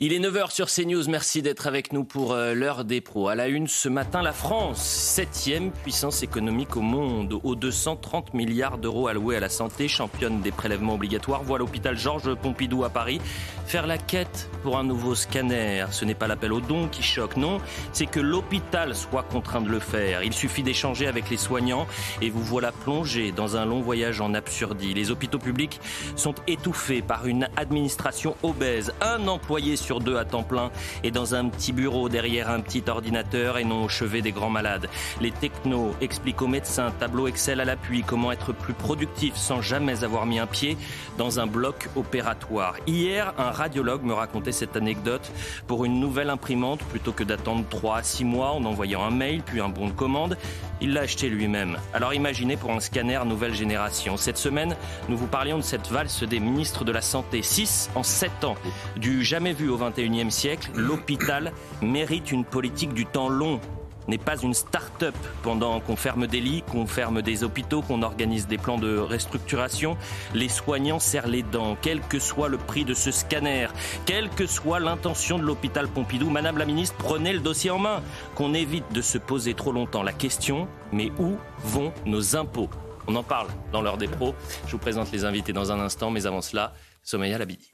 Il est 9h sur CNews, merci d'être avec nous pour euh, l'heure des pros. À la une ce matin, la France, septième puissance économique au monde, aux 230 milliards d'euros alloués à la santé, championne des prélèvements obligatoires, voit l'hôpital Georges Pompidou à Paris faire la quête pour un nouveau scanner. Ce n'est pas l'appel aux dons qui choque, non, c'est que l'hôpital soit contraint de le faire. Il suffit d'échanger avec les soignants et vous voilà plongé dans un long voyage en absurdie. Les hôpitaux publics sont étouffés par une administration obèse, un employé sur deux à temps plein et dans un petit bureau derrière un petit ordinateur et non au chevet des grands malades. Les technos expliquent aux médecins, tableau Excel à l'appui, comment être plus productif sans jamais avoir mis un pied dans un bloc opératoire. Hier, un radiologue me racontait cette anecdote pour une nouvelle imprimante plutôt que d'attendre 3 à 6 mois en envoyant un mail puis un bon de commande. Il l'a acheté lui-même. Alors imaginez pour un scanner nouvelle génération. Cette semaine, nous vous parlions de cette valse des ministres de la Santé. 6 en 7 ans. Du jamais vu au 21e siècle, l'hôpital mérite une politique du temps long n'est pas une start-up pendant qu'on ferme des lits, qu'on ferme des hôpitaux, qu'on organise des plans de restructuration. Les soignants serrent les dents, quel que soit le prix de ce scanner, quelle que soit l'intention de l'hôpital Pompidou. Madame la ministre, prenez le dossier en main, qu'on évite de se poser trop longtemps la question, mais où vont nos impôts? On en parle dans l'heure des pros. Je vous présente les invités dans un instant, mais avant cela, Sommeil Labidi.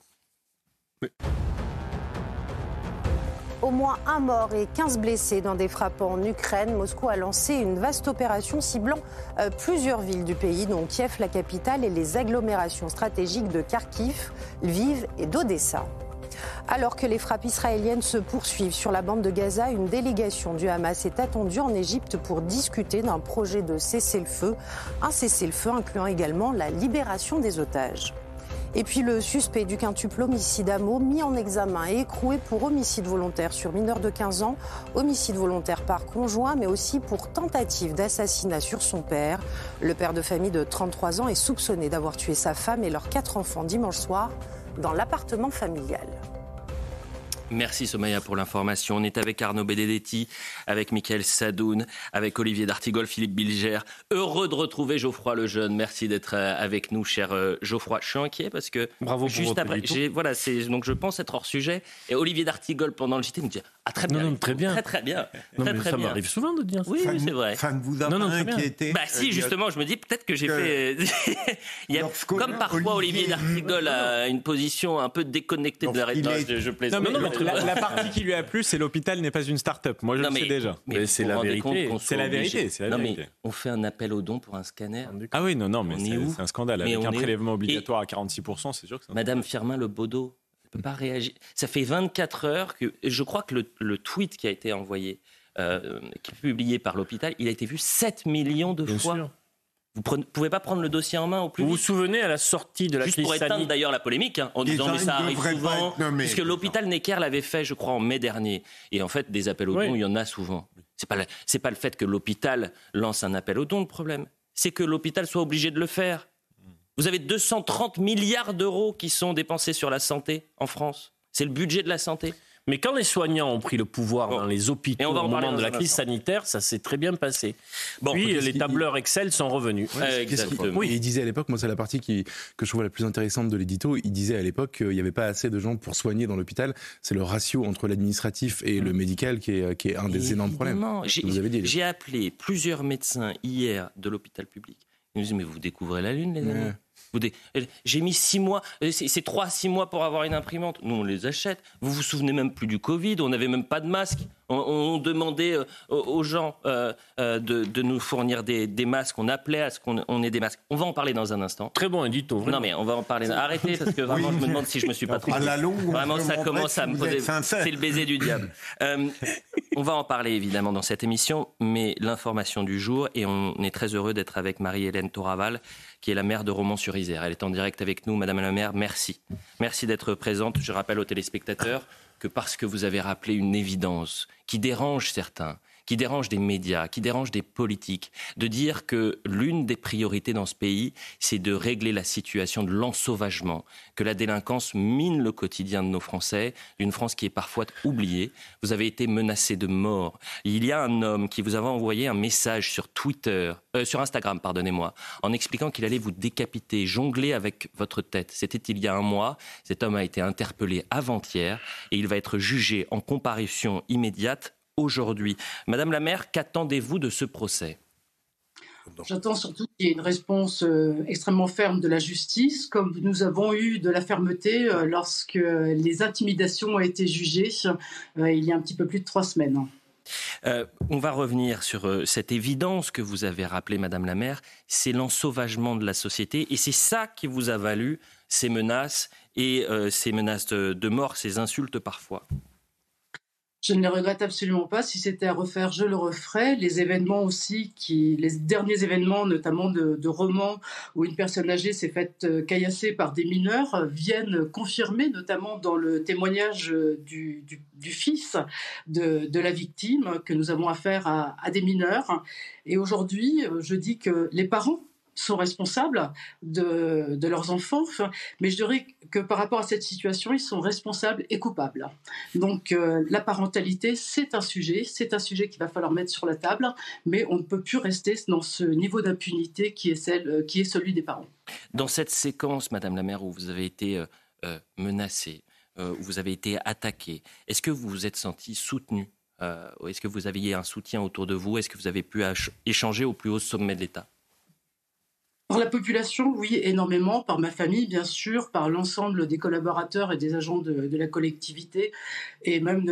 Oui. Au moins un mort et 15 blessés dans des frappes en Ukraine. Moscou a lancé une vaste opération ciblant euh, plusieurs villes du pays, dont Kiev, la capitale, et les agglomérations stratégiques de Kharkiv, Lviv et d'Odessa. Alors que les frappes israéliennes se poursuivent sur la bande de Gaza, une délégation du Hamas est attendue en Égypte pour discuter d'un projet de cessez-le-feu, un cessez-le-feu incluant également la libération des otages. Et puis le suspect du quintuple homicide à mis en examen et écroué pour homicide volontaire sur mineur de 15 ans, homicide volontaire par conjoint, mais aussi pour tentative d'assassinat sur son père. Le père de famille de 33 ans est soupçonné d'avoir tué sa femme et leurs quatre enfants dimanche soir dans l'appartement familial. Merci Somaya pour l'information. On est avec Arnaud Benedetti, avec Michael Sadoun, avec Olivier D'Artigol, Philippe Bilger. Heureux de retrouver Geoffroy Lejeune. Merci d'être euh, avec nous, cher euh, Geoffroy. Je suis inquiet parce que Bravo juste après, voilà, c'est donc je pense être hors sujet. Et Olivier D'Artigol pendant le JT me dit ah très bien, non, très bien, très très bien, très, très, ça m'arrive souvent de dire ça. Oui, c'est vrai. Ça ne vous a non, pas inquiété Bah si, justement, je me dis peut-être que j'ai fait. Il y a, comme parfois Olivier D'Artigol a une position un peu déconnectée de la réalité. Je, plaisante la, partie qui lui a plu, c'est l'hôpital n'est pas une start-up. Moi, je le sais déjà. Mais, c'est la, vérité. C'est la vérité. Non, mais on fait un appel aux dons pour un scanner. Ah oui, non, non, mais c'est un scandale. Avec un prélèvement obligatoire à 46%, c'est sûr que c'est Madame Firmin Le Baudot, peut pas réagir. Ça fait 24 heures que. Je crois que le, tweet qui a été envoyé, euh, qui est publié par l'hôpital, il a été vu 7 millions de fois. Vous ne pouvez pas prendre le dossier en main au plus Vous vous souvenez à la sortie de la Juste crise pour éteindre d'ailleurs la polémique, hein, en disant mais ça arrive souvent, puisque l'hôpital Necker l'avait fait, je crois, en mai dernier. Et en fait, des appels aux dons, il y en a souvent. C'est pas pas le fait que l'hôpital lance un appel aux dons le problème, c'est que l'hôpital soit obligé de le faire. Vous avez 230 milliards d'euros qui sont dépensés sur la santé en France. C'est le budget de la santé. Mais quand les soignants ont pris le pouvoir dans les hôpitaux au moment de la crise sanitaire, ça s'est très bien passé. Bon, Puis les tableurs Excel sont revenus. Oui, il disait à l'époque, moi c'est la partie qui, que je trouve la plus intéressante de l'édito, il disait à l'époque qu'il n'y avait pas assez de gens pour soigner dans l'hôpital. C'est le ratio entre l'administratif et le médical qui est, qui est un des énormes problèmes. J'ai appelé plusieurs médecins hier de l'hôpital public. Ils me disent, mais vous découvrez la Lune, les amis j'ai mis six mois, euh, c'est trois six mois pour avoir une imprimante. Nous, on les achète. Vous vous souvenez même plus du Covid, on n'avait même pas de masque. On, demandait euh, aux gens euh, de, nous fournir des, masques. On appelait à ce qu'on ait des masques. On va en parler dans un instant. Très bon édito. Non, mais on va en parler. Arrêtez, parce que vraiment, je me demande si je me suis pas trompé. À la longue, vraiment, ça commence à me poser. C'est le baiser du diable. On va en parler évidemment dans cette émission, mais l'information du jour, et on est très heureux d'être avec Marie-Hélène Toraval, qui est la maire de Romans-sur-Isère. Elle est en direct avec nous. Madame la maire, merci. Merci d'être présente. Je rappelle aux téléspectateurs que parce que vous avez rappelé une évidence qui dérange certains, qui dérange des médias, qui dérange des politiques, de dire que l'une des priorités dans ce pays, c'est de régler la situation de l'ensauvagement, que la délinquance mine le quotidien de nos Français, d'une France qui est parfois oubliée. Vous avez été menacé de mort. Il y a un homme qui vous avait envoyé un message sur Twitter, euh, sur Instagram, pardonnez-moi, en expliquant qu'il allait vous décapiter, jongler avec votre tête. C'était il y a un mois. Cet homme a été interpellé avant-hier et il va être jugé en comparution immédiate aujourd'hui. Madame la maire, qu'attendez-vous de ce procès? J'attends surtout qu'il y ait une réponse euh, extrêmement ferme de la justice, comme nous avons eu de la fermeté euh, lorsque les intimidations ont été jugées euh, il y a un petit peu plus de trois semaines. on va revenir sur cette évidence que vous avez rappelée, Madame la maire, c'est l'ensauvagement de la société et c'est ça qui vous a valu ces menaces et ces menaces de mort, ces insultes parfois. Je ne les regrette absolument pas. Si c'était à refaire, je le referais. Les événements aussi, qui, les derniers événements, notamment de, romans où une personne âgée s'est faite euh, caillasser par des mineurs, euh, viennent confirmer, notamment dans le témoignage euh, du, fils de, la victime, que nous avons affaire à, à des mineurs. Et aujourd'hui, je dis que les parents sont responsables de, de, leurs enfants, mais je dirais que par rapport à cette situation, ils sont responsables et coupables. Donc euh, la parentalité, c'est un sujet, c'est un sujet qu'il va falloir mettre sur la table, mais on ne peut plus rester dans ce niveau d'impunité qui est euh, celui des parents. Dans cette séquence, Madame la maire, où vous avez été euh, menacée, où vous avez été attaquée, est-ce que vous vous êtes senti soutenu Est-ce que vous aviez un soutien autour de vous? Est-ce que vous avez pu échanger au plus haut sommet de l'État? Par la population, oui, énormément. Par ma famille, bien sûr. Par l'ensemble des collaborateurs et des agents de, la collectivité et même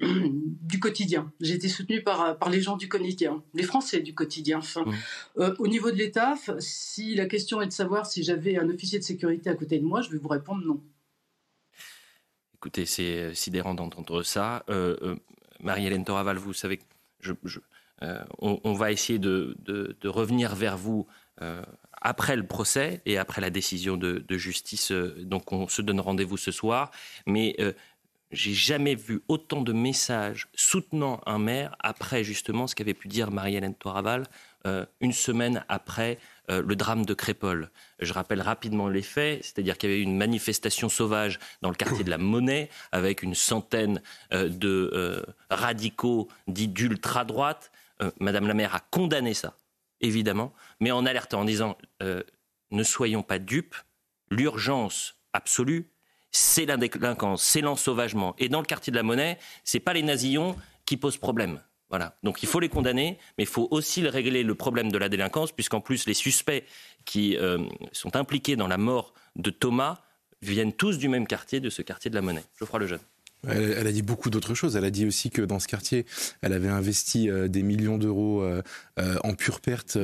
du quotidien. J'ai été soutenue par, par les gens du quotidien, les Français du quotidien. Euh, au niveau de l'État, si la question est de savoir si j'avais un officier de sécurité à côté de moi, je vais vous répondre non. Écoutez, c'est euh, sidérant d'entendre ça. Euh, Marie-Hélène Toraval, vous savez, je, on, va essayer de, de revenir vers vous après le procès et après la décision de, justice. Euh, donc on se donne rendez-vous ce soir. Mais euh, j'ai jamais vu autant de messages soutenant un maire après justement ce qu'avait pu dire Marie-Hélène Toraval euh, une semaine après le drame de Crépol. Je rappelle rapidement les faits, c'est-à-dire qu'il y avait une manifestation sauvage dans le quartier de la Monnaie avec une centaine de radicaux dits d'ultra-droite. Madame la maire a condamné ça évidemment, mais en alertant, en disant euh, ne soyons pas dupes, l'urgence absolue, c'est la délinquance, c'est l'ensauvagement. Et dans le quartier de la Monnaie, c'est pas les nazillons qui posent problème. Voilà. Donc il faut les condamner, mais il faut aussi régler le problème de la délinquance, puisqu'en plus les suspects qui euh, sont impliqués dans la mort de Thomas viennent tous du même quartier, de ce quartier de la Monnaie. Geoffroy Lejeune. Elle, a dit beaucoup d'autres choses. Elle a dit aussi que dans ce quartier, elle avait investi euh, des millions d'euros euh, euh, en pure perte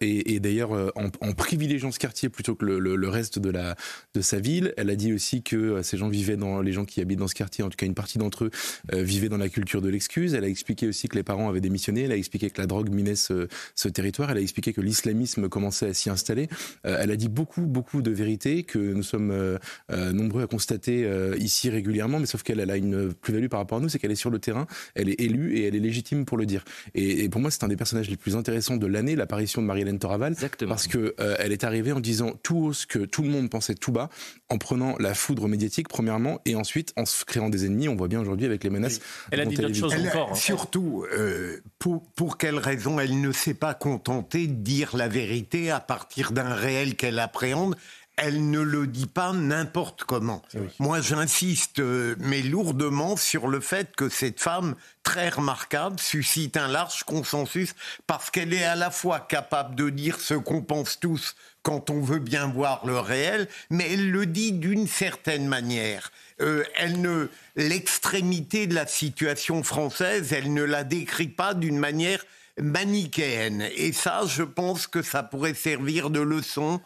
et, d'ailleurs en, privilégiant ce quartier plutôt que le, reste de sa ville. Elle a dit aussi que ces gens vivaient dans les gens qui habitent dans ce quartier, en tout cas une partie d'entre eux vivaient dans la culture de l'excuse. Elle a expliqué aussi que les parents avaient démissionné. Elle a expliqué que la drogue minait ce, territoire. Elle a expliqué que l'islamisme commençait à s'y installer. elle a dit beaucoup beaucoup de vérités que nous sommes nombreux à constater ici régulièrement, mais sauf qu'elle elle a une plus-value par rapport à nous, c'est qu'elle est sur le terrain, elle est élue et elle est légitime pour le dire. Et, pour moi, c'est un des personnages les plus intéressants de l'année, l'apparition de Marie-Hélène Toraval, parce que euh, elle est arrivée en disant tout haut ce que tout le monde pensait tout bas, en prenant la foudre médiatique premièrement, et ensuite en se créant des ennemis. On voit bien aujourd'hui avec les menaces. Elle a dit d'autres choses encore. Hein. Surtout, euh, pour, pour quelle raison elle ne s'est pas contentée de dire la vérité à partir d'un réel qu'elle appréhende? Elle ne le dit pas n'importe comment. Moi, j'insiste, euh, mais lourdement, sur le fait que cette femme, très remarquable, suscite un large consensus parce qu'elle est à la fois capable de dire ce qu'on pense tous quand on veut bien voir le réel, mais elle le dit d'une certaine manière. Euh, elle ne l'extrémité de la situation française, elle ne la décrit pas d'une manière manichéenne. Et ça, je pense que ça pourrait servir de leçon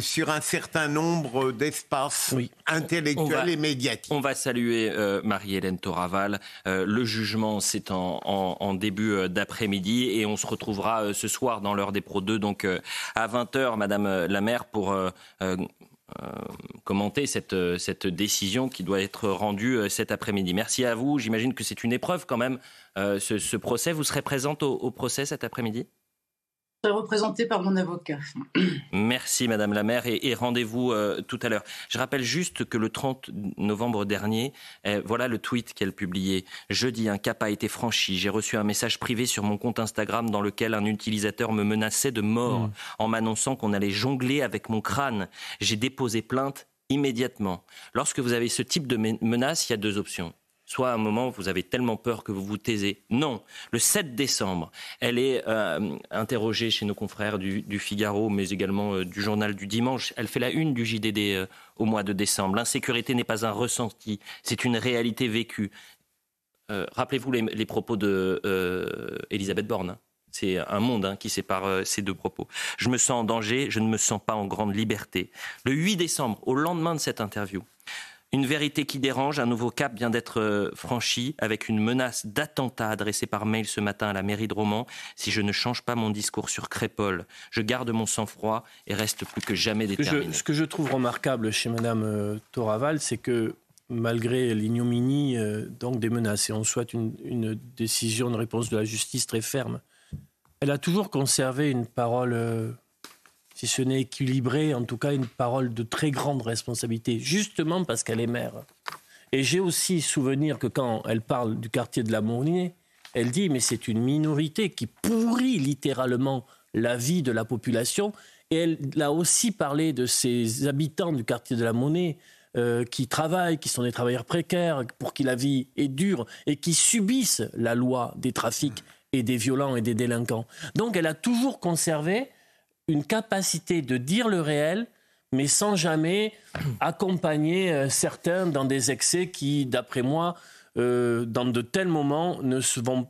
sur un certain nombre d'espaces intellectuels et médiatiques. On va saluer euh, Marie-Hélène Toraval. le jugement, c'est en, début d'après-midi et on se retrouvera ce soir dans l'heure des Pro 2, donc à 20h, Madame la maire, pour commenter cette, cette décision qui doit être rendue cet après-midi. Merci à vous. J'imagine que c'est une épreuve quand même, ce, procès. Vous serez présente au procès cet après-midi? Représenté par mon avocat. Merci Madame la maire et, rendez-vous euh, tout à l'heure. Je rappelle juste que le 30 novembre dernier, euh, voilà le tweet qu'elle publiait. Jeudi, un cap a été franchi. J'ai reçu un message privé sur mon compte Instagram dans lequel un utilisateur me menaçait de mort hmm. en m'annonçant qu'on allait jongler avec mon crâne. J'ai déposé plainte immédiatement. Lorsque vous avez ce type de menace, il y a deux options soit à un moment vous avez tellement peur que vous vous taisez. Non, le 7 décembre, elle est euh, interrogée chez nos confrères du, Figaro, mais également euh, du journal du dimanche. Elle fait la une du JDD euh, au mois de décembre. L'insécurité n'est pas un ressenti, c'est une réalité vécue. Rappelez-vous les, propos de Elisabeth Borne. Hein. C'est un monde hein, qui sépare ces deux propos. Je me sens en danger, je ne me sens pas en grande liberté. Le 8 décembre, au lendemain de cette interview, une vérité qui dérange, un nouveau cap vient d'être euh, franchi avec une menace d'attentat adressée par mail ce matin à la mairie de Romans. Si je ne change pas mon discours sur Crépol, je garde mon sang-froid et reste plus que jamais déterminé. Ce que je, trouve remarquable chez Madame euh, Toraval, c'est que malgré l'ignominie euh, donc des menaces, et on souhaite une, une, décision, une réponse de la justice très ferme, elle a toujours conservé une parole si ce n'est équilibré, en tout cas une parole de très grande responsabilité, justement parce qu'elle est mère. Et j'ai aussi souvenir que quand elle parle du quartier de la Monnaie, elle dit mais c'est une minorité qui pourrit littéralement la vie de la population. Et elle a aussi parlé de ces habitants du quartier de la Monnaie euh, qui travaillent, qui sont des travailleurs précaires, pour qui la vie est dure et qui subissent la loi des trafics et des violents et des délinquants. Donc elle a toujours conservé une capacité de dire le réel, mais sans jamais accompagner euh, certains dans des excès qui, d'après moi, euh, dans de tels moments, ne,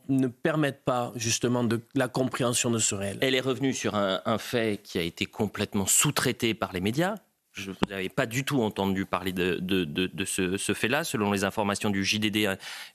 ne permettent pas justement de la compréhension de ce réel. Elle est revenue sur un fait qui a été complètement sous-traité par les médias, je n'avais pas du tout entendu parler de, ce, fait-là. Selon les informations du JDD,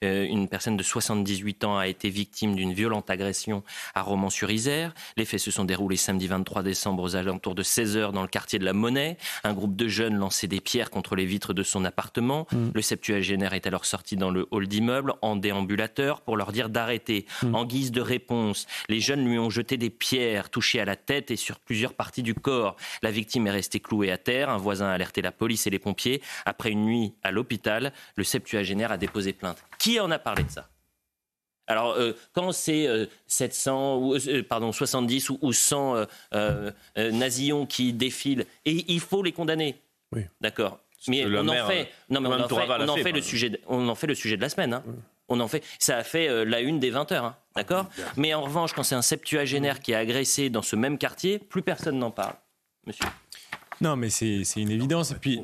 euh, une personne de 78 ans a été victime d'une violente agression à Romans-sur-Isère. Les faits se sont déroulés samedi 23 décembre aux alentours de 16h dans le quartier de la Monnaie. Un groupe de jeunes lançait des pierres contre les vitres de son appartement. Mm. Le septuagénaire est alors sorti dans le hall d'immeuble en déambulateur pour leur dire d'arrêter. Mm. En guise de réponse, les jeunes lui ont jeté des pierres touchées à la tête et sur plusieurs parties du corps. La victime est restée clouée à terre. Un voisin a alerté la police et les pompiers. Après une nuit à l'hôpital, le septuagénaire a déposé plainte. Qui en a parlé de ça? Alors, euh, quand c'est 700 euh, ou euh, pardon 70 ou, 100 nazillons qui défilent, et il faut les condamner. Oui. D'accord. Mais on en fait. Non, mais on en fait, le sujet. on en fait le sujet de la semaine. Hein. On en fait. Ça a fait la une des 20 heures. Hein. D'accord. Mais en revanche, quand c'est un septuagénaire qui est agressé dans ce même quartier, plus personne n'en parle. Monsieur. Non, mais c'est une évidence. Et puis,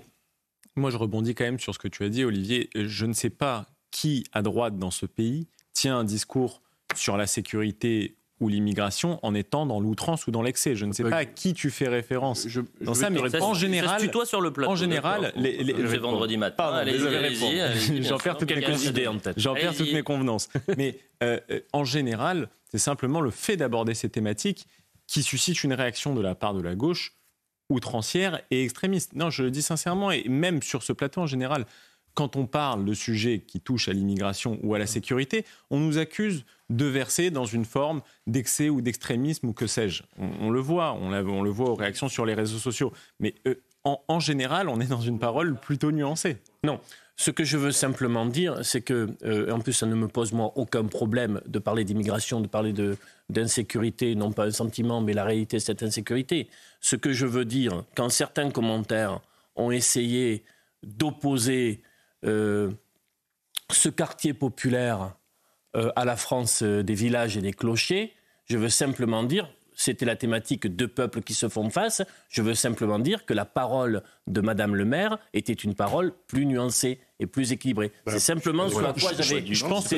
moi, je rebondis quand même sur ce que tu as dit, Olivier. Je ne sais pas qui, à droite dans ce pays, tient un discours sur la sécurité ou l'immigration en étant dans l'outrance ou dans l'excès. Je ne sais pas à qui tu fais référence je, dans ça, mais en général, toi sur le plateau. En général, les, les, les vendredi matin. allez, J'en perds toutes mes convenances. J'en perds toutes mes convenances. mais euh, euh, en général, c'est simplement le fait d'aborder ces thématiques qui suscite une réaction de la part de la gauche outrancière et extrémiste. Non, je le dis sincèrement, et même sur ce plateau en général, quand on parle de sujets qui touchent à l'immigration ou à la sécurité, on nous accuse de verser dans une forme d'excès ou d'extrémisme ou que sais-je. On, le voit, on, le voit aux réactions sur les réseaux sociaux. Mais euh, en, général, on est dans une parole plutôt nuancée. Non. Ce que je veux simplement dire, c'est que, euh, en plus, ça ne me pose moi aucun problème de parler d'immigration, de parler d'insécurité, non pas un sentiment, mais la réalité de cette insécurité. Ce que je veux dire, quand certains commentaires ont essayé d'opposer euh, ce quartier populaire euh, à la France des villages et des clochers, je veux simplement dire, c'était la thématique deux peuples qui se font face. Je veux simplement dire que la parole de Madame le maire était une parole plus nuancée et plus équilibré. c'est simplement ce à quoi j'avais. Je pense que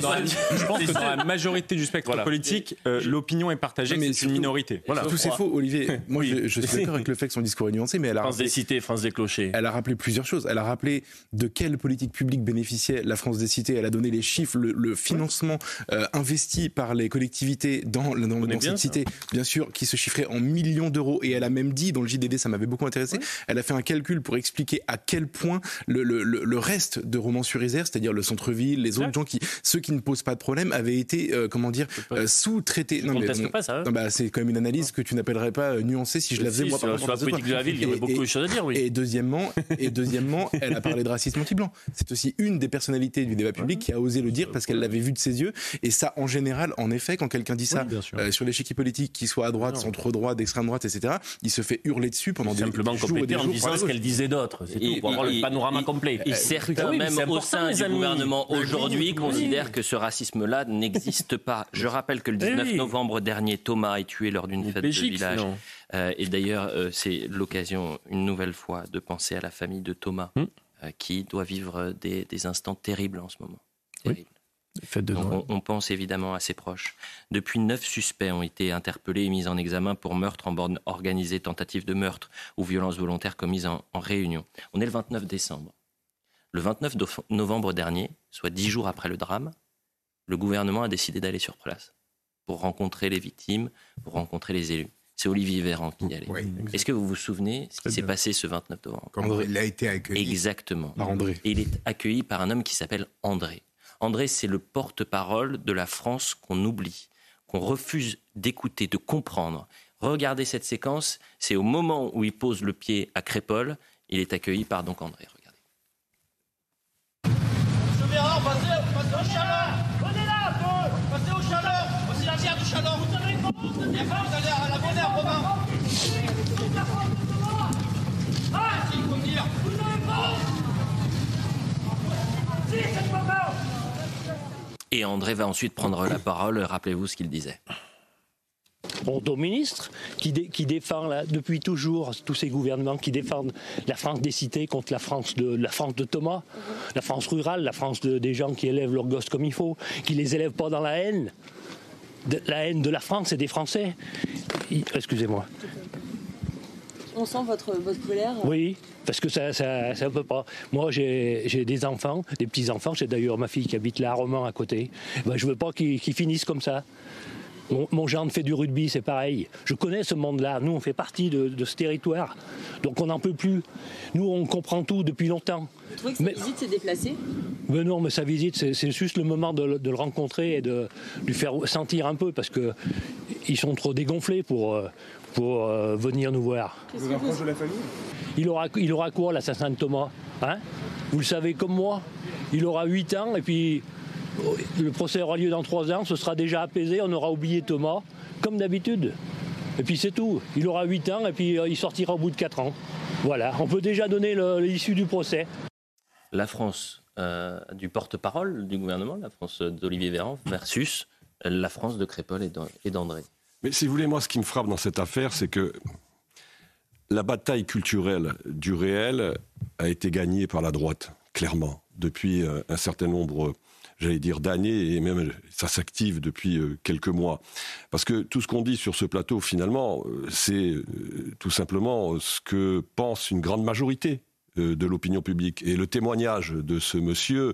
dans la majorité du spectre politique, euh, l'opinion est partagée, mais c'est une minorité. Voilà. Tout c'est faux, Olivier. Moi, je, suis d'accord avec le fait que son discours est nuancé, mais elle a France des cités, France des clochers. Elle a rappelé plusieurs choses. Elle a rappelé de quelle politique publique bénéficiait la France des cités. Elle a donné les chiffres, le, financement euh, investi par les collectivités dans, dans, cette cité, bien sûr, qui se chiffrait en millions d'euros. Et elle a même dit, dans le JDD, ça m'avait beaucoup intéressé, elle a fait un calcul pour expliquer à quel point le, le, le reste de Romans-sur-Isère, c'est-à-dire le centre-ville, les autres gens qui, ceux qui ne posent pas de problème, avaient été, euh, comment dire, euh, sous-traités. Non, mais, pas ça. Hein. bah, c'est quand même une analyse que tu n'appellerais pas nuancée si je la faisais moi. Sur, sur la politique de la ville, il y avait beaucoup de choses à dire, oui. Et deuxièmement, et deuxièmement, elle a parlé de racisme anti-blanc. C'est aussi une des personnalités du débat public qui a osé le dire parce qu'elle l'avait vu de ses yeux. Et ça, en général, en effet, quand quelqu'un dit ça euh, sur l'échiquier politique, qu'il soit à droite, centre droite, d'extrême droite, etc., il se fait hurler dessus pendant des, simplement jours et des en disant ce qu'elle disait d'autre. C'est tout pour avoir le panorama complet. Et certains, même au sein du gouvernement aujourd'hui, considèrent que ce racisme-là n'existe pas. Je rappelle que le 19 eh novembre dernier, Thomas est tué lors d'une fête de village. Euh, et d'ailleurs, euh, c'est l'occasion, une nouvelle fois, de penser à la famille de Thomas, hmm. euh, qui doit vivre des, instants terribles en ce moment. on, pense évidemment à ses proches. Depuis, neuf suspects ont été interpellés et mis en examen pour meurtre en borne organisée, tentative de meurtre ou violence volontaire commise en, en réunion. On est le 29 décembre. Le 29 novembre dernier, soit dix jours après le drame, le gouvernement a décidé d'aller sur place pour rencontrer les victimes, pour rencontrer les élus. C'est Olivier Véran qui y allait. Est-ce que vous vous souvenez ce qui s'est passé ce 29 novembre Quand il a été accueilli. Exactement. Par André. Et il est accueilli par un homme qui s'appelle André. André, c'est le porte-parole de la France qu'on oublie, qu'on refuse d'écouter, de comprendre. Regardez cette séquence, c'est au moment où il pose le pied à Crépole, il est accueilli par donc André. Regardez. Monsieur Véran, passez, passez au chaleur On est là, Passez au chaleur Vous savez comment Vous allez à la et André va ensuite prendre la parole. Rappelez-vous ce qu'il disait. Au ministre qui, qui défend depuis toujours tous ces gouvernements qui défendent la France des cités contre la France de, la France de Thomas, la France rurale, la France des gens qui élèvent leurs gosses comme il faut, qui les élèvent pas dans la haine, la haine de la France et des Français. Excusez-moi. On sent votre, votre colère Oui, parce que ça ne peut pas. Moi, j'ai des enfants, des petits-enfants. J'ai d'ailleurs ma fille qui habite là à Romans à côté. Ben, je ne veux pas qu'ils finissent comme ça. Mon, mon gendre fait du rugby, c'est pareil. Je connais ce monde-là. Nous, on fait partie de, ce territoire. Donc on n'en peut plus. Nous, on comprend tout depuis longtemps. Vous trouvez que sa visite s'est déplacée? Mais Non, mais sa visite, c'est juste le moment de, le rencontrer et de lui faire sentir un peu, parce qu'ils sont trop dégonflés pour, euh, pour euh, venir nous voir. Vous proche de la famille? Il aura, il aura quoi, l'assassin de Thomas? Hein? Vous le savez comme moi? Il aura 8 ans et puis le procès aura lieu dans 3 ans, ce sera déjà apaisé, on aura oublié Thomas, comme d'habitude. Et puis c'est tout. Il aura 8 ans et puis euh, il sortira au bout de 4 ans. Voilà, on peut déjà donner l'issue du procès. La France euh, du porte-parole du gouvernement, la France d'Olivier Véran, versus la France de Crépol et d'André. Mais si vous voulez, moi, ce qui me frappe dans cette affaire, c'est que la bataille culturelle du réel a été gagnée par la droite, clairement, depuis euh, un certain nombre, j'allais dire, d'années, et même ça s'active depuis euh, quelques mois. Parce que tout ce qu'on dit sur ce plateau, finalement, euh, c'est tout simplement ce que pense une grande majorité de l'opinion publique. Et le témoignage de ce monsieur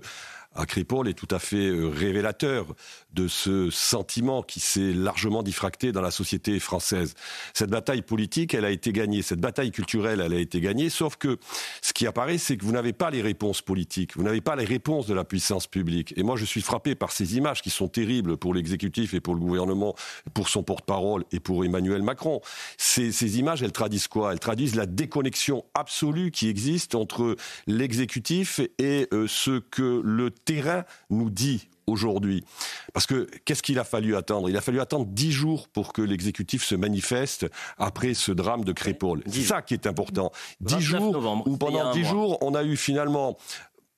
à Crépol est tout à fait euh, révélateur de ce sentiment qui s'est largement diffracté dans la société française. Cette bataille politique, elle a été gagnée, cette bataille culturelle, elle a été gagnée, sauf que ce qui apparaît, c'est que vous n'avez pas les réponses politiques, vous n'avez pas les réponses de la puissance publique. Et moi, je suis frappé par ces images qui sont terribles pour l'exécutif et pour le gouvernement, pour son porte-parole et pour Emmanuel Macron. Ces, ces images, elles traduisent quoi? Elles traduisent la déconnexion absolue qui existe entre l'exécutif et euh, ce que le terrain nous dit aujourd'hui. Parce que qu'est-ce qu'il a fallu attendre? Il a fallu attendre dix jours pour que l'exécutif se manifeste après ce drame de Crépole. C'est ça qui est important. Dix jours où pendant dix jours, on a eu finalement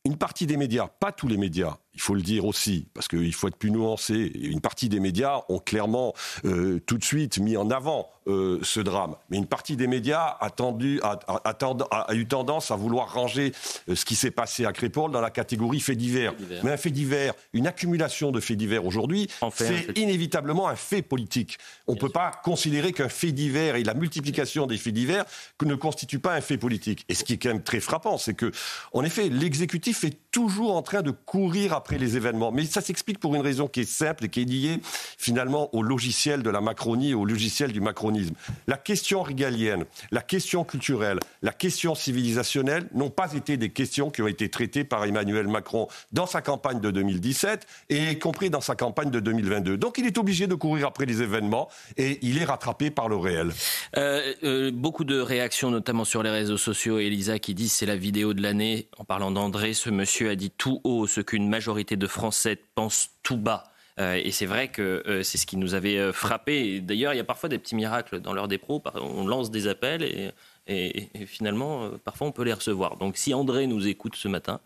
une partie des médias, pas tous les médias, il faut le dire aussi, parce qu'il faut être plus nuancé. Une partie des médias ont clairement euh, tout de suite mis en avant euh, ce drame. Mais une partie des médias a, tendu, a, a, eu tendance à vouloir ranger euh, ce qui s'est passé à Crépol dans la catégorie fait divers. Mais un fait divers, une accumulation de faits divers aujourd'hui, c'est inévitablement un fait politique. On ne peut pas considérer qu'un fait divers et la multiplication des faits divers ne constitue pas un fait politique. Et ce qui est quand même très frappant, c'est que, en effet, l'exécutif est toujours en train de courir après les événements. Mais ça s'explique pour une raison qui est simple et qui est liée finalement au logiciel de la Macronie, au logiciel du macronisme. La question régalienne, la question culturelle, la question civilisationnelle n'ont pas été des questions qui ont été traitées par Emmanuel Macron dans sa campagne de 2017 et y compris dans sa campagne de 2022. Donc il est obligé de courir après les événements et il est rattrapé par le réel. Euh, euh, beaucoup de réactions, notamment sur les réseaux sociaux. Elisa qui dit c'est la vidéo de l'année. En parlant d'André, ce monsieur a dit tout haut ce qu'une majorité de Français pensent tout bas. Euh, et c'est vrai que c'est ce qui nous avait frappé. D'ailleurs, il y a parfois des petits miracles dans l'heure des pros. On lance des appels et, et finalement, parfois, on peut les recevoir. Donc, si André nous écoute ce matin,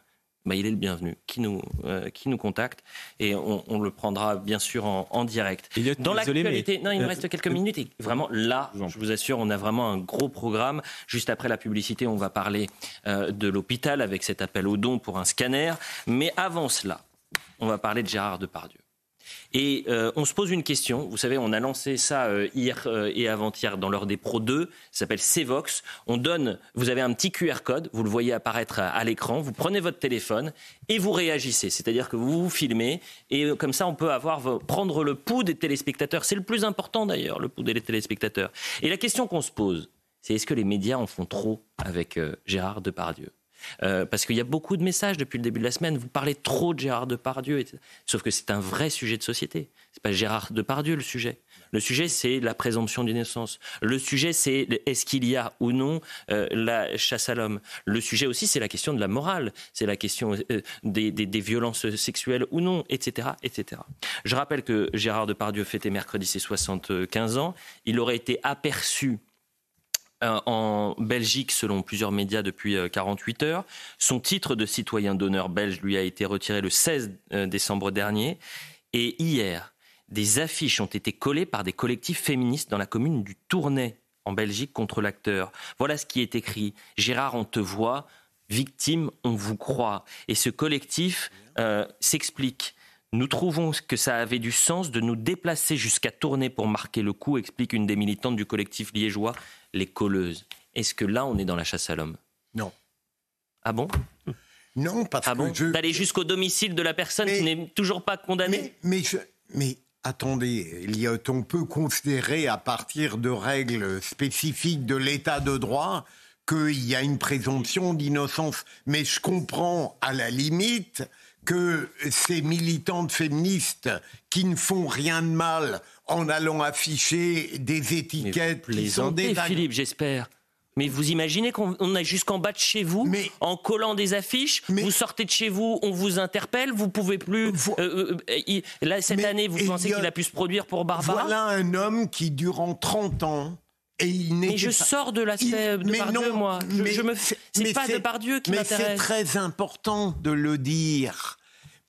bah, il est le bienvenu, qui nous, euh, qui nous contacte. Et on, le prendra bien sûr en, direct. Dans l'actualité, non, il me euh, reste quelques minutes. Et vraiment, là, je vous assure, on a vraiment un gros programme. Juste après la publicité, on va parler euh, de l'hôpital avec cet appel au don pour un scanner. Mais avant cela, on va parler de Gérard Depardieu. Et euh, on se pose une question. Vous savez, on a lancé ça euh, hier euh, et avant-hier dans l'heure des Pro 2. Ça s'appelle Cevox. On donne, vous avez un petit QR code, vous le voyez apparaître à, l'écran. Vous prenez votre téléphone et vous réagissez. C'est-à-dire que vous vous filmez et comme ça, on peut avoir, prendre le pouls des téléspectateurs. C'est le plus important d'ailleurs, le pouls des téléspectateurs. Et la question qu'on se pose, c'est est-ce que les médias en font trop avec Gérard Depardieu? Euh, parce qu'il y a beaucoup de messages depuis le début de la semaine. Vous parlez trop de Gérard Depardieu, sauf que c'est un vrai sujet de société. C'est pas Gérard Depardieu le sujet. Le sujet, c'est la présomption d'innocence. Le sujet, c'est est-ce qu'il y a ou non euh, la chasse à l'homme. Le sujet aussi, c'est la question de la morale. C'est la question euh, des, violences sexuelles ou non, etc., etc. Je rappelle que Gérard Depardieu fêtait mercredi ses 75 ans. Il aurait été aperçu en Belgique selon plusieurs médias depuis 48 euh, heures. Son titre de citoyen d'honneur belge lui a été retiré le 16 euh, décembre dernier. Et hier, des affiches ont été collées par des collectifs féministes dans la commune du Tournai, en Belgique, contre l'acteur. Voilà ce qui est écrit. Gérard, on te voit. Victime, on vous croit. Et ce collectif s'explique. Nous trouvons que ça avait du sens de nous déplacer jusqu'à Tournai pour marquer le coup, explique une des militantes du collectif liégeois les colleuses. Est-ce que là, on est dans la chasse à l'homme? Non. Ah bon? Non, parce ah bon? que D'aller jusqu'au domicile de la personne qui n'est toujours pas condamnée? Mais, mais, mais attendez, on peut considérer à partir de règles spécifiques de l'état de droit qu'il y a une présomption d'innocence. Mais je comprends à la limite que ces militantes féministes qui ne font rien de mal en allant afficher des étiquettes qui sont des Philippe, j'espère. Mais vous imaginez qu'on a jusqu'en bas de chez vous, en collant des affiches, vous sortez de chez vous, on vous interpelle, vous pouvez plus. Euh, euh, euh, là, cette année, vous pensez qu'il a pu se produire pour Barbara? Voilà un homme qui, durant 30 ans, et il mais je sors de l'aspect de Pardieu, moi. Je, mais, je me... C'est pas de Pardieu qui m'intéresse. Mais c'est très important de le dire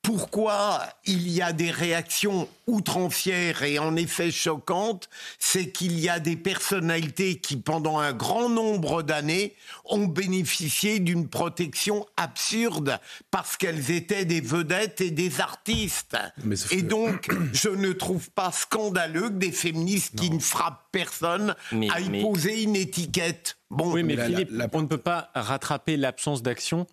pourquoi il y a des réactions outrancières et en effet choquantes, c'est qu'il y a des personnalités qui, pendant un grand nombre d'années, ont bénéficié d'une protection absurde parce qu'elles étaient des vedettes et des artistes. Et donc, je ne trouve pas scandaleux que des féministes qui ne frappent personne aillent poser une étiquette. Bon, oui, mais Philippe, on ne peut pas rattraper l'absence d'action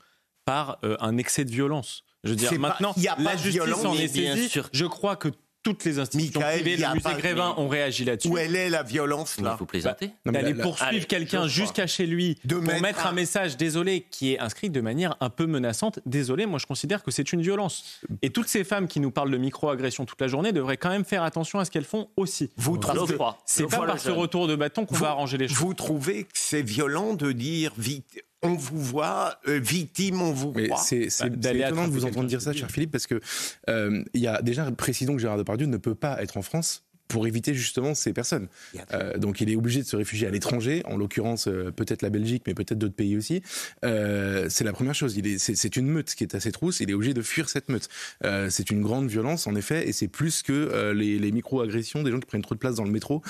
par euh, un excès de violence. Je veux dire, maintenant, la justice en est saisie. Je crois que toutes les institutions privées, le musée Grévin ont réagi là-dessus. Où elle est la violence là Il faut plaisanter. Bah, D'aller poursuivre quelqu'un jusqu'à chez lui pour mettre un... message désolé qui est inscrit de manière un peu menaçante. Désolé, moi je considère que c'est une violence. Et toutes ces femmes qui nous parlent de micro-agression toute la journée devraient quand même faire attention à ce qu'elles font aussi. Vous trouvez c'est pas par ce retour de bâton qu'on va arranger les choses. Vous trouvez que c'est violent de dire vite on vous voit euh, victime, on vous croit. C'est bah, étonnant de vous entendre dire ça, cher Philippe, parce que euh, il y a déjà précisons que Gérard Depardieu ne peut pas être en France pour éviter justement ces personnes. Euh, donc il est obligé de se réfugier à l'étranger, en l'occurrence euh, peut-être la Belgique, mais peut-être d'autres pays aussi. Euh, c'est la première chose. Il est, c'est, une meute qui est à ses trousses. Il est obligé de fuir cette meute. C'est une grande violence en effet, et c'est plus que les, les micro-agressions des gens qui prennent trop de place dans le métro,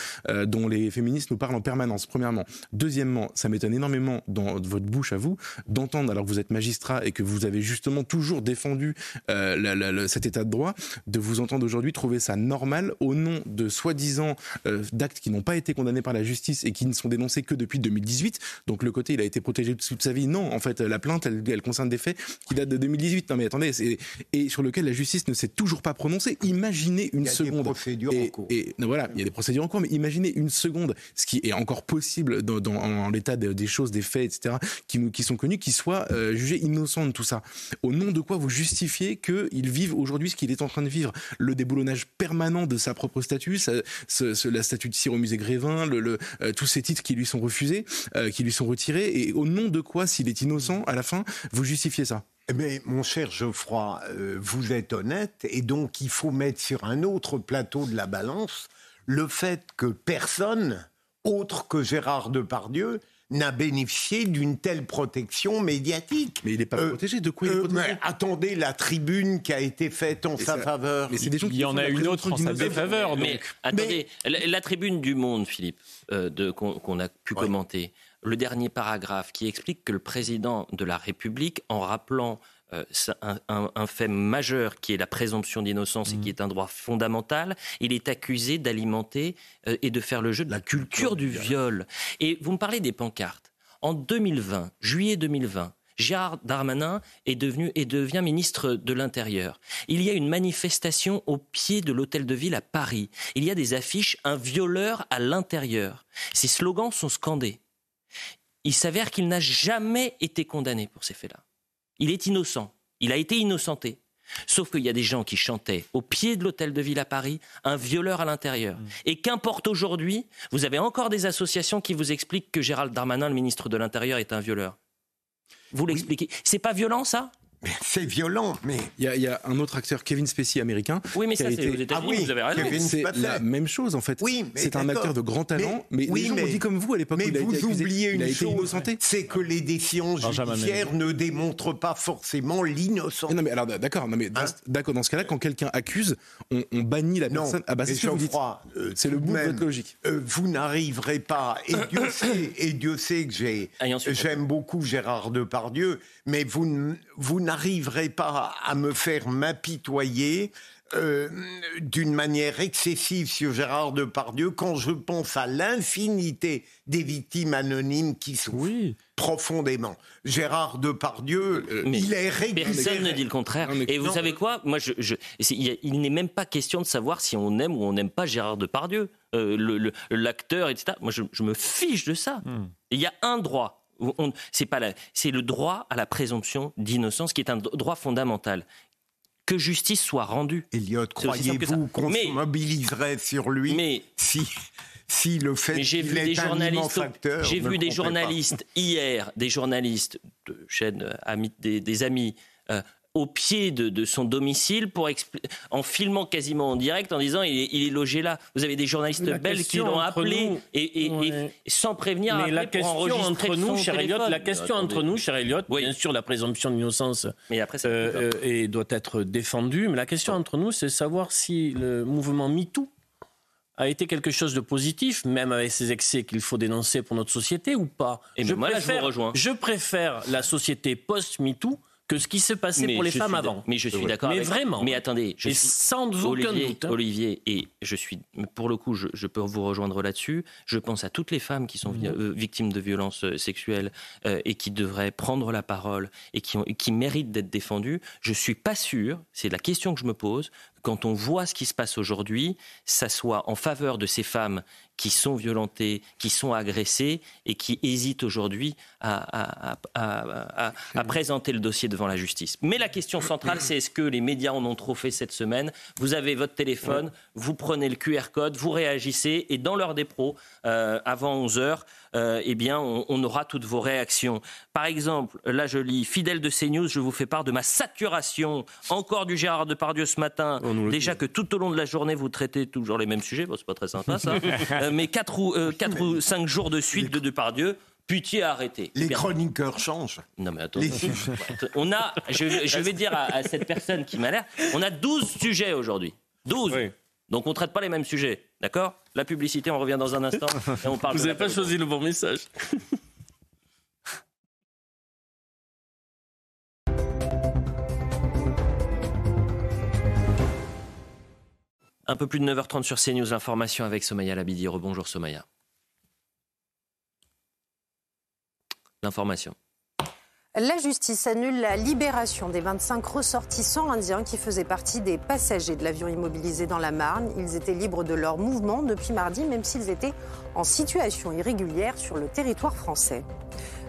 dont les féministes nous parlent en permanence. Premièrement, deuxièmement, ça m'étonne énormément dans votre bouche à vous d'entendre alors que vous êtes magistrat et que vous avez justement toujours défendu la, la, cet état de droit, de vous entendre aujourd'hui trouver ça normal au nom de soi-disant euh, d'actes qui n'ont pas été condamnés par la justice et qui ne sont dénoncés que depuis 2018. Donc le côté il a été protégé toute sa vie. Non, en fait, la plainte, elle, elle concerne des faits qui datent de 2018. Non mais attendez, et sur lequel la justice ne s'est toujours pas prononcée. Imaginez une seconde. Il y a des procédures et, en cours. Et, voilà, il y a des procédures en cours, mais imaginez une seconde, ce qui est encore possible dans, l'état des choses, des faits, etc., qui, sont connus, qui soient euh, jugés innocents de tout ça. Au nom de quoi vous justifiez qu'ils vivent aujourd'hui ce qu'il est en train de vivre? Le déboulonnage permanent de sa propre statut, la statue de cire au musée Grévin, euh, tous ces titres qui lui sont refusés, euh, qui lui sont retirés, et au nom de quoi, s'il est innocent, à la fin, vous justifiez ça? Mais mon cher Geoffroy, euh, vous êtes honnête, et donc il faut mettre sur un autre plateau de la balance le fait que personne, autre que Gérard Depardieu, n'a bénéficié d'une telle protection médiatique. Mais il n'est pas euh, protégé. De quoi il est euh, protégé Attendez, la tribune qui a été faite en sa faveur. Mais des gens il y en a une autre en sa défaveur. Mais attendez, La, tribune du Monde, Philippe, euh, qu'on a pu commenter, le dernier paragraphe qui explique que le président de la République, en rappelant euh, un, fait majeur qui est la présomption d'innocence et qui est un droit fondamental. Il est accusé d'alimenter euh, et de faire le jeu de la culture du viol. Et vous me parlez des pancartes. En 2020, juillet 2020, Gérard Darmanin est devenu et devient ministre de l'Intérieur. Il y a une manifestation au pied de l'hôtel de ville à Paris. Il y a des affiches un violeur à l'intérieur. Ces slogans sont scandés. Il s'avère qu'il n'a jamais été condamné pour ces faits-là. Il est innocent. Il a été innocenté. Sauf qu'il y a des gens qui chantaient au pied de l'hôtel de ville à Paris un violeur à l'intérieur. Mm. Et qu'importe aujourd'hui, vous avez encore des associations qui vous expliquent que Gérald Darmanin, le ministre de l'Intérieur, est un violeur. Vous l'expliquez. C'est pas violent ça? C'est violent, mais. Il y, a, un autre acteur, Kevin Spacey, américain. Oui, mais ça, c'est aux États-Unis, ah vous avez raison. C'est la même chose, en fait. Oui, c'est un acteur de grand talent, mais, les gens ont dit comme vous à l'époque. Mais il a vous été oubliez une chose, c'est que les décisions judiciaires ne démontrent pas forcément l'innocence. Non, mais alors, d'accord, mais hein d'accord, dans ce cas-là, quand quelqu'un accuse, on, bannit la personne. Ah, bah, c'est ce que vous dites. Euh, c'est le bout de votre logique. Euh, vous n'arriverez pas, et Dieu sait, et Dieu sait que j'aime beaucoup Gérard Depardieu, mais vous, vous n'arriverez pas à me faire m'apitoyer euh, d'une manière excessive sur Gérard Depardieu quand je pense à l'infinité des victimes anonymes qui souffrent oui. profondément. Gérard Depardieu, euh, il est régulier. Personne ne dit le contraire. Et vous savez quoi? Moi, je, je, il, n'est même pas question de savoir si on aime ou on n'aime pas Gérard Depardieu, euh, l'acteur, etc. Moi, je, me fiche de ça. Hmm. Il y a un droit c'est pas c'est le droit à la présomption d'innocence qui est un droit fondamental. Que justice soit rendue. Elliot, croyez-vous qu'on se mobiliserait sur lui mais, si si le fait j'ai vu des journalistes j'ai vu des journalistes hier des journalistes de chaînes amis, des, amis euh, au pied de, son domicile pour en filmant quasiment en direct en disant il est, logé là. Vous avez des journalistes belges qui l'ont appelé et, sans prévenir. Mais la question entre nous, cher Elliot, la question entre nous, cher Elliot, bien sûr la présomption d'innocence euh, et doit être défendue, mais la question entre nous, c'est savoir si le mouvement MeToo a été quelque chose de positif, même avec ces excès qu'il faut dénoncer pour notre société ou pas. Et je, moi, préfère, je, rejoins. je préfère la société post-MeToo que ce qui se passait pour les femmes avant. Mais je suis d'accord. Mais vraiment. Mais attendez, je suis sans aucun Olivier, doute. Hein. Olivier, et je suis, pour le coup, je, peux vous rejoindre là-dessus. Je pense à toutes les femmes qui sont mmh. euh, victimes de violences euh, sexuelles euh, et qui devraient prendre la parole et qui, ont, qui méritent d'être défendues. Je suis pas sûr, c'est la question que je me pose, quand on voit ce qui se passe aujourd'hui, ça soit en faveur de ces femmes qui sont violentées, qui sont agressées et qui hésitent aujourd'hui à, présenter le dossier devant la justice. Mais la question centrale, c'est est-ce que les médias en ont trop fait cette semaine? Vous avez votre téléphone, vous prenez le QR code, vous réagissez et dans l'heure des pros, euh, avant 11 heures, euh, eh bien, on, aura toutes vos réactions. Par exemple, là, je lis fidèle de CNews, je vous fais part de ma saturation. Encore du Gérard Depardieu ce matin. Déjà que tout au long de la journée, vous traitez toujours les mêmes sujets. Bon, c'est pas très sympa ça. Euh, mais 4 ou, euh, quatre ou 5 jours de suite de Depardieu. Putier a arrêté. Les chroniqueurs changent. Non mais attends. On a, je, vais dire à, cette personne qui m'a l'air, on a 12 sujets aujourd'hui. 12. Donc on ne traite pas les mêmes sujets. D'accord? La publicité, on revient dans un instant. Et on parle Vous n'avez pas choisi le bon message. Un peu plus de 9h30 sur CNews, l'information avec Somaya Labidi. Rebonjour Somaya. L'information. La justice annule la libération des 25 ressortissants indiens qui faisaient partie des passagers de l'avion immobilisé dans la Marne. Ils étaient libres de leur mouvement depuis mardi, même s'ils étaient en situation irrégulière sur le territoire français.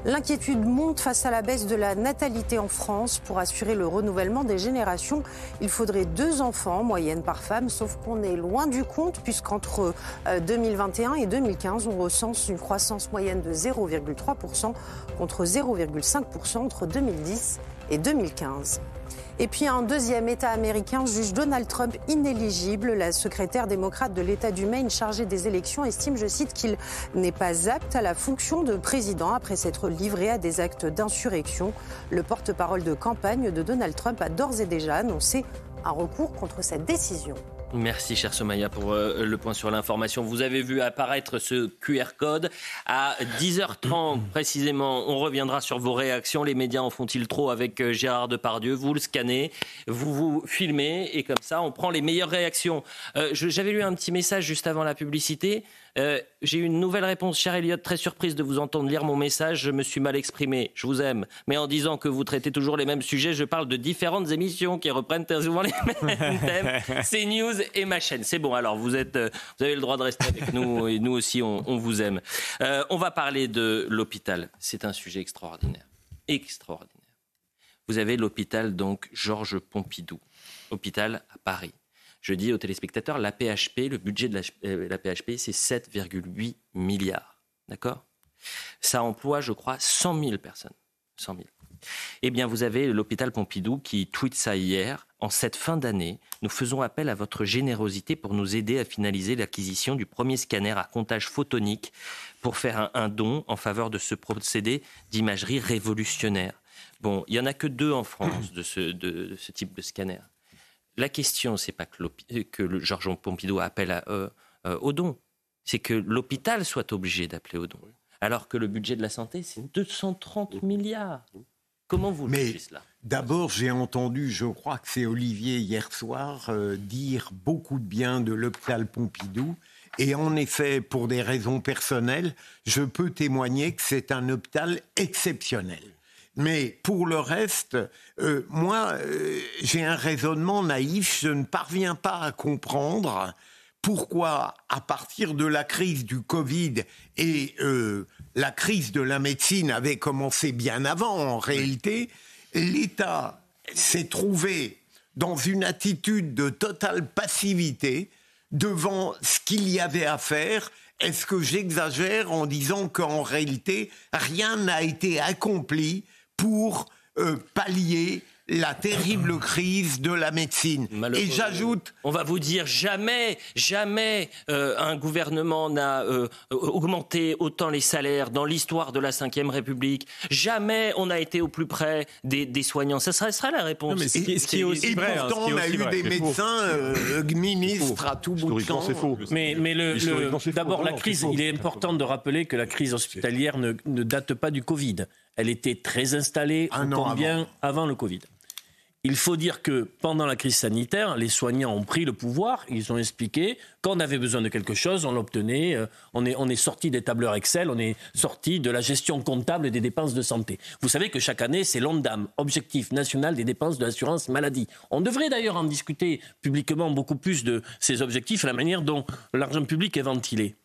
L'inquiétude monte face à la baisse de la natalité en France. Pour assurer le renouvellement des générations, il faudrait deux enfants en moyenne par femme, sauf qu'on est loin du compte puisqu'entre 2021 euh, et 2015, on recense une croissance moyenne de 0,3% contre 0,5% entre 2010 et 2015. Et puis un deuxième État américain juge Donald Trump inéligible. La secrétaire démocrate de l'État du Maine chargée des élections estime, je cite, qu'il n'est pas apte à la fonction de président après s'être livré à des actes d'insurrection. Le porte-parole de campagne de Donald Trump a d'ores et déjà annoncé un recours contre cette décision. Merci, cher Somaya, pour euh, le point sur l'information. Vous avez vu apparaître ce QR code. À 10h30 précisément, on reviendra sur vos réactions. Les médias en font-ils trop avec euh, Gérard Depardieu? Vous le scannez, vous vous filmez et comme ça, on prend les meilleures réactions. Euh, j'avais lu un petit message juste avant la publicité. Euh, j'ai eu une nouvelle réponse, cher Elliot, très surprise de vous entendre lire mon message. Je me suis mal exprimé. Je vous aime. Mais en disant que vous traitez toujours les mêmes sujets, je parle de différentes émissions qui reprennent très souvent les mêmes thèmes. C'est News et ma chaîne. C'est bon. Alors, vous, êtes, euh, vous avez le droit de rester avec nous et nous aussi, on, vous aime. Euh, on va parler de l'hôpital. C'est un sujet extraordinaire. Extraordinaire. Vous avez l'hôpital, donc, Georges Pompidou. Hôpital à Paris. Je dis aux téléspectateurs, la PHP, le budget de la, euh, PHP, c'est 7,8 milliards. D'accord? Ça emploie, je crois, 100 000 personnes. 100 000. Eh bien, vous avez l'hôpital Pompidou qui tweet ça hier. En cette fin d'année, nous faisons appel à votre générosité pour nous aider à finaliser l'acquisition du premier scanner à comptage photonique pour faire un, don en faveur de ce procédé d'imagerie révolutionnaire. Bon, il n'y en a que deux en France de ce, de ce type de scanner. La question, c'est pas que, que le Georges Pompidou appelle euh, euh, au don, c'est que l'hôpital soit obligé d'appeler au don. Alors que le budget de la santé, c'est 230 milliards. Comment vous Mais cela? D'abord, j'ai entendu, je crois que c'est Olivier hier soir, euh, dire beaucoup de bien de l'hôpital Pompidou. Et en effet, pour des raisons personnelles, je peux témoigner que c'est un hôpital exceptionnel. Mais pour le reste, euh, moi, euh, j'ai un raisonnement naïf. Je ne parviens pas à comprendre pourquoi, à partir de la crise du Covid et euh, la crise de la médecine avait commencé bien avant, en réalité, l'État s'est trouvé dans une attitude de totale passivité devant ce qu'il y avait à faire. Est-ce que j'exagère en disant qu'en réalité, rien n'a été accompli pour euh, pallier la terrible crise de la médecine. Et j'ajoute... On va vous dire, jamais, jamais euh, un gouvernement n'a euh, augmenté autant les salaires dans l'histoire de la Ve République. Jamais on a été au plus près des, soignants. Ça sera, sera la réponse. et, qui est aussi et hein, pourtant, on a eu des médecins ministres à tout bout de champ. c'est faux. Mais, mais le, d'abord, la crise, il est important de rappeler que la crise hospitalière ne, ne date pas du Covid. Elle était très installée, un an bien avant le Covid. Il faut dire que pendant la crise sanitaire, les soignants ont pris le pouvoir, ils ont expliqué qu'on avait besoin de quelque chose, on l'obtenait, euh, on est, on sorti des tableurs Excel, on est sorti de la gestion comptable des dépenses de santé. Vous savez que chaque année, c'est l'ONDAM, Objectif national des dépenses de l'assurance maladie. On devrait d'ailleurs en discuter publiquement beaucoup plus de ces objectifs la manière dont l'argent public est ventilé.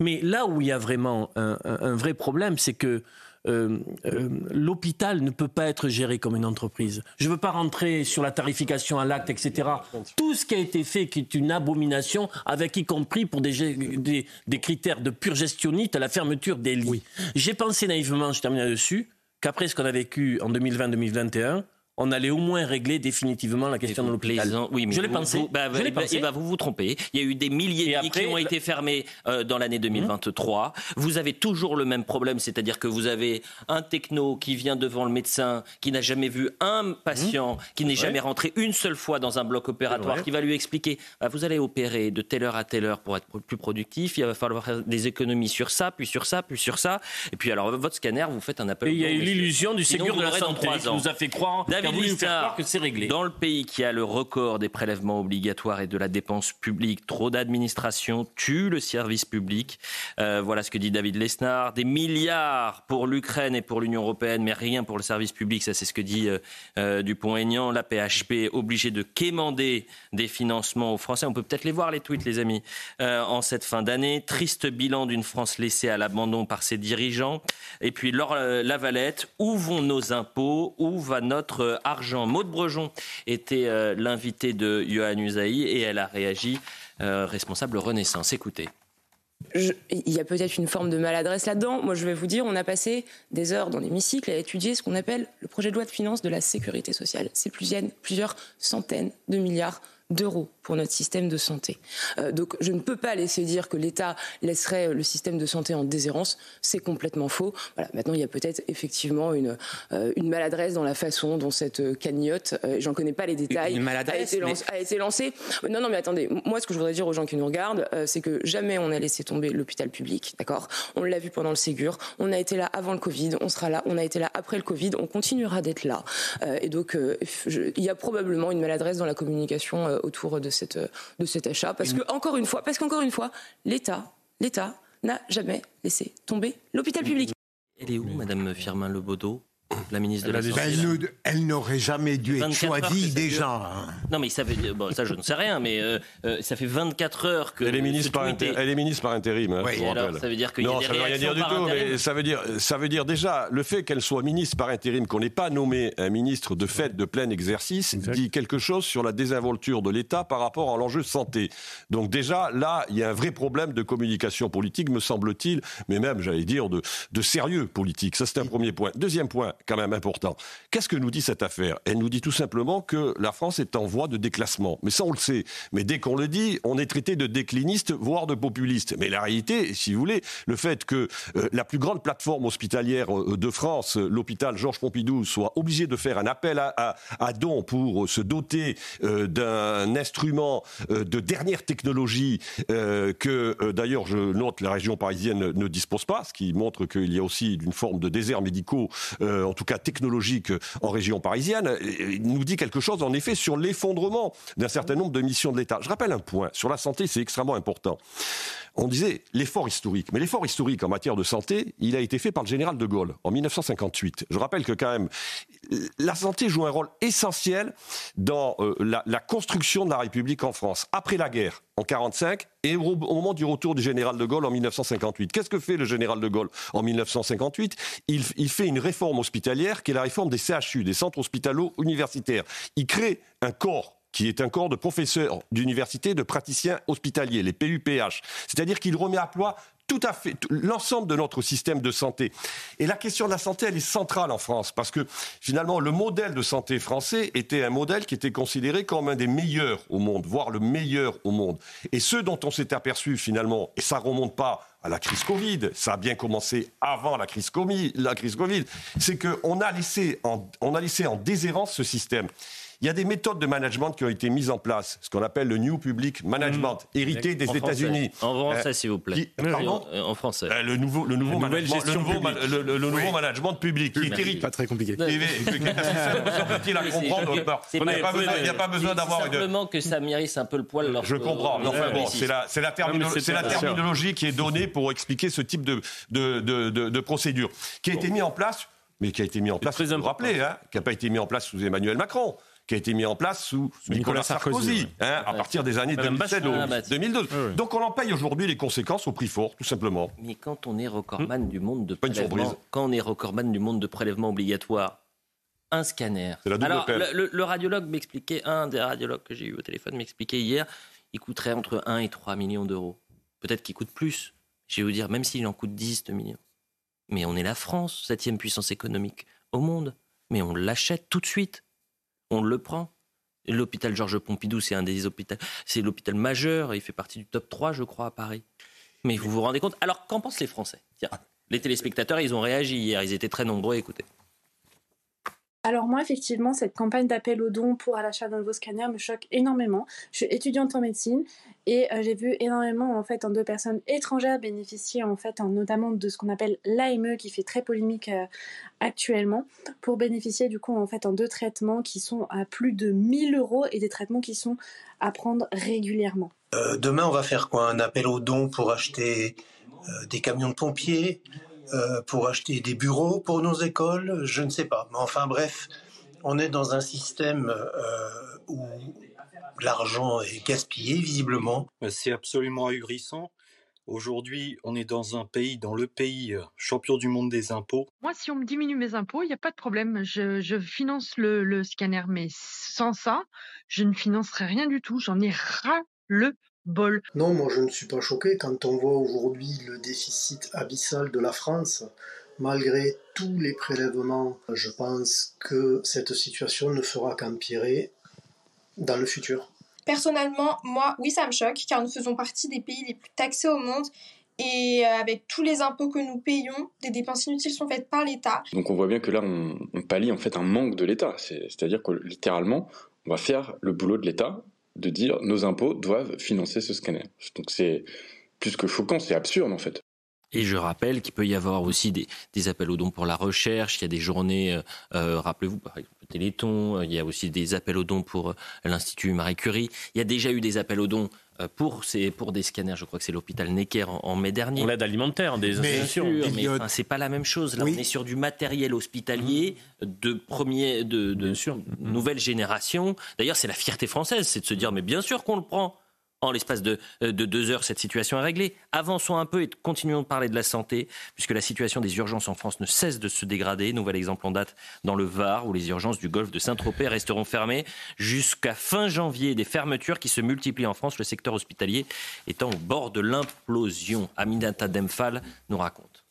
Mais là où il y a vraiment un vrai problème, c'est que euh, euh, l'hôpital ne peut pas être géré comme une entreprise. Je ne veux pas rentrer sur la tarification à l'acte, etc. Tout ce qui a été fait, qui est une abomination, avec y compris pour des, des, critères de pur gestionnite, la fermeture des lits. J'ai pensé naïvement, je termine là-dessus, qu'après ce qu'on a vécu en 2020-2021, on allait au moins régler définitivement la question de l'hôpital. Oui, mais je l'ai pensé. Vous, bah, je pensé. Bah, vous vous trompez. Il y a eu des milliers de lits qui ont été fermés euh, dans l'année 2023. Vous avez toujours le même problème, c'est-à-dire que vous avez un techno qui vient devant le médecin, qui n'a jamais vu un patient, qui n'est jamais rentré une seule fois dans un bloc opératoire, qui va lui expliquer bah, vous allez opérer de telle heure à telle heure pour être plus productif. Il va falloir faire des économies sur ça, puis sur ça, puis sur ça. Et puis alors votre scanner, vous faites un appel. il y a eu l'illusion du Ségur de la santé qui nous a fait croire que c'est réglé. Dans le pays qui a le record des prélèvements obligatoires et de la dépense publique, trop d'administration tue le service public. Euh, voilà ce que dit David Lesnar. Des milliards pour l'Ukraine et pour l'Union européenne, mais rien pour le service public. Ça, c'est ce que dit euh, euh, Dupont-Aignan. La PHP obligée de quémander des financements aux Français. On peut peut-être les voir, les tweets, les amis, en cette fin d'année. Triste bilan d'une France laissée à l'abandon par ses dirigeants. Et puis, Laure Lavalette, où vont nos impôts? Où va notre argent Maude Brejon était euh, l'invité de Johan Usaï et elle a réagi, euh, responsable Renaissance. Écoutez. il y a peut-être une forme de maladresse là-dedans. Moi, je vais vous dire, on a passé des heures dans l'hémicycle à étudier ce qu'on appelle le projet de loi de finances de la sécurité sociale. C'est plusieurs centaines de milliards d'euros pour notre système de santé. Euh, donc je ne peux pas laisser dire que l'État laisserait le système de santé en déshérence. C'est complètement faux. Voilà. Maintenant, il y a peut-être effectivement une, euh, une maladresse dans la façon dont cette cagnotte, euh, j'en connais pas les détails, a, été a été lancée. Non, non, mais attendez. Moi, ce que je voudrais dire aux gens qui nous regardent, c'est que jamais on a laissé tomber l'hôpital public. D'accord? On l'a vu pendant le Ségur. On a été là avant le Covid. On sera là. On a été là après le Covid. On continuera d'être là. et donc, il y a probablement une maladresse dans la communication autour de cette, de cet achat. Parce que, encore une fois, parce qu'encore une fois, l'État, l'État n'a jamais laissé tomber l'hôpital public. Elle est où, Madame Firmin Lebaudot la ministre de la Santé. Elle, n'aurait jamais dû être choisie déjà. Hein. Non, mais ça, bon, ça, je ne sais rien, mais euh, euh, ça fait 24 heures que. Elle est ministre, par, elle est ministre par intérim. Hein, oui, alors, ça veut dire y a non, des ça veut rien dire du tout. Mais ça veut dire, ça veut dire déjà le fait qu'elle soit ministre par intérim, qu'on n'ait pas nommé un ministre de fait de plein exercice, dit quelque chose sur la désinvolture de l'État par rapport à l'enjeu santé. Donc déjà là, il y a un vrai problème de communication politique, me semble-t-il, mais même, j'allais dire, de, de sérieux politique. Ça, c'est un premier point. Deuxième point quand même important. Qu'est-ce que nous dit cette affaire? Elle nous dit tout simplement que la France est en voie de déclassement. Mais ça, on le sait. Mais dès qu'on le dit, on est traité de décliniste, voire de populiste. Mais la réalité, si vous voulez, le fait que euh, la plus grande plateforme hospitalière euh, de France, euh, l'hôpital Georges Pompidou, soit obligé de faire un appel à, à, dons pour se doter d'un instrument de dernière technologie que, d'ailleurs, je note, la région parisienne ne dispose pas, ce qui montre qu'il y a aussi une forme de désert médicaux, en tout cas technologique en région parisienne, nous dit quelque chose en effet sur l'effondrement d'un certain nombre de missions de l'État. Je rappelle un point, sur la santé, c'est extrêmement important on disait l'effort historique. Mais l'effort historique en matière de santé, il a été fait par le général de Gaulle en 1958. Je rappelle que quand même, la santé joue un rôle essentiel dans euh, la, construction de la République en France. Après la guerre, en 1945, et au, moment du retour du général de Gaulle en 1958. Qu'est-ce que fait le général de Gaulle en 1958 il, il fait une réforme hospitalière qui est la réforme des CHU, des centres hospitalo-universitaires. Il crée un corps qui est un corps de professeurs d'université, de praticiens hospitaliers, les PUPH. C'est-à-dire qu'il remet à plat tout à fait l'ensemble de notre système de santé. Et la question de la santé, elle est centrale en France, parce que finalement, le modèle de santé français était un modèle qui était considéré comme un des meilleurs au monde, voire le meilleur au monde. Et ce dont on s'est aperçu finalement, et ça remonte pas à la crise Covid, ça a bien commencé avant la crise Covid, la crise Covid, c'est qu'on a laissé a laissé en déshérence ce système. Il y a des méthodes de management qui ont été mises en place, ce qu'on appelle le New Public Management, mmh. hérité des États-Unis. En français, euh, s'il vous plaît. pardon euh, En français. Euh, le nouveau, le nouveau, management, le nouveau, le, nouveau management public, qui est hérité. Pas très compliqué. il à comprendre. Il n'y a pas besoin d'avoir une. Simplement que ça mérite un peu le poil. Je comprends. c'est la, la, terminologie qui est donnée pour expliquer ce type de, de, de, de procédure, qui a été mis en place mais qui a été mis en place, vous vous rappelez, hein, qui n'a pas été mis en place sous Emmanuel Macron, qui a été mis en place sous Nicolas, Sarkozy, hein, à partir des années 2007 2012. Donc on en paye aujourd'hui les conséquences au prix fort, tout simplement. Mais quand on est recordman du monde de prélèvement, quand on est recordman du monde de prélèvement obligatoire, un scanner. Alors, le, le, radiologue m'expliquait, un des radiologues que j'ai eu au téléphone m'expliquait hier, il coûterait entre 1 et 3 millions d'euros. Peut-être qu'il coûte plus. Je vais vous dire, même s'il en coûte 10 de millions. Mais on est la France, septième puissance économique au monde. Mais on l'achète tout de suite. On le prend. L'hôpital Georges Pompidou, c'est un des hôpitaux, c'est l'hôpital majeur, il fait partie du top 3, je crois, à Paris. Mais vous vous rendez compte Alors, qu'en pensent les Français? Tiens, Les téléspectateurs, ils ont réagi hier, ils étaient très nombreux, écoutez. Alors moi, effectivement, cette campagne d'appel aux dons pour l'achat d'un nouveau scanner me choque énormément. Je suis étudiante en médecine et euh, j'ai vu énormément en fait en deux personnes étrangères bénéficier en fait notamment de ce qu'on appelle l'AME qui fait très polémique euh, actuellement pour bénéficier du coup en fait en deux traitements qui sont à plus de 1000 euros et des traitements qui sont à prendre régulièrement. Euh, demain, on va faire quoi? Un appel aux dons pour acheter des camions de pompiers, euh, pour acheter des bureaux pour nos écoles, je ne sais pas. Mais enfin bref, on est dans un système euh, où l'argent est gaspillé visiblement. C'est absolument ahurissant. Aujourd'hui, on est dans un pays, dans le pays euh, champion du monde des impôts. Moi, si on me diminue mes impôts, il n'y a pas de problème. Je, finance le, le, scanner, mais sans ça, je ne financerai rien du tout. J'en ai ras le non, moi je ne suis pas choqué quand on voit aujourd'hui le déficit abyssal de la France. Malgré tous les prélèvements, je pense que cette situation ne fera qu'empirer dans le futur. Personnellement, moi, oui, ça me choque, car nous faisons partie des pays les plus taxés au monde. Et euh, avec tous les impôts que nous payons, des dépenses inutiles sont faites par l'État. Donc on voit bien que là, on, on pallie en fait un manque de l'État. C'est-à-dire que littéralement, on va faire le boulot de l'État de dire nos impôts doivent financer ce scanner. Donc c'est plus que choquant, c'est absurde en fait. Et je rappelle qu'il peut y avoir aussi des, appels aux dons pour la recherche. Il y a des journées, euh, euh, rappelez-vous, par exemple, le Téléthon. Il y a aussi des appels aux dons pour euh, l'Institut Marie Curie. Il y a déjà eu des appels aux dons pour, pour des scanners. Je crois que c'est l'hôpital Necker en, mai dernier. Pour l'aide alimentaire des institutions. Mais, c'est pas la même chose. Là, on est sur du matériel hospitalier de premier, de, de nouvelle génération. D'ailleurs, c'est la fierté française, c'est de se dire, mais bien sûr qu'on le prend. En l'espace de, euh, de, deux heures, cette situation est réglée. Avançons un peu et continuons de parler de la santé, puisque la situation des urgences en France ne cesse de se dégrader. Nouvel exemple en date dans le Var, où les urgences du golfe de Saint-Tropez resteront fermées jusqu'à fin janvier. Des fermetures qui se multiplient en France, le secteur hospitalier étant au bord de l'implosion. Aminata Demphal nous raconte.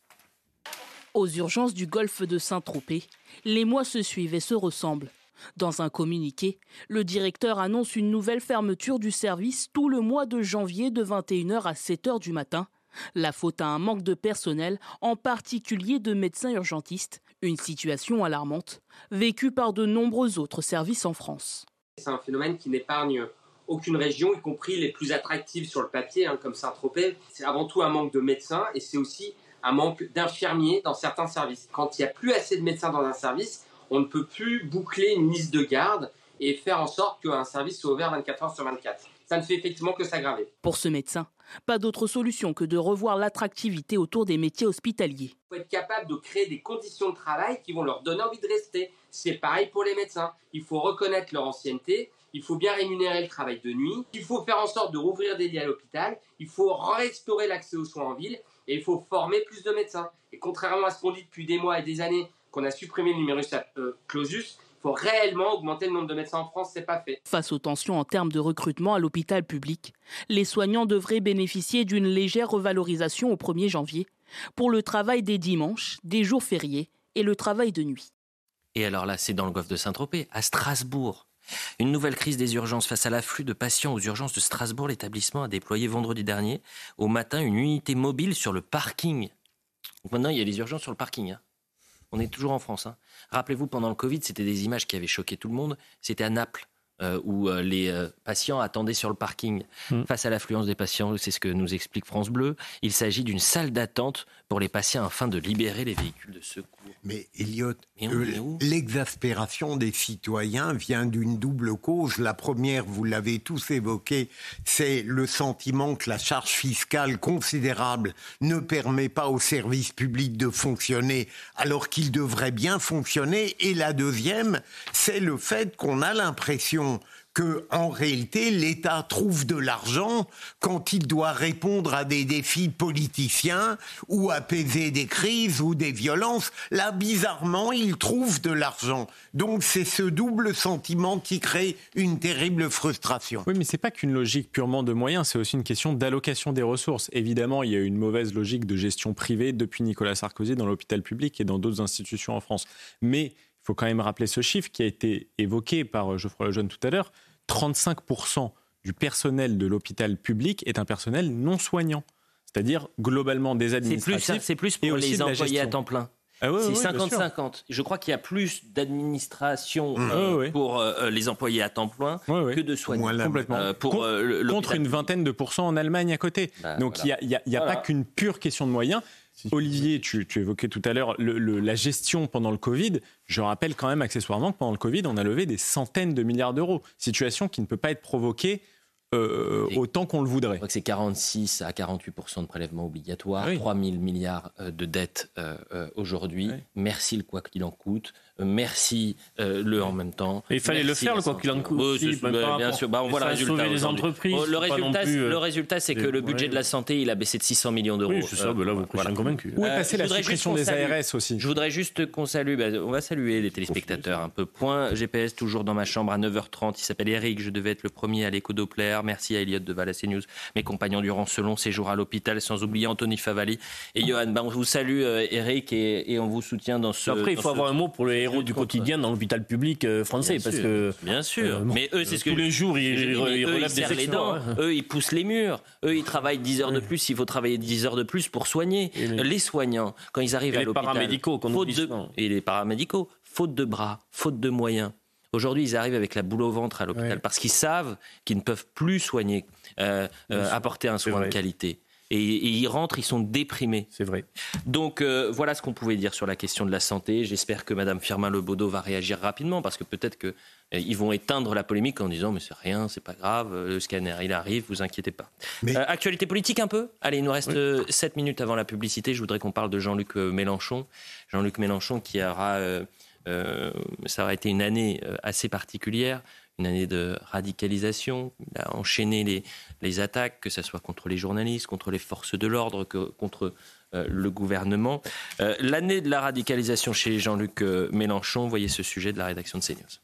Aux urgences du golfe de Saint-Tropez, les mois se suivent et se ressemblent. Dans un communiqué, le directeur annonce une nouvelle fermeture du service tout le mois de janvier de 21h à 7h du matin. La faute à un manque de personnel, en particulier de médecins urgentistes, une situation alarmante, vécue par de nombreux autres services en France. C'est un phénomène qui n'épargne aucune région, y compris les plus attractives sur le papier, hein, comme Saint-Tropez. C'est avant tout un manque de médecins et c'est aussi un manque d'infirmiers dans certains services. Quand il n'y a plus assez de médecins dans un service, on ne peut plus boucler une liste de garde et faire en sorte qu'un service soit ouvert 24 heures sur 24. Ça ne fait effectivement que s'aggraver. Pour ce médecin, pas d'autre solution que de revoir l'attractivité autour des métiers hospitaliers. Il faut être capable de créer des conditions de travail qui vont leur donner envie de rester. C'est pareil pour les médecins. Il faut reconnaître leur ancienneté, il faut bien rémunérer le travail de nuit, il faut faire en sorte de rouvrir des lits à l'hôpital, il faut restaurer l'accès aux soins en ville et il faut former plus de médecins. Et contrairement à ce qu'on dit depuis des mois et des années, qu'on a supprimé le numerus euh, clausus, il faut réellement augmenter le nombre de médecins en France, c'est pas fait. Face aux tensions en termes de recrutement à l'hôpital public, les soignants devraient bénéficier d'une légère revalorisation au 1er janvier pour le travail des dimanches, des jours fériés et le travail de nuit. Et alors là, c'est dans le golfe de Saint-Tropez, à Strasbourg. Une nouvelle crise des urgences face à l'afflux de patients aux urgences de Strasbourg. L'établissement a déployé vendredi dernier au matin une unité mobile sur le parking. Donc maintenant, il y a les urgences sur le parking. Hein. On est toujours en France. Hein. Rappelez-vous, pendant le Covid, c'était des images qui avaient choqué tout le monde. C'était à Naples. Euh, où euh, les euh, patients attendaient sur le parking hmm. face à l'affluence des patients. C'est ce que nous explique France Bleu. Il s'agit d'une salle d'attente pour les patients afin de libérer les véhicules de secours. Mais Elliot, l'exaspération des citoyens vient d'une double cause. La première, vous l'avez tous évoqué, c'est le sentiment que la charge fiscale considérable ne permet pas aux services publics de fonctionner alors qu'ils devraient bien fonctionner. Et la deuxième, c'est le fait qu'on a l'impression que, en réalité, l'État trouve de l'argent quand il doit répondre à des défis politiciens ou apaiser des crises ou des violences. Là, bizarrement, il trouve de l'argent. Donc, c'est ce double sentiment qui crée une terrible frustration. Oui, mais c'est pas qu'une logique purement de moyens, c'est aussi une question d'allocation des ressources. Évidemment, il y a une mauvaise logique de gestion privée depuis Nicolas Sarkozy dans l'hôpital public et dans d'autres institutions en France. Mais faut quand même rappeler ce chiffre qui a été évoqué par euh, Geoffroy Lejeune tout à l'heure. 35% du personnel de l'hôpital public est un personnel non soignant. C'est-à-dire globalement des administratifs. C'est plus, pour les employés à temps plein. Ah c'est 50-50. Je crois qu'il y a plus d'administration mmh. euh, pour euh, les employés à temps plein que de soignants. Complètement. pour, contre une vingtaine de pourcents en Allemagne à côté. Bah, Donc il n'y a, a pas qu'une pure question de moyens. Olivier, tu, évoquais tout à l'heure la gestion pendant le Covid. Je rappelle quand même accessoirement que pendant le Covid, on a levé des centaines de milliards d'euros. Situation qui ne peut pas être provoquée euh, autant qu'on le voudrait. Je crois que c'est 46 à 48% de prélèvements obligatoires, 3 000 milliards euh, de dettes euh, aujourd'hui. Merci le quoi qu'il en coûte. Merci le en même temps. il fallait le faire, le quoi qu'il en coûte. bien sûr. Bah, on voit le résultat. Les entreprises, le, résultat le résultat, c'est que le budget de la santé, il a baissé de 600 millions d'euros. Oui, c'est ça. là, vous voilà. convaincu. Où est passée la suppression des ARS aussi Je voudrais juste qu'on salue. Bah, on va saluer les téléspectateurs un peu. Point GPS toujours dans ma chambre à 9h30. Il s'appelle Eric. Je devais être le premier à l'écho Doppler. Merci à Elliot de Valassé News, mes compagnons durant ce long séjour à l'hôpital, sans oublier Anthony Favali et Johan. Ben, on vous salue, euh, Eric, et, on vous soutient dans ce. Après, il faut avoir un mot pour les héros du quotidien dans l'hôpital public euh, français, parce que. Bien sûr. Euh, mais eux, c'est ce que. Tous les jours, ils, ils, eux, ils les dents. Hein. Eux, ils poussent les murs. Eux, ils travaillent 10 heures de plus. Il faut travailler 10 heures de plus pour soigner. Les soignants, quand ils arrivent à l'hôpital. Les paramédicaux, qu'on de... Et les paramédicaux, faute de bras, faute de moyens. Aujourd'hui, ils arrivent avec la boule au ventre à l'hôpital parce qu'ils savent qu'ils ne peuvent plus soigner, euh, euh, apporter un soin de qualité. Et, ils rentrent, ils sont déprimés. C'est vrai. Donc euh, voilà ce qu'on pouvait dire sur la question de la santé. J'espère que Mme Firmin Lebaudot va réagir rapidement parce que peut-être qu'ils vont éteindre la polémique en disant mais c'est rien, c'est pas grave, le scanner il arrive, vous inquiétez pas. actualité politique un peu? Allez, il nous reste 7 minutes avant la publicité. Je voudrais qu'on parle de Jean-Luc Mélenchon. Jean-Luc Mélenchon qui aura euh, ça aurait été une année euh, assez particulière, une année de radicalisation. Il a enchaîné les, les attaques, que ce soit contre les journalistes, contre les forces de l'ordre, contre euh, le gouvernement. L'année de la radicalisation chez Jean-Luc Mélenchon, voyez ce sujet de la rédaction de CNews.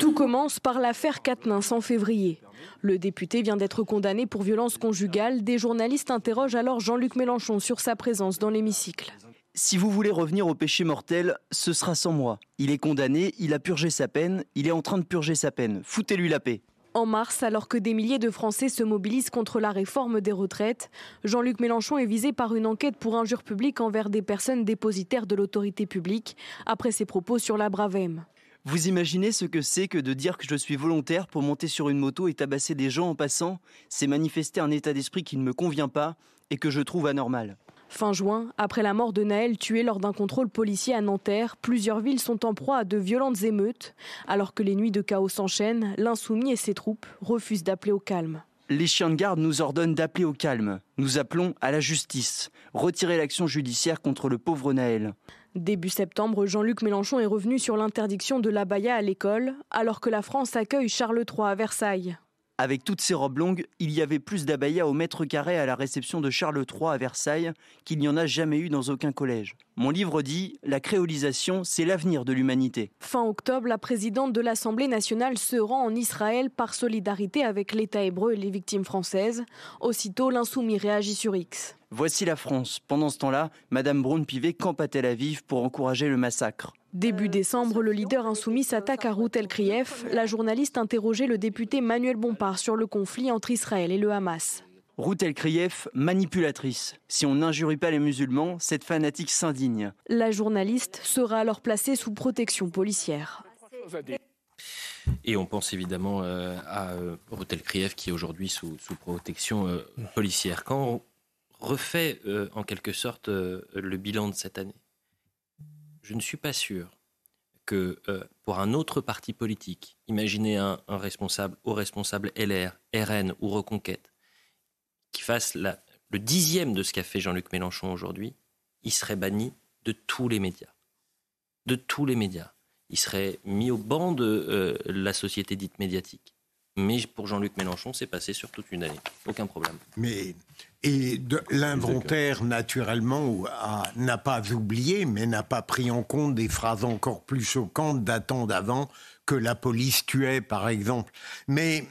Tout commence par l'affaire Quatennens en février. Le député vient d'être condamné pour violence conjugale. Des journalistes interrogent alors Jean-Luc Mélenchon sur sa présence dans l'hémicycle. Si vous voulez revenir au péché mortel, ce sera sans moi. Il est condamné, il a purgé sa peine, il est en train de purger sa peine. Foutez-lui la paix. En mars, alors que des milliers de Français se mobilisent contre la réforme des retraites, Jean-Luc Mélenchon est visé par une enquête pour injure publique envers des personnes dépositaires de l'autorité publique, après ses propos sur la Bravem. Vous imaginez ce que c'est que de dire que je suis volontaire pour monter sur une moto et tabasser des gens en passant? C'est manifester un état d'esprit qui ne me convient pas et que je trouve anormal. Fin juin, après la mort de Naël tué lors d'un contrôle policier à Nanterre, plusieurs villes sont en proie à de violentes émeutes. Alors que les nuits de chaos s'enchaînent, l'insoumis et ses troupes refusent d'appeler au calme. Les chiens de garde nous ordonnent d'appeler au calme. Nous appelons à la justice. Retirer l'action judiciaire contre le pauvre Naël. Début septembre, Jean-Luc Mélenchon est revenu sur l'interdiction de l'abaya à l'école, alors que la France accueille Charles III à Versailles. Avec toutes ces robes longues, il y avait plus d'abaya au mètre carré à la réception de Charles III à Versailles qu'il n'y en a jamais eu dans aucun collège. Mon livre dit La créolisation, c'est l'avenir de l'humanité. Fin octobre, la présidente de l'Assemblée nationale se rend en Israël par solidarité avec l'État hébreu et les victimes françaises. Aussitôt, l'insoumis réagit sur X. Voici la France. Pendant ce temps-là, Madame Braun-Pivet campe à Tel Aviv pour encourager le massacre. Début décembre, le leader insoumis s'attaque à Ruth El Krief. La journaliste interrogeait le député Manuel Bompard sur le conflit entre Israël et le Hamas. Ruth El Krief, manipulatrice. Si on n'injurie pas les musulmans, cette fanatique s'indigne. La journaliste sera alors placée sous protection policière. Et on pense évidemment à Rotel Krief qui est aujourd'hui sous, sous, protection policière. Quand refait en quelque sorte le bilan de cette année, je ne suis pas sûr que pour un autre parti politique, imaginez un, responsable, au responsable LR, RN ou Reconquête, qui fasse le dixième de ce qu'a fait Jean-Luc Mélenchon aujourd'hui, il serait banni de tous les médias. De tous les médias. Il serait mis au banc de euh, la société dite médiatique. Mais pour Jean-Luc Mélenchon, c'est passé sur toute une année. Aucun problème. Mais et l'inventaire, naturellement, n'a pas oublié, mais n'a pas pris en compte des phrases encore plus choquantes datant d'avant que la police tuait, par exemple. Mais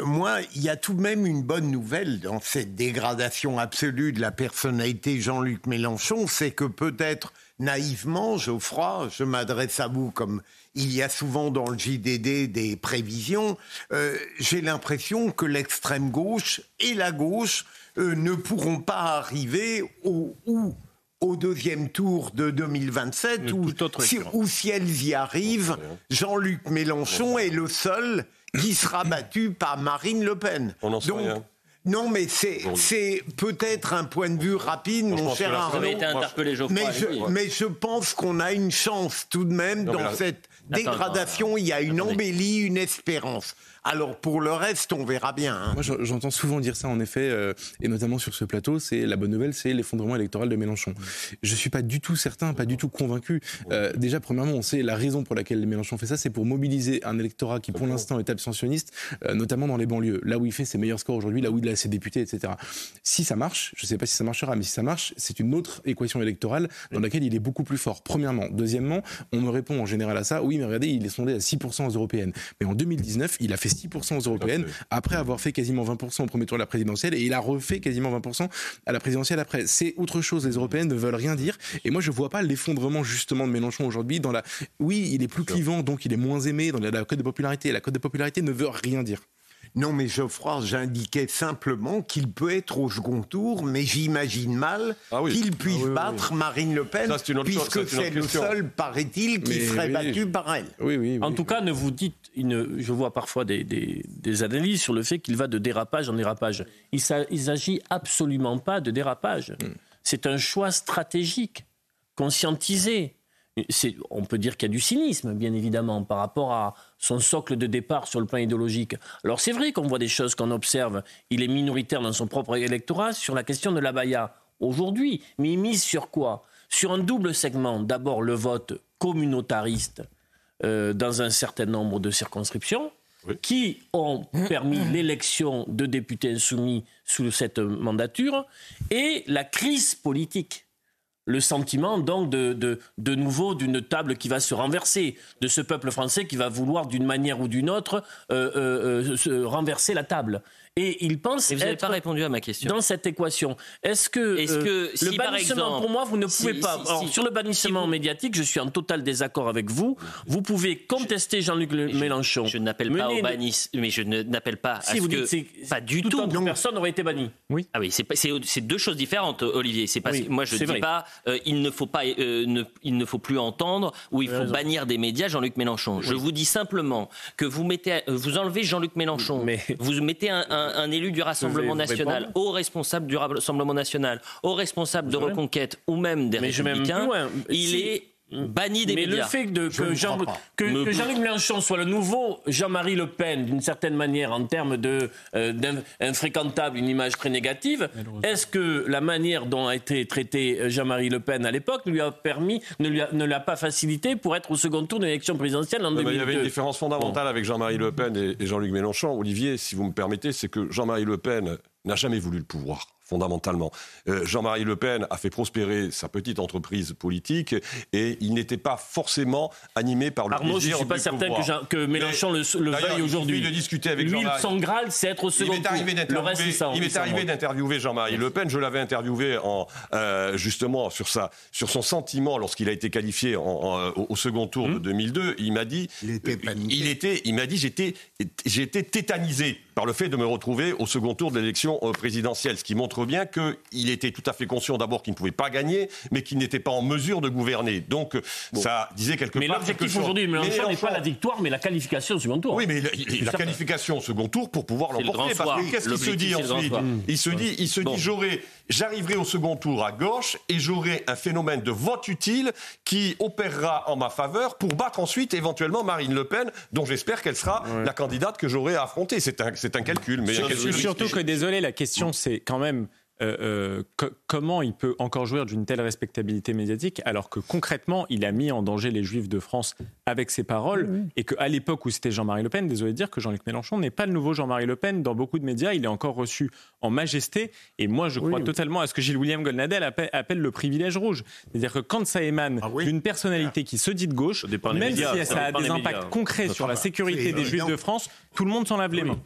moi, il y a tout de même une bonne nouvelle dans cette dégradation absolue de la personnalité Jean-Luc Mélenchon, c'est que peut-être naïvement, Geoffroy, je m'adresse à vous comme il y a souvent dans le JDD des prévisions, euh, j'ai l'impression que l'extrême gauche et la gauche euh, ne pourront pas arriver au, au deuxième tour de 2027, ou si, ou si elles y arrivent, Jean-Luc Mélenchon est le seul qui sera battu par Marine Le Pen. On en sait rien. Non, mais c'est peut-être un point de vue rapide, mon cher Arnaud. Mais je, mais je pense qu'on a une chance tout de même dans cette dégradation. Il y a une embellie, une espérance. Alors pour le reste, on verra bien. Hein. Moi, j'entends souvent dire ça, en effet, euh, et notamment sur ce plateau. C'est la bonne nouvelle, c'est l'effondrement électoral de Mélenchon. Je suis pas du tout certain, pas du tout convaincu. Euh, déjà, premièrement, on sait la raison pour laquelle Mélenchon fait ça, c'est pour mobiliser un électorat qui, pour l'instant, est abstentionniste, euh, notamment dans les banlieues, là où il fait ses meilleurs scores aujourd'hui, là où il a ses députés, etc. Si ça marche, je sais pas si ça marchera, mais si ça marche, c'est une autre équation électorale dans laquelle il est beaucoup plus fort. Premièrement, deuxièmement, on me répond en général à ça. Oui, mais regardez, il est sondé à 6% aux européennes. Mais en 2019, il a fait 6% aux européennes, après avoir fait quasiment 20% au premier tour de la présidentielle, et il a refait quasiment 20% à la présidentielle après. C'est autre chose, les européennes ne veulent rien dire, et moi je vois pas l'effondrement justement de Mélenchon aujourd'hui dans la... Oui, il est plus clivant, donc il est moins aimé dans la, la cote de popularité. La cote de popularité ne veut rien dire. Non, mais Geoffroy, j'indiquais simplement qu'il peut être au second tour, mais j'imagine mal ah qu'il puisse ah battre Marine Le Pen, puisque c'est le seul, paraît-il, qui serait battu par elle. Oui, oui, en tout cas, ne vous dites, une, je vois parfois des, des, analyses sur le fait qu'il va de dérapage en dérapage. Il ne s'agit absolument pas de dérapage. Hmm. C'est un choix stratégique, conscientisé on peut dire qu'il y a du cynisme, bien évidemment, par rapport à son socle de départ sur le plan idéologique. Alors c'est vrai qu'on voit des choses qu'on observe. Il est minoritaire dans son propre électorat sur la question de la Baïa aujourd'hui, mais il mise sur quoi? Sur un double segment. D'abord le vote communautariste euh, dans un certain nombre de circonscriptions. qui ont permis l'élection de députés insoumis sous cette mandature, et la crise politique le sentiment donc de, nouveau d'une table qui va se renverser, de ce peuple français qui va vouloir d'une manière ou d'une autre euh, euh, euh renverser la table. Et il pense. Et vous n'avez pas répondu à ma question. Dans cette équation, est-ce que, est -ce que euh, si le bannissement, pour moi, vous ne pouvez pas. sur le bannissement médiatique, je suis en total désaccord avec vous. Vous pouvez contester Jean-Luc Mélenchon. Je n'appelle pas au bannissement, mais je n'appelle pas à si vous que dites, pas du tout. personne n'aurait été banni. Oui. Ah oui, c'est deux choses différentes, Olivier. C'est pas. moi, je ne dis pas. Euh, il ne faut pas. Euh, ne, il ne faut plus entendre ou il faut bannir des médias Jean-Luc Mélenchon. Je vous dis simplement que vous mettez, vous enlevez Jean-Luc Mélenchon. Mais... Vous mettez un un, élu du Rassemblement national, au responsable du Rassemblement national, au responsable de Reconquête ou même des Républicains, il est banni des mais médias. le fait de, que, Jean, que, Jean-Luc Mélenchon soit le nouveau Jean-Marie Le Pen, d'une certaine manière, en termes de euh, d'infréquentable, une image très négative, est-ce que la manière dont a été traité euh, Jean-Marie Le Pen à l'époque lui a permis, ne lui ne l'a pas facilité pour être au second tour de l'élection présidentielle en 2002 Il y avait une différence fondamentale avec Jean-Marie Le Pen et Jean-Luc Mélenchon. Olivier, si vous me permettez, c'est que Jean-Marie Le Pen n'a jamais voulu le pouvoir fondamentalement. Euh, Jean-Marie Le Pen a fait prospérer sa petite entreprise politique et il n'était pas forcément animé par le Arnaud, je suis pas certain que, que, Mélenchon le, le veuille aujourd'hui. de discuter avec Lui, son Graal, c'est être au second il m'est arrivé d'interviewer Jean-Marie Le Pen. Je l'avais interviewé en, euh, justement sur, sa, sur son sentiment lorsqu'il a été qualifié en, au, second tour de 2002. Hum. Il m'a dit, il était, il, était, il m'a dit, j'étais, j'étais tétanisé par le fait de me retrouver au second tour de l'élection euh, présidentielle, ce qui montre bien qu'il était tout à fait conscient d'abord qu'il ne pouvait pas gagner, mais qu'il n'était pas en mesure de gouverner. Donc ça disait quelque mais part. Mais l'objectif aujourd'hui de Mélenchon n'est pas la victoire, mais la qualification au second tour. Oui, mais la qualification au second tour pour pouvoir l'emporter. Parce que qu'est-ce qu'il se dit ensuite Il se dit, il se dit, j'aurai, j'arriverai au second tour à gauche et j'aurai un phénomène de vote utile qui opérera en ma faveur pour battre ensuite éventuellement Marine Le Pen, dont j'espère qu'elle sera la candidate que j'aurai à affronter. C'est un, c'est un calcul. Mais Surtout que, désolé, la question, c'est quand même euh, euh, comment il peut encore jouir d'une telle respectabilité médiatique alors que concrètement, il a mis en danger les Juifs de France avec ses paroles et qu'à l'époque où c'était Jean-Marie Le Pen, désolé de dire que Jean-Luc Mélenchon n'est pas le nouveau Jean-Marie Le Pen. Dans beaucoup de médias, il est encore reçu en majesté et moi, je crois totalement à ce que Gilles William Golnadel appelle, le privilège rouge. C'est-à-dire que quand ça émane ah d'une personnalité qui se dit de gauche, même si ça, a des impacts concrets sur la sécurité des Juifs de France, tout le monde s'en lave les mains.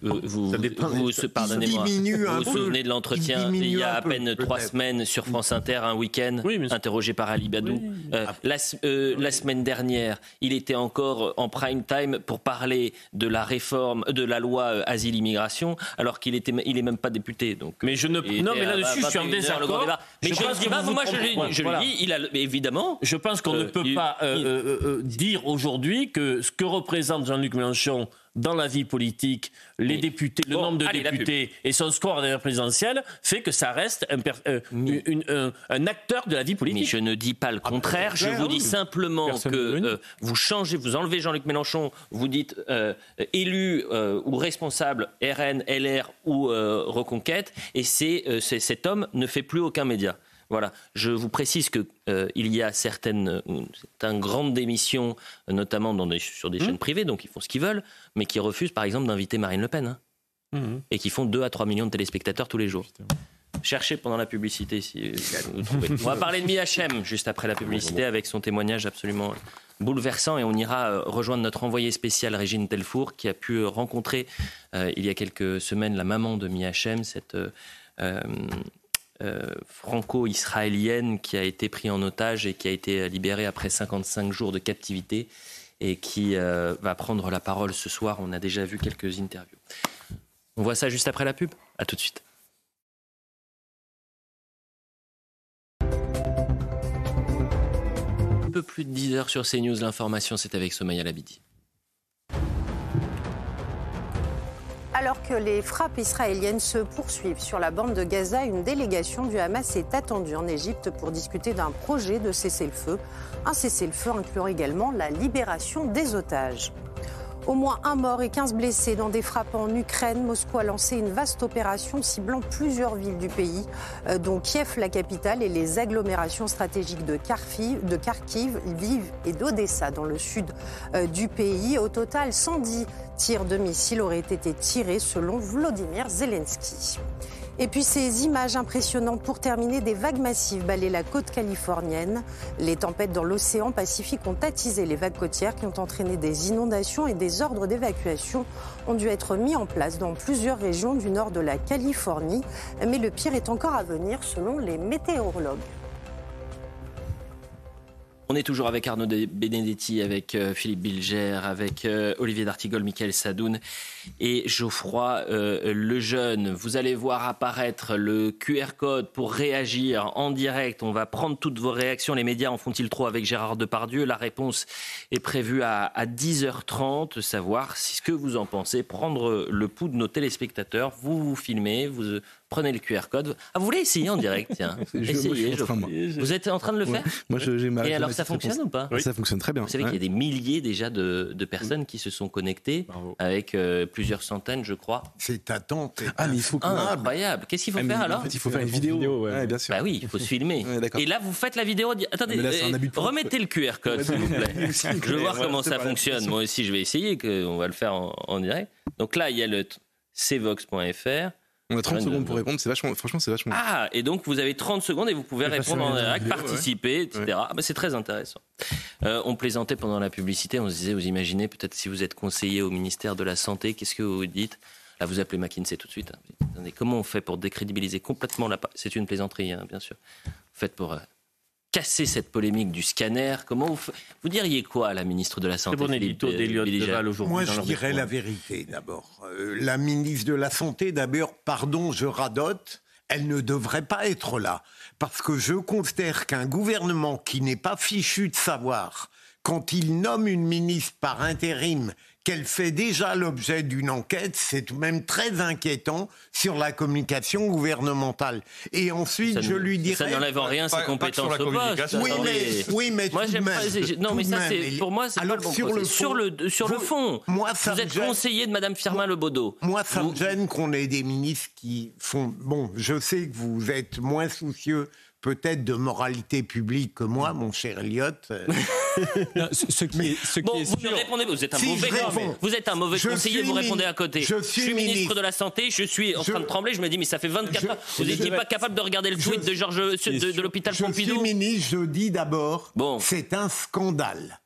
Vous, vous, vous, pardonnez-moi, vous vous souvenez de l'entretien il y a à peine trois semaines sur France Inter, un week-end, interrogé par Ali Badou. Euh, la, euh, la, semaine dernière, il était encore en prime time pour parler de la réforme, de la loi euh, asile-immigration, alors qu'il était, il est même pas député. Donc, mais je ne, non, mais là-dessus, je suis en désaccord. Mais je, pense que moi, je, le dis, il a, évidemment. Je pense qu'on ne peut pas dire aujourd'hui que ce que représente Jean-Luc Mélenchon dans la vie politique, les députés, le nombre de députés et son score à la présidentielle fait que ça reste un, euh, un, acteur de la vie politique. Mais je ne dis pas le contraire. je vous dis simplement que euh, vous changez, vous enlevez Jean-Luc Mélenchon, vous dites euh, élu ou responsable RN, LR ou Reconquête, et c'est cet homme ne fait plus aucun média. Voilà. Je vous précise qu'il euh, y a certaines, certaines grandes démissions, notamment dans sur des mmh. chaînes privées, donc ils font ce qu'ils veulent, mais qui refusent par exemple d'inviter Marine Le Pen. Hein. Mmh. Et qui font 2 à 3 millions de téléspectateurs tous les jours. Cherchez pendant la publicité si vous trouvez. on va parler de MIHM juste après la publicité avec son témoignage absolument bouleversant et on ira euh, rejoindre notre envoyé spécial Régine Telfour qui a pu rencontrer euh, il y a quelques semaines la maman de MIHM, cette euh, franco-israélienne qui a été prise en otage et qui a été libérée après 55 jours de captivité et qui euh, va prendre la parole ce soir. On a déjà vu quelques interviews. On voit ça juste après la pub. À tout de suite. Un peu plus de 10 heures sur CNews. L'information, c'est avec Somaya Labidi. Alors que les frappes israéliennes se poursuivent sur la bande de Gaza, une délégation du Hamas est attendue en Égypte pour discuter d'un projet de cessez-le-feu. Un cessez-le-feu inclut également la libération des otages. Au moins un mort et 15 blessés dans des frappes en Ukraine. Moscou a lancé une vaste opération ciblant plusieurs villes du pays, euh, dont Kiev, la capitale, et les agglomérations stratégiques de Kharkiv, de Kharkiv Lviv et d'Odessa dans le sud euh, du pays. Au total, 110 tirs de missiles auraient été tirés selon Vladimir Zelensky. Et puis ces images impressionnantes pour terminer, des vagues massives balaient la côte californienne. Les tempêtes dans l'océan Pacifique ont attisé les vagues côtières qui ont entraîné des inondations et des ordres d'évacuation ont dû être mis en place dans plusieurs régions du nord de la Californie. Mais le pire est encore à venir selon les météorologues. On est toujours avec Arnaud Benedetti, avec euh, Philippe Bilger, avec euh, Olivier D'Artigol, Michael Sadoun et Geoffroy euh, Lejeune. Vous allez voir apparaître le QR code pour réagir en direct. On va prendre toutes vos réactions. Les médias en font-ils trop avec Gérard Depardieu? La réponse est prévue à, à 10h30. Savoir ce que vous en pensez. Prendre le pouls de nos téléspectateurs. Vous vous filmez, vous prenez le QR code. Ah, vous voulez essayer en direct Tiens, essayez. Vous êtes en train de le faire Moi, j'ai ma. Et alors, ça fonctionne ou pas Ça fonctionne très bien. Vous savez qu'il y a des milliers déjà de, personnes qui se sont connectées avec euh, plusieurs centaines, je crois. C'est attente. Ah, mais il faut. Ah, incroyable. Qu'est-ce qu'il faut ah, faire alors Il faut faire une vidéo. bien sûr. Bah oui, il faut se filmer. Et là, vous faites la vidéo. Attendez, euh, remettez le QR code, s'il vous plaît. Je veux voir comment ça fonctionne. Moi aussi, je vais essayer. On va le faire en direct. Donc là, il y a le cvox.fr. On a 30 secondes pour répondre, c'est vachement, franchement, c'est vachement. Ah, et donc vous avez 30 secondes et vous pouvez répondre en direct, participer, etc. Ah, bah, c'est très intéressant. Euh, on plaisantait pendant la publicité, on se disait, vous imaginez, peut-être si vous êtes conseiller au ministère de la Santé, qu'est-ce que vous dites? Là, vous appelez McKinsey tout de suite. Hein. Comment on fait pour décrédibiliser complètement la. C'est une plaisanterie, hein, bien sûr. Faites pour. Euh, casser cette polémique du scanner. Comment vous, vous diriez quoi à la ministre de la Santé bon édito aujourd'hui. Moi, je dirais la vérité d'abord. Euh, la ministre de la Santé, d'abord, pardon, je radote, elle ne devrait pas être là. Parce que je considère qu'un gouvernement qui n'est pas fichu de savoir, quand il nomme une ministre par intérim qu'elle fait déjà l'objet d'une enquête, c'est tout de même très inquiétant sur la communication gouvernementale. Et ensuite, je lui dirais... Ça n'enlève en rien ses compétences au poste. Oui, mais, oui, mais moi, tout de même, pas, non, mais ça, c'est, pour moi, c'est pas le bon sur le, sur le sur le fond. Moi, ça vous êtes conseiller de Madame Firmin Lebaudot. Moi, ça me gêne qu'on ait des ministres qui font... Bon, je sais que vous êtes moins soucieux peut-être de moralité publique que moi, mon cher Elliot. ce, qui est, ce bon, qui est vous sûr... ne répondez pas, vous êtes un mauvais, vous êtes un mauvais conseiller, vous répondez à côté. Je suis, ministre de la Santé, je suis en train de trembler, je me dis, mais ça fait 24 heures, vous n'étiez pas capable de regarder le tweet de Georges de, de l'hôpital Pompidou Je suis ministre, je dis d'abord, bon. c'est un scandale.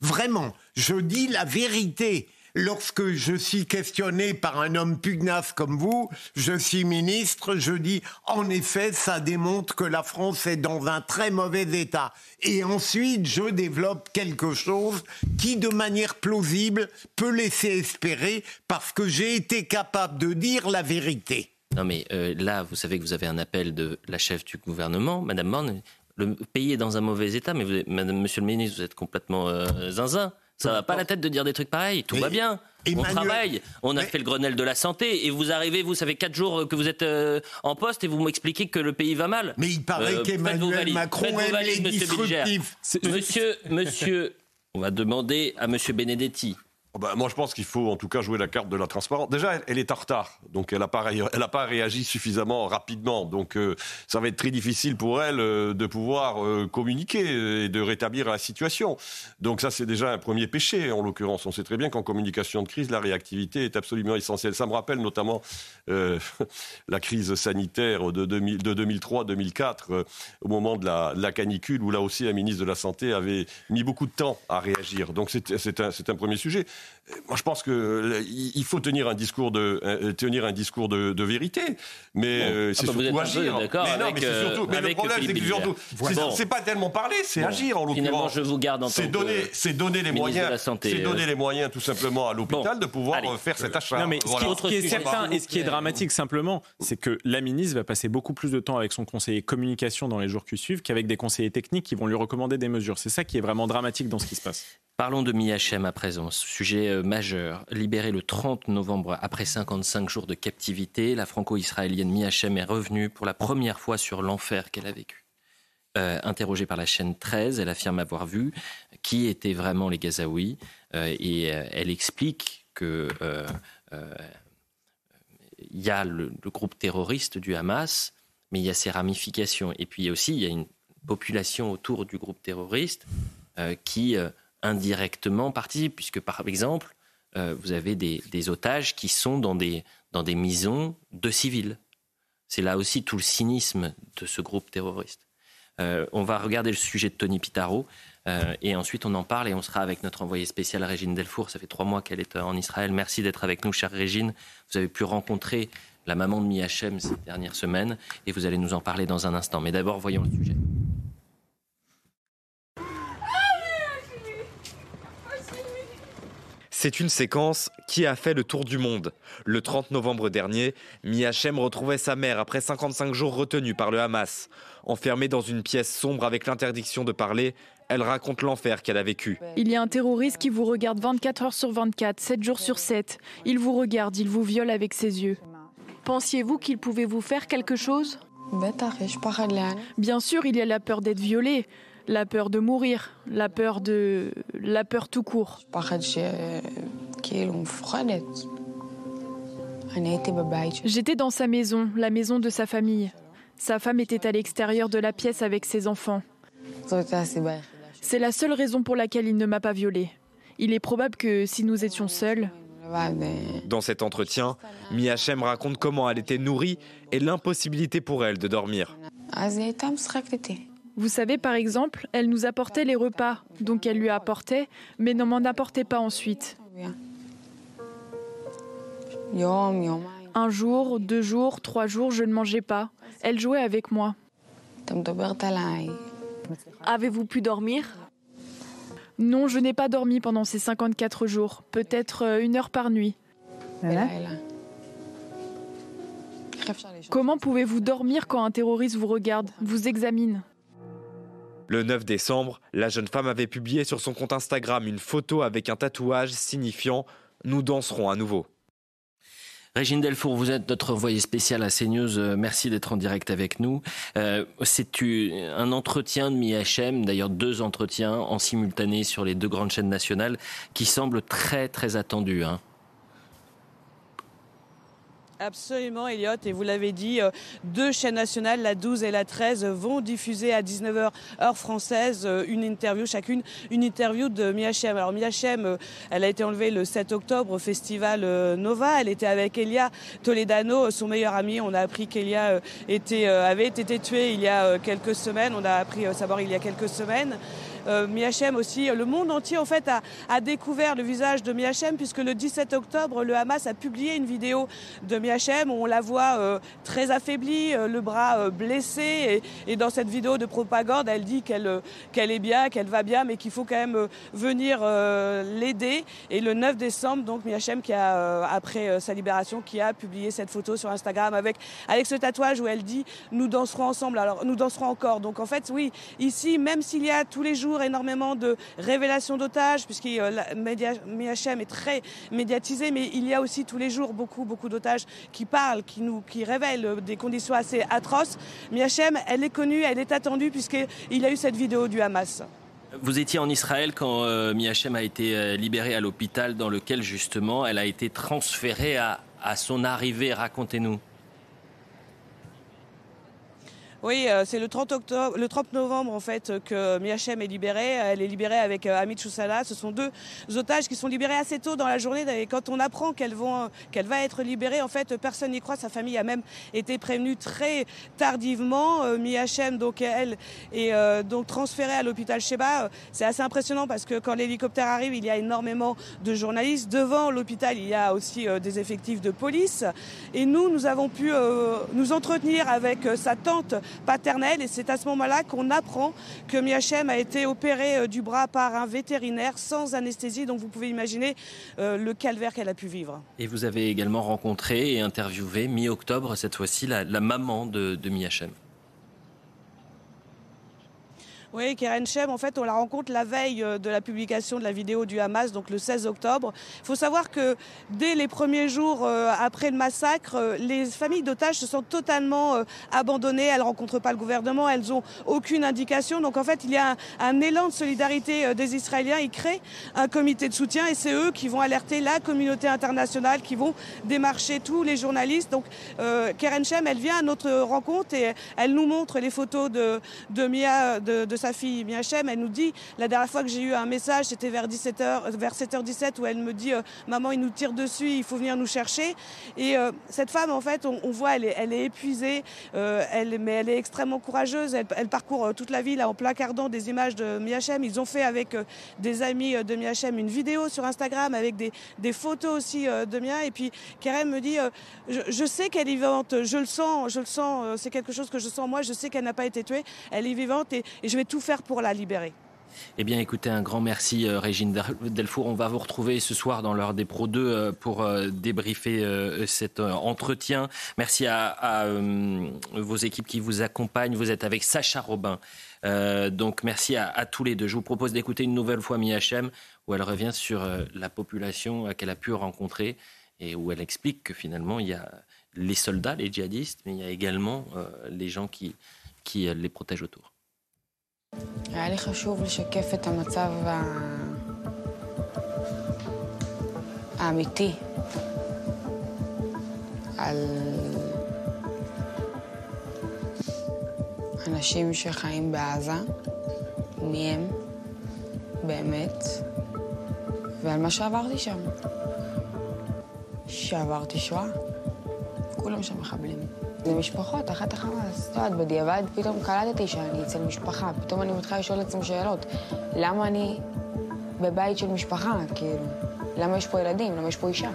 Vraiment, je dis la vérité lorsque je suis questionné par un homme pugnace comme vous, je suis ministre, je dis en effet, ça démontre que la France est dans un très mauvais état. Et ensuite, je développe quelque chose qui, de manière plausible, peut laisser espérer parce que j'ai été capable de dire la vérité. Non mais euh, là, vous savez que vous avez un appel de la chef du gouvernement, Madame Morne. Le pays est dans un mauvais état, mais Madame, Monsieur le ministre, vous êtes complètement euh, zinzin. Ça va pas la tête de dire des trucs pareils. Tout va bien. On travaille. On a fait le Grenelle de la santé. Et vous arrivez, vous savez quatre jours que vous êtes euh, en poste et vous m'expliquez que le pays va mal. Mais il paraît euh, qu'Emmanuel Macron aime les disruptifs. Monsieur, monsieur, on va demander à Monsieur Benedetti. Oh bah, moi, je pense qu'il faut en tout cas jouer la carte de la transparence. Déjà, elle, est en retard, donc elle n'a pas, réagi suffisamment rapidement. Donc, euh, ça va être très difficile pour elle euh, de pouvoir euh, communiquer et de rétablir la situation. Donc, ça, c'est déjà un premier péché, en l'occurrence. On sait très bien qu'en communication de crise, la réactivité est absolument essentielle. Ça me rappelle notamment la crise sanitaire de, 2003-2004, au moment de la, la, canicule, où là aussi, un ministre de la Santé avait mis beaucoup de temps à réagir. Donc, c'est un premier sujet. Moi, je pense qu'il faut tenir un discours de, euh, tenir un discours de, de vérité, mais euh, c'est ah bah surtout agir. D'accord avec, mais, euh, surtout, mais le problème, c'est que surtout, c'est pas tellement parler, c'est agir en l'occurrence. je vous garde en C'est donner, c'est donner les moyens, c'est donner les moyens tout simplement à l'hôpital de pouvoir faire cet achat. Non, mais ce, qui, est certain et ce qui est dramatique simplement, c'est que la ministre va passer beaucoup plus de temps avec son conseiller communication dans les jours qui suivent qu'avec des conseillers techniques qui vont lui recommander des mesures. C'est ça qui est vraiment dramatique dans ce qui se passe. Parlons de MIHM à présent, sujet euh, majeur. Libéré le 30 novembre après 55 jours de captivité, la franco-israélienne MIHM est revenue pour la première fois sur l'enfer qu'elle a vécu. Euh, interrogée par la chaîne 13, elle affirme avoir vu qui étaient vraiment les Gazaouis euh, et elle explique que il y a le, le, groupe terroriste du Hamas, mais il y a ses ramifications et puis aussi il y a une population autour du groupe terroriste qui indirectement participent, puisque par exemple, euh, vous avez des, otages qui sont dans des, dans des misons de civils. C'est là aussi tout le cynisme de ce groupe terroriste. Euh, on va regarder le sujet de Tony Pitaro euh, et ensuite on en parle et on sera avec notre envoyée spéciale Régine Delfour. Ça fait trois mois qu'elle est en Israël. Merci d'être avec nous, chère Régine. Vous avez pu rencontrer la maman de Miachem ces dernières semaines et vous allez nous en parler dans un instant. Mais d'abord, voyons le sujet. C'est une séquence qui a fait le tour du monde. Le 30 novembre dernier, Miachem retrouvait sa mère après 55 jours retenus par le Hamas. Enfermée dans une pièce sombre avec l'interdiction de parler, elle raconte l'enfer qu'elle a vécu. Il y a un terroriste qui vous regarde 24 heures sur 24, 7 jours sur 7. Il vous regarde, il vous viole avec ses yeux. Pensiez-vous qu'il pouvait vous faire quelque chose? Bien sûr, il y a la peur d'être violé la peur de mourir, la peur de la peur tout court. J'étais dans sa maison, la maison de sa famille. Sa femme était à l'extérieur de la pièce avec ses enfants. C'est la seule raison pour laquelle il ne m'a pas violée. Il est probable que si nous étions seuls. Dans cet entretien, Miachem raconte comment elle était nourrie et l'impossibilité pour elle de dormir. Vous savez, par exemple, elle nous apportait les repas, donc elle lui apportait, mais ne m'en apportait pas ensuite. Un jour, deux jours, trois jours, je ne mangeais pas. Elle jouait avec moi. Avez-vous pu dormir? Non, je n'ai pas dormi pendant ces 54 jours, peut-être euh, une heure par nuit. Comment pouvez-vous dormir quand un terroriste vous regarde, vous examine? Le 9 décembre, la jeune femme avait publié sur son compte Instagram une photo avec un tatouage signifiant Nous danserons à nouveau. Régine Delfour, vous êtes notre envoyée spéciale à CNews. Euh, merci d'être en direct avec nous. Euh, c'est un entretien de MIHM, d'ailleurs deux entretiens en simultané sur les deux grandes chaînes nationales, qui semblent très très attendus. Hein. Absolument, Elliot. Et vous l'avez dit, euh, deux chaînes nationales, la 12 et la 13, vont diffuser à 19h heure française euh, une interview, chacune une interview de Miachem. Alors Miachem, euh, elle a été enlevée le 7 octobre au festival Nova. Elle était avec Elia Toledano, son meilleur ami. On a appris qu'Elia avait été tuée il y a quelques semaines. On a appris savoir il y a quelques semaines euh, Miachem aussi. Le monde entier en fait a, découvert le visage de Miachem puisque le 17 octobre, le Hamas a publié une vidéo de Miachem où on la voit euh, très affaiblie, euh, le bras euh, blessé. Et, dans cette vidéo de propagande, elle dit qu'elle qu'elle est bien, qu'elle va bien, mais qu'il faut quand même venir l'aider. Et le 9 décembre, donc Miachem, qui a après sa libération, qui a publié cette photo sur Instagram avec avec ce tatouage où elle dit nous danserons ensemble. Alors nous danserons encore. Donc en fait, oui, ici, même s'il y a tous les jours énormément de révélations d'otages, puisque euh, MHM est très médiatisé, mais il y a aussi tous les jours beaucoup, beaucoup d'otages qui parlent, qui nous, qui révèlent des conditions assez atroces. MHM, elle est connue, elle est attendue, puisqu'il y a eu cette vidéo du Hamas. Vous étiez en Israël quand euh, a été euh, libérée à l'hôpital dans lequel justement elle a été transférée à, à son arrivée. Racontez-nous. Oui, euh, c'est le 30 octobre, le 30 novembre en fait que Miachem est libérée. Elle est libérée avec euh, Amit Choussala. Ce sont deux otages qui sont libérés assez tôt dans la journée. Et quand on apprend qu'elle va être libérée, en fait, personne n'y croit. Sa famille a même été prévenue très tardivement. Euh, Miachem, donc elle, est donc transférée à l'hôpital Sheba. C'est assez impressionnant parce que quand l'hélicoptère arrive, il y a énormément de journalistes. Devant l'hôpital, il y a aussi des effectifs de police. Et nous, nous avons pu nous entretenir avec sa tante paternelle. Et c'est à ce moment-là qu'on apprend que Miachem a été opéré euh, du bras par un vétérinaire sans anesthésie. Donc vous pouvez imaginer euh, le calvaire qu'elle a pu vivre. Et vous avez également rencontré et interviewé mi-octobre, cette fois-ci, la, maman de, de. Oui, Keren Shem, en fait, on la rencontre la veille euh, de la publication de la vidéo du Hamas, donc le 16 octobre. Il faut savoir que dès les premiers jours euh, après le massacre, euh, les familles d'otages se sont totalement abandonnées. Elles ne rencontrent pas le gouvernement, elles n'ont aucune indication. Donc en fait, il y a un, élan de solidarité des Israéliens. Ils créent un comité de soutien et c'est eux qui vont alerter la communauté internationale, qui vont démarcher tous les journalistes. Donc Keren Shem, elle vient à notre rencontre et elle nous montre les photos de, Mia, de sa fille Miachem, elle nous dit, la dernière fois que j'ai eu un message, c'était vers 17h, vers 7h17, où elle me dit, euh, maman, il nous tire dessus, il faut venir nous chercher. Et euh, cette femme, en fait, on, voit, elle est, elle est épuisée, euh, elle, mais elle est extrêmement courageuse. Elle, parcourt toute la ville en placardant des images de Miachem. Ils ont fait avec des amis de Miachem une vidéo sur Instagram avec des, des photos aussi de Mia. Et puis Kerem me dit, je, sais qu'elle est vivante, je le sens, je le sens, c'est quelque chose que je sens moi, je sais qu'elle n'a pas été tuée, elle est vivante et, et je vais tout faire pour la libérer. Eh bien, écoutez, un grand merci, euh, Régine Delfour. On va vous retrouver ce soir dans l'heure des Pro 2 euh, pour euh, débriefer cet entretien. Merci à, vos équipes qui vous accompagnent. Vous êtes avec Sacha Robin. donc, merci à, tous les deux. Je vous propose d'écouter une nouvelle fois Miachem, où elle revient sur la population qu'elle a pu rencontrer et où elle explique que finalement, il y a les soldats, les djihadistes, mais il y a également les gens qui les protègent autour. היה לי חשוב לשקף את המצב ה... האמיתי על אנשים שחיים בעזה, מי הם באמת, ועל מה שעברתי שם. שעברתי שואה. כולם שם מחבלים. זה משפחות, אחת החמאס. את יודעת, בדיעבד פתאום קלטתי שאני אצל משפחה. פתאום אני מתחילה לשאול לעצמי שאלות. למה אני בבית של משפחה? כאילו, למה יש פה ילדים? למה יש פה אישה?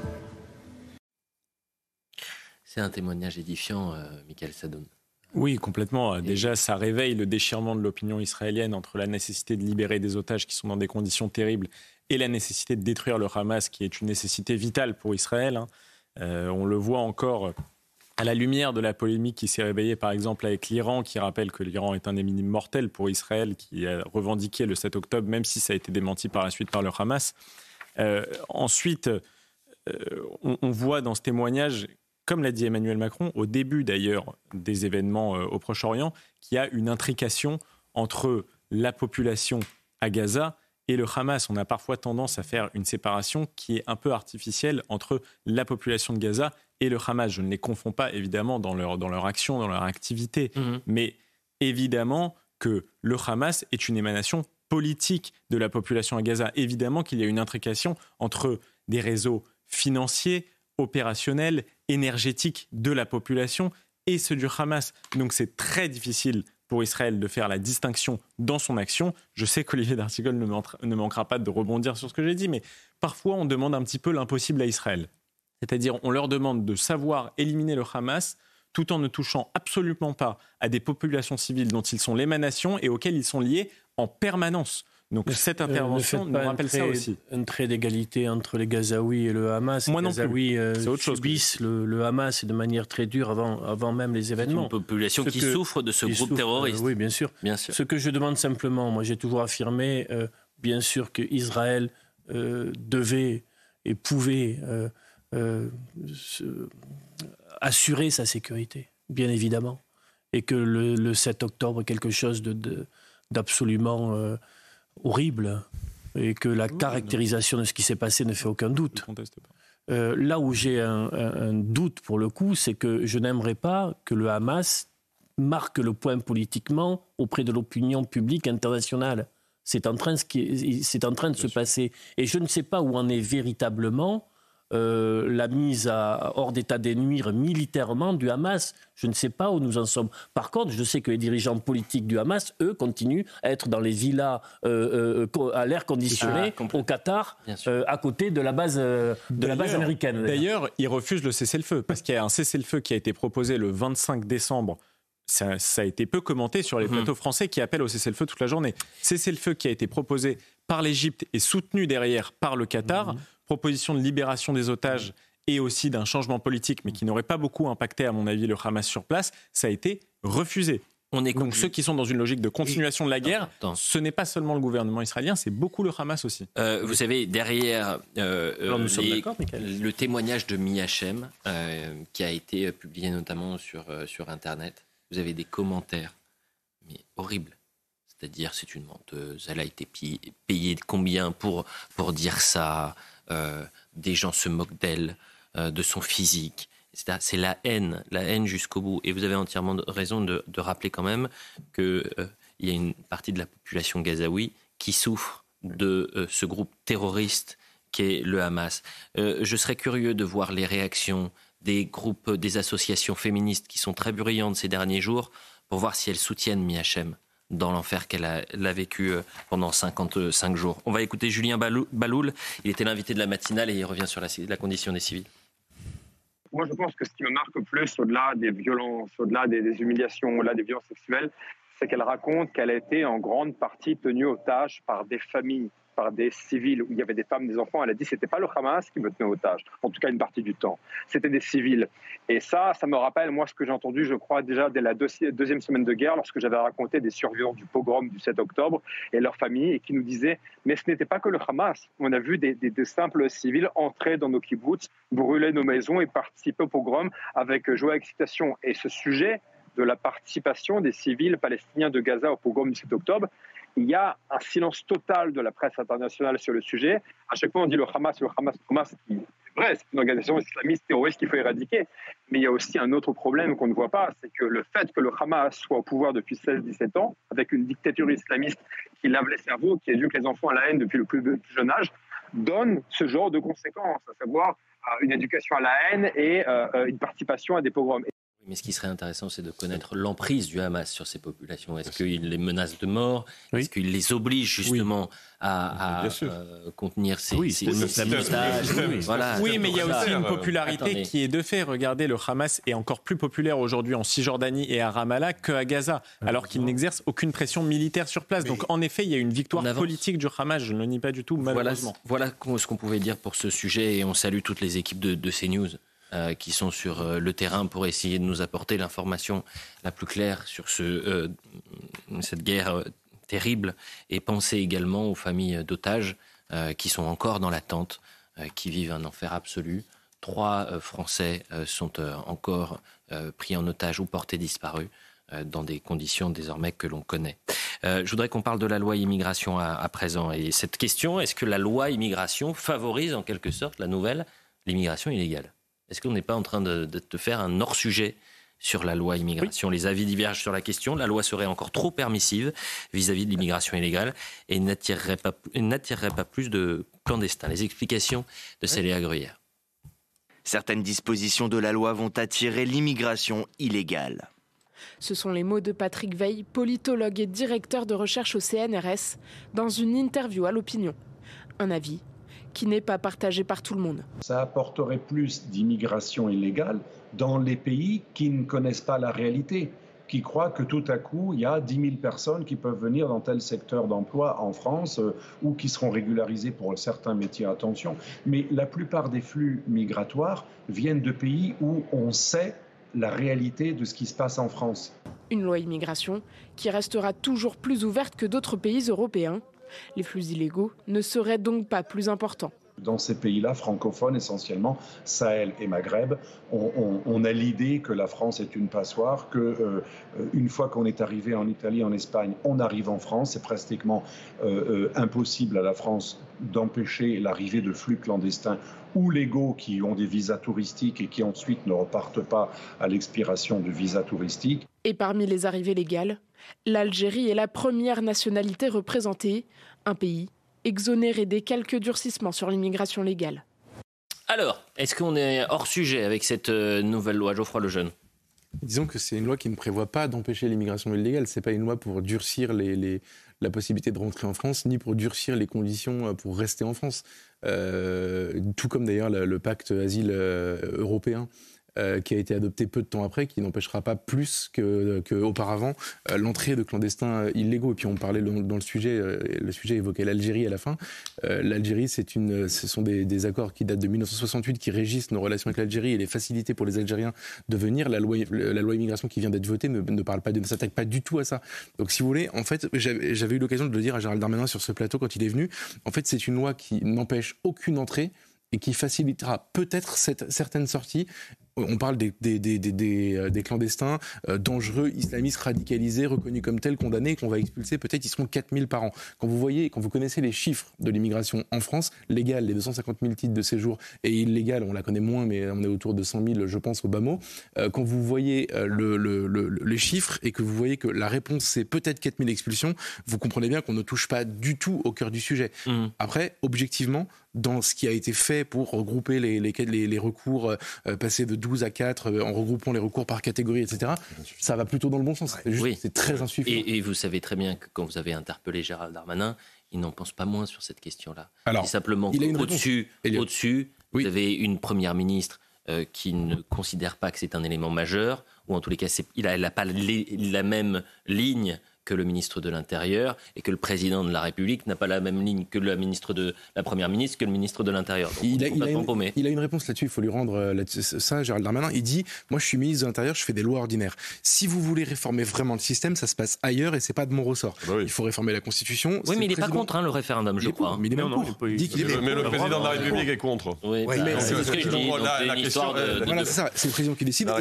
C'est un témoignage édifiant, euh, Michael Sadoun. Oui, complètement. Déjà, ça réveille le déchirement de l'opinion israélienne entre la nécessité de libérer des otages qui sont dans des conditions terribles et la nécessité de détruire le Hamas, qui est une nécessité vitale pour Israël. Hein. Euh, on le voit encore à la lumière de la polémique qui s'est réveillée, par exemple, avec l'Iran, qui rappelle que l'Iran est un ennemi mortel pour Israël, qui a revendiqué le 7 octobre, même si ça a été démenti par la suite par le Hamas. Euh, ensuite, euh, on, voit dans ce témoignage comme l'a dit Emmanuel Macron, au début d'ailleurs des événements euh, au Proche-Orient, qu'il y a une intrication entre la population à Gaza et le Hamas. On a parfois tendance à faire une séparation qui est un peu artificielle entre la population de Gaza et le Hamas. Je ne les confonds pas évidemment dans leur, dans leur action, dans leur activité, mmh. mais évidemment que le Hamas est une émanation politique de la population à Gaza. Évidemment qu'il y a une intrication entre des réseaux financiers, opérationnels, énergétique de la population et ceux du Hamas. Donc c'est très difficile pour Israël de faire la distinction dans son action. Je sais qu'Olivier D'Artigol ne, ne manquera pas de rebondir sur ce que j'ai dit, mais parfois on demande un petit peu l'impossible à Israël. C'est-à-dire on leur demande de savoir éliminer le Hamas tout en ne touchant absolument pas à des populations civiles dont ils sont l'émanation et auxquelles ils sont liés en permanence. Donc cette intervention nous rappelle ça aussi. Un trait d'égalité entre les Gazaouis et le Hamas. Moi non les Gazaouis euh, c'est autre chose subissent le, le, Hamas de manière très dure avant, avant même les événements. Une population qui souffre de ce groupe terroriste. oui, bien sûr. bien sûr. Ce que je demande simplement, moi j'ai toujours affirmé, euh, bien sûr que Israël euh, devait et pouvait assurer sa sécurité, bien évidemment, et que le, le 7 octobre est quelque chose d'absolument de, horrible et que la caractérisation de ce qui s'est passé ne fait aucun doute. Euh, là où j'ai un, doute pour le coup, c'est que je n'aimerais pas que le Hamas marque le point politiquement auprès de l'opinion publique internationale. C'est en train, c'est en train de se passer. Et je ne sais pas où en est véritablement euh, la mise à, hors d'état des nuire militairement du Hamas. Je ne sais pas où nous en sommes. Par contre, je sais que les dirigeants politiques du Hamas, eux, continuent à être dans les villas euh, euh, à l'air conditionné ah, au Qatar, à côté de la base, de la base américaine. D'ailleurs, ils refusent le cessez-le-feu parce qu'il y a un cessez-le-feu qui a été proposé le 25 décembre ça, a été peu commenté sur les mhm. plateaux français qui appellent au cessez-le-feu toute la journée. Cessez-le-feu qui a été proposé par l'Égypte et soutenu derrière par le Qatar. Mhm proposition de libération des otages et aussi d'un changement politique, mais qui n'aurait pas beaucoup impacté, à mon avis, le Hamas sur place, ça a été refusé. On est Donc ceux qui sont dans une logique de continuation de la guerre, ce n'est pas seulement le gouvernement israélien, c'est beaucoup le Hamas aussi. Euh, vous savez, derrière euh, le témoignage de Miachem, euh, qui a été publié notamment sur, sur Internet, vous avez des commentaires, mais horribles. C'est-à-dire, c'est une menteuse, elle a été payée combien pour, pour dire ça? euh, des gens se moquent d'elle, euh, de son physique. C'est la haine, la haine jusqu'au bout. Et vous avez entièrement raison de, rappeler quand même qu'il euh, y a une partie de la population gazaoui qui souffre de ce groupe terroriste qu'est le Hamas. je serais curieux de voir les réactions des groupes, des associations féministes qui sont très bruyantes ces derniers jours pour voir si elles soutiennent Miachem dans l'enfer qu'elle a, vécu euh, pendant 55 jours. On va écouter Julien Baloul. Il était l'invité de la matinale et il revient sur la, la, condition des civils. Moi, je pense que ce qui me marque le plus, au-delà des violences, au-delà des, des humiliations, au-delà des violences sexuelles, c'est qu'elle raconte qu'elle a été en grande partie tenue otage par des familles par des civils où il y avait des femmes, des enfants. Elle a dit c'était pas le Hamas qui me tenait otage, en tout cas une partie du temps. C'était des civils. Et ça, ça me rappelle moi ce que j'ai entendu, je crois déjà dès la deuxième semaine de guerre, lorsque j'avais raconté des survivants du pogrom du 7 octobre et leurs familles, et qui nous disaient mais ce n'était pas que le Hamas. On a vu des, simples civils entrer dans nos kibbutz, brûler nos maisons et participer au pogrom avec joie et excitation. Et ce sujet de la participation des civils palestiniens de Gaza au pogrom du 7 octobre, il y a un silence total de la presse internationale sur le sujet. À chaque fois, on dit le Hamas, le Hamas, le Hamas. C'est vrai, c'est une organisation islamiste terroriste qu'il faut éradiquer. Mais il y a aussi un autre problème qu'on ne voit pas, c'est que le fait que le Hamas soit au pouvoir depuis 16-17 ans, avec une dictature islamiste qui lave les cerveaux, qui éduque les enfants à la haine depuis le plus jeune âge, donne ce genre de conséquences, à savoir euh, une éducation à la haine et euh, euh, une participation à des pogroms. Mais ce qui serait intéressant, c'est de connaître l'emprise du Hamas sur ces populations. Est-ce qu'il les menace de mort? Est-ce qu'il les oblige justement à, euh, contenir ces, oui, ces, Oui, mais il y a aussi une popularité qui est de fait. Regardez, le Hamas est encore plus populaire aujourd'hui en Cisjordanie et à Ramallah qu'à Gaza, alors qu'il n'exerce aucune pression militaire sur place. Donc en effet, il y a une victoire politique du Hamas, je ne le nie pas du tout, malheureusement. Voilà, ce qu'on pouvait dire pour ce sujet et on salue toutes les équipes de, de CNews. Euh, qui sont sur euh, le terrain pour essayer de nous apporter l'information la plus claire sur euh, cette guerre terrible et penser également aux familles d'otages qui sont encore dans l'attente, qui vivent un enfer absolu. Trois Français sont encore pris en otage ou portés disparus dans des conditions désormais que l'on connaît. je voudrais qu'on parle de la loi immigration à, à présent. Et cette question, est-ce que la loi immigration favorise en quelque sorte la nouvelle, l'immigration illégale? Est-ce qu'on n'est pas en train de, te faire un hors-sujet sur la loi immigration? Les avis divergent sur la question. La loi serait encore trop permissive vis-à-vis de l'immigration illégale et n'attirerait pas, pas, plus de clandestins. Les explications de Célia Gruyère. Certaines dispositions de la loi vont attirer l'immigration illégale. Ce sont les mots de Patrick Veil, politologue et directeur de recherche au CNRS, dans une interview à l'opinion. Un avis qui n'est pas partagé par tout le monde. Ça apporterait plus d'immigration illégale dans les pays qui ne connaissent pas la réalité qui croient que tout à coup, il y a 10 000 personnes qui peuvent venir dans tel secteur d'emploi en France euh, ou qui seront régularisées pour certains métiers. Attention, mais la plupart des flux migratoires viennent de pays où on sait la réalité de ce qui se passe en France. Une loi immigration qui restera toujours plus ouverte que d'autres pays européens les flux illégaux ne seraient donc pas plus importants. Dans ces pays-là, francophones essentiellement, Sahel et Maghreb, on, a l'idée que la France est une passoire, que euh, une fois qu'on est arrivé en Italie, en Espagne, on arrive en France. C'est pratiquement euh, euh, impossible à la France d'empêcher l'arrivée de flux clandestins ou légaux qui ont des visas touristiques et qui ensuite ne repartent pas à l'expiration du visa touristique. Et parmi les arrivées légales, l'Algérie est la première nationalité représentée, un pays exonéré des quelques durcissements sur l'immigration légale. Alors, est-ce qu'on est hors sujet avec cette euh, nouvelle loi, Geoffroy Lejeune? Disons que c'est une loi qui ne prévoit pas d'empêcher l'immigration illégale. Ce n'est pas une loi pour durcir la possibilité de rentrer en France, ni pour durcir les conditions euh, pour rester en France. Euh, tout comme d'ailleurs le, pacte asile européen euh, qui a été adopté peu de temps après, qui n'empêchera pas plus qu'auparavant que euh, l'entrée de clandestins euh, illégaux. Et puis on parlait dans, le sujet, le sujet évoquait l'Algérie à la fin. L'Algérie, c'est une, ce sont des, accords qui datent de 1968 qui régissent nos relations avec l'Algérie et les facilités pour les Algériens de venir. La loi, immigration qui vient d'être votée ne, parle pas, ne s'attaque pas du tout à ça. Donc si vous voulez, en fait, j'avais eu l'occasion de le dire à Gérald Darmanin sur ce plateau quand il est venu. En fait, c'est une loi qui n'empêche aucune entrée et qui facilitera peut-être certaines sorties on parle des, euh, des, clandestins euh, dangereux, islamistes radicalisés, reconnus comme tels, condamnés, qu'on va expulser. Peut-être ils seront 4000 par an. Quand vous voyez, quand vous connaissez les chiffres de l'immigration en France, légale, les 250 000 titres de séjour, et illégale, on la connaît moins, mais on est autour de 100 000, je pense, au bas mot. Euh, quand vous voyez les chiffres et que vous voyez que la réponse c'est peut-être 4000 expulsions, vous comprenez bien qu'on ne touche pas du tout au cœur du sujet. Mmh. Après, objectivement, dans ce qui a été fait pour regrouper les, les, les recours, passer de 12 à 4 euh, en regroupant les recours par catégorie, etc. Ça va plutôt dans le bon sens. C'est très insuffisant. Et, vous savez très bien que quand vous avez interpellé Gérald Darmanin, il n'en pense pas moins sur cette question-là. Alors, simplement au-dessus, au-dessus, vous avez une première ministre euh, qui ne considère pas que c'est un élément majeur, ou en tous les cas, il n'a pas la même ligne que le ministre de l'Intérieur et que le président de la République n'a pas la même ligne que la ministre de la première ministre que le ministre de l'Intérieur. Il, a, une, réponse là-dessus. Il faut lui rendre euh, ça, Gérald Darmanin. Il dit moi, je suis ministre de l'Intérieur, je fais des lois ordinaires. Si vous voulez réformer vraiment le système, ça se passe ailleurs et c'est pas de mon ressort. Ah bah il faut réformer la Constitution. Oui, mais il n'est pas contre hein, le référendum, je crois. Mais il est même Mais le président de la République est contre. Oui, mais c'est ce que je dis. La question. Voilà, c'est ça. C'est le président qui décide.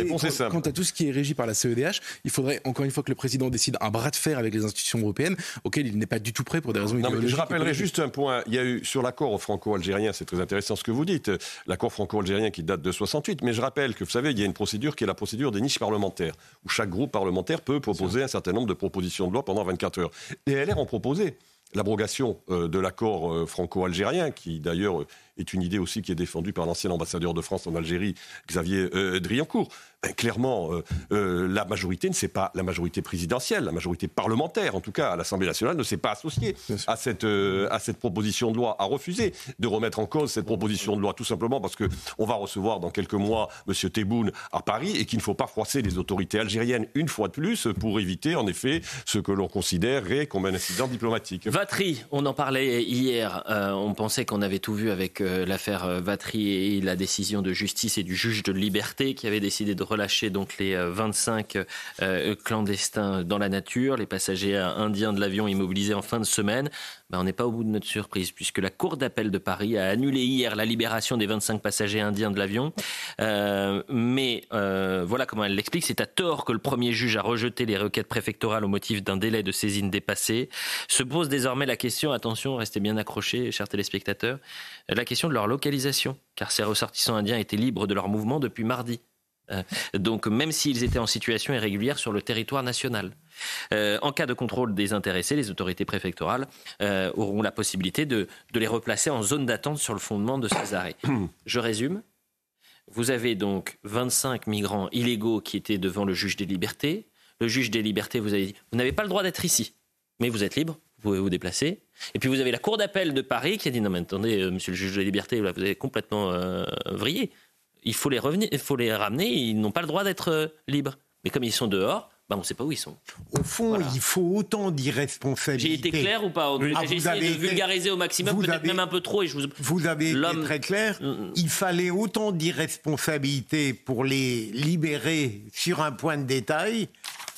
Quant à tout ce qui est régi par la CEDH, il faudrait encore une fois que le président décide un bras de fer avec les institutions européennes auquel il n'est pas du tout prêt pour des raisons idéologiques. je rappellerai juste un point. Il y a eu sur l'accord franco-algérien, c'est très intéressant ce que vous dites, l'accord franco-algérien qui date de 68, mais je rappelle que vous savez, il y a une procédure qui est la procédure des niches parlementaires, où chaque groupe parlementaire peut proposer un certain nombre de propositions de loi pendant 24 heures. Et LR ont proposé l'abrogation euh, de l'accord euh, franco-algérien, qui d'ailleurs est une idée aussi qui est défendue par l'ancien ambassadeur de France en Algérie, Xavier euh, Driancourt. Ben, clairement, euh, euh, la majorité ne s'est pas la majorité présidentielle, la majorité parlementaire, en tout cas à l'Assemblée nationale, ne s'est pas associée à cette, à cette proposition de loi, a refusé de remettre en cause cette proposition de loi, tout simplement parce que on va recevoir dans quelques mois M. Tebboune à Paris et qu'il ne faut pas froisser les autorités algériennes une fois de plus pour éviter, en effet, ce que l'on considérerait comme un incident diplomatique. Vatry, on en parlait hier. on pensait qu'on avait tout vu avec l'affaire Vatry et la décision de justice et du juge de liberté qui avait décidé de relâcher donc les 25 euh, euh, clandestins dans la nature, les passagers indiens de l'avion immobilisés en fin de semaine. Ben, on n'est pas au bout de notre surprise, puisque la Cour d'appel de Paris a annulé hier la libération des 25 passagers indiens de l'avion. Euh, mais voilà comment elle l'explique. C'est à tort que le premier juge a rejeté les requêtes préfectorales au motif d'un délai de saisine dépassé. Se pose désormais la question, attention, restez bien accrochés, chers téléspectateurs, la question de leur localisation, car ces ressortissants indiens étaient libres de leur mouvement depuis mardi. Euh, donc même s'ils étaient en situation irrégulière sur le territoire national. Euh, en cas de contrôle des intéressés, les autorités préfectorales euh, auront la possibilité de, les replacer en zone d'attente sur le fondement de ces arrêts. Je résume. Vous avez donc 25 migrants illégaux qui étaient devant le juge des libertés. Le juge des libertés vous a dit, vous n'avez pas le droit d'être ici, mais vous êtes libre, vous pouvez vous déplacer. Et puis vous avez la Cour d'appel de Paris qui a dit, non mais attendez, monsieur le juge des libertés, vous avez complètement vrillé il faut les, revenir, il faut les ramener, ils n'ont pas le droit d'être euh, libres. Mais comme ils sont dehors, bah on ne sait pas où ils sont. Au fond, il faut autant d'irresponsabilité. J'ai été clair ou pas J'ai ah, essayé de vulgariser au maximum, peut-être même un peu trop. Et je vous... vous avez été très clair. Mm, mm. Il fallait autant d'irresponsabilité pour les libérer sur un point de détail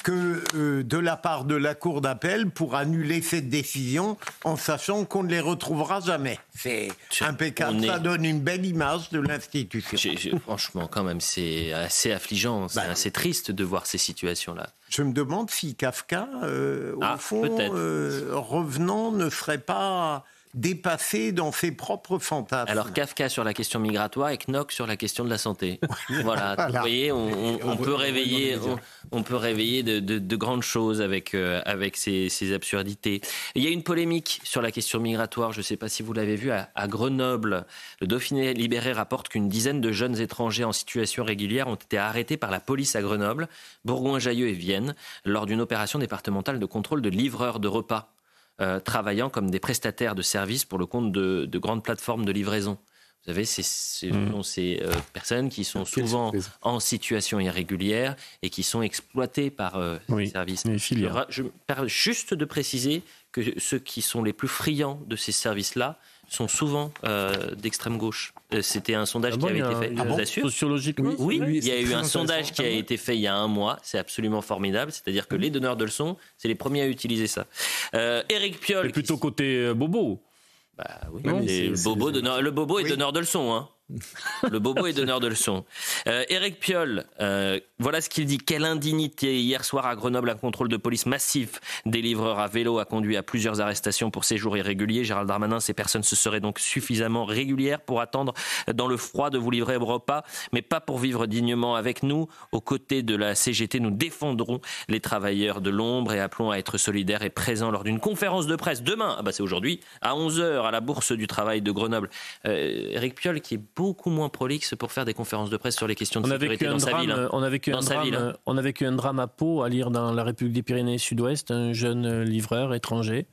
que euh, de la part de la Cour d'appel pour annuler cette décision en sachant qu'on ne les retrouvera jamais. C'est impeccable, ça donne une belle image de l'institution. Franchement, quand même, c'est assez affligeant, c'est bah, assez triste de voir ces situations-là. Je me demande si Kafka, euh, au ah, fond, euh, revenant, ne ferait pas dépassé dans ses propres fantasmes. Alors Kafka sur la question migratoire et Knock sur la question de la santé. voilà, vous voyez, on, peut réveiller, on, peut réveiller de, grandes choses avec, euh, avec ces, absurdités. Il y a une polémique sur la question migratoire, je ne sais pas si vous l'avez vu, à, Grenoble. Le Dauphiné libéré rapporte qu'une dizaine de jeunes étrangers en situation régulière ont été arrêtés par la police à Grenoble, Bourgoin-Jallieu et Vienne lors d'une opération départementale de contrôle de livreurs de repas. Euh, travaillant comme des prestataires de services pour le compte de, grandes plateformes de livraison. Vous savez, c'est mmh. ces euh, personnes qui sont souvent en situation irrégulière et qui sont exploitées par euh, ces services. Je me permets juste de préciser que ceux qui sont les plus friands de ces services-là sont souvent euh, d'extrême gauche. Euh, c'était un sondage ah qui avait été fait, ah bon Sociologiquement Oui, il y a eu un sondage qui a été fait il y a un mois. C'est absolument formidable. C'est-à-dire que les donneurs de leçons, c'est les premiers à utiliser ça. Euh, Eric Piolle. C'est plutôt côté bobo. Bah oui, le, bobo le bobo est donneur de leçons. Hein. Le bobo est donneur de leçons. Euh, Éric Piolle, euh, voilà ce qu'il dit. Quelle indignité. Hier soir à Grenoble, un contrôle de police massif des livreurs à vélo a conduit à plusieurs arrestations pour séjours irréguliers. Gérald Darmanin, ces personnes se seraient donc suffisamment régulières pour attendre dans le froid de vous livrer au repas, mais pas pour vivre dignement avec nous. Aux côtés de la CGT, nous défendrons les travailleurs de l'ombre et appelons à être solidaires et présents lors d'une conférence de presse demain, ah bah c'est aujourd'hui, à 11h à la Bourse du Travail de Grenoble. Euh, Éric Piolle qui est beaucoup moins prolixe pour faire des conférences de presse sur les questions de on sécurité dans sa ville. Hein. On a vécu un drame, hein. on a vécu un drame à Pau, à lire dans la République des Pyrénées Sud-Ouest, un jeune livreur étranger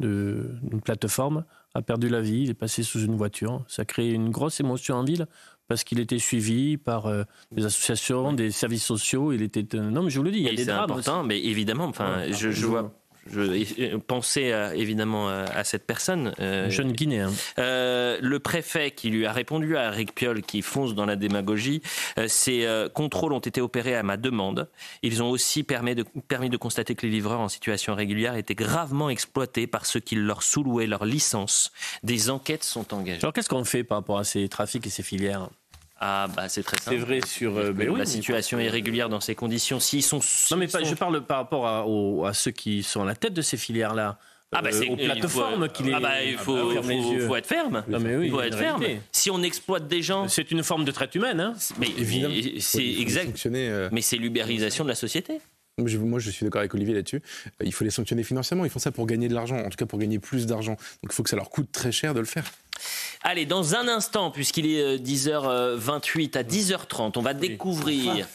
d'une plateforme a perdu la vie, il est passé sous une voiture. Ça a créé une grosse émotion en ville parce qu'il était suivi par euh, des associations, des services sociaux. Il était non, mais je vous le dis, il y a des drames. C'est important, mais évidemment, enfin, je, je vois je pensais évidemment à, cette personne. Euh, jeune Guinéen. Euh, le préfet qui lui a répondu à Eric Piolle, qui fonce dans la démagogie, euh, ces contrôles ont été opérés à ma demande. Ils ont aussi permis de, permis de constater que les livreurs en situation régulière étaient gravement exploités par ceux qui leur sous-louaient leur licence. Des enquêtes sont engagées. Alors qu'est-ce qu'on fait par rapport à ces trafics et ces filières? Ah bah c'est très simple. C'est vrai sur euh, ben la situation est irrégulière dans ces conditions. S'ils sont non mais je parle par rapport à, à, ceux qui sont à la tête de ces filières là. Ah bah euh, c'est aux plateformes qui les. Ah bah il faut, ah bah faut, être ferme. Non mais oui, il faut être ferme. Si on exploite des gens, c'est une forme de traite humaine. Hein. Mais évidemment, c'est exact. Euh. Mais c'est l'ubérisation de la société. Moi, je suis d'accord avec Olivier là-dessus. Il faut les sanctionner financièrement. Ils font ça pour gagner de l'argent, en tout cas pour gagner plus d'argent. Donc, il faut que ça leur coûte très cher de le faire. Allez, dans un instant, puisqu'il est 10h28 à 10h30, on va découvrir.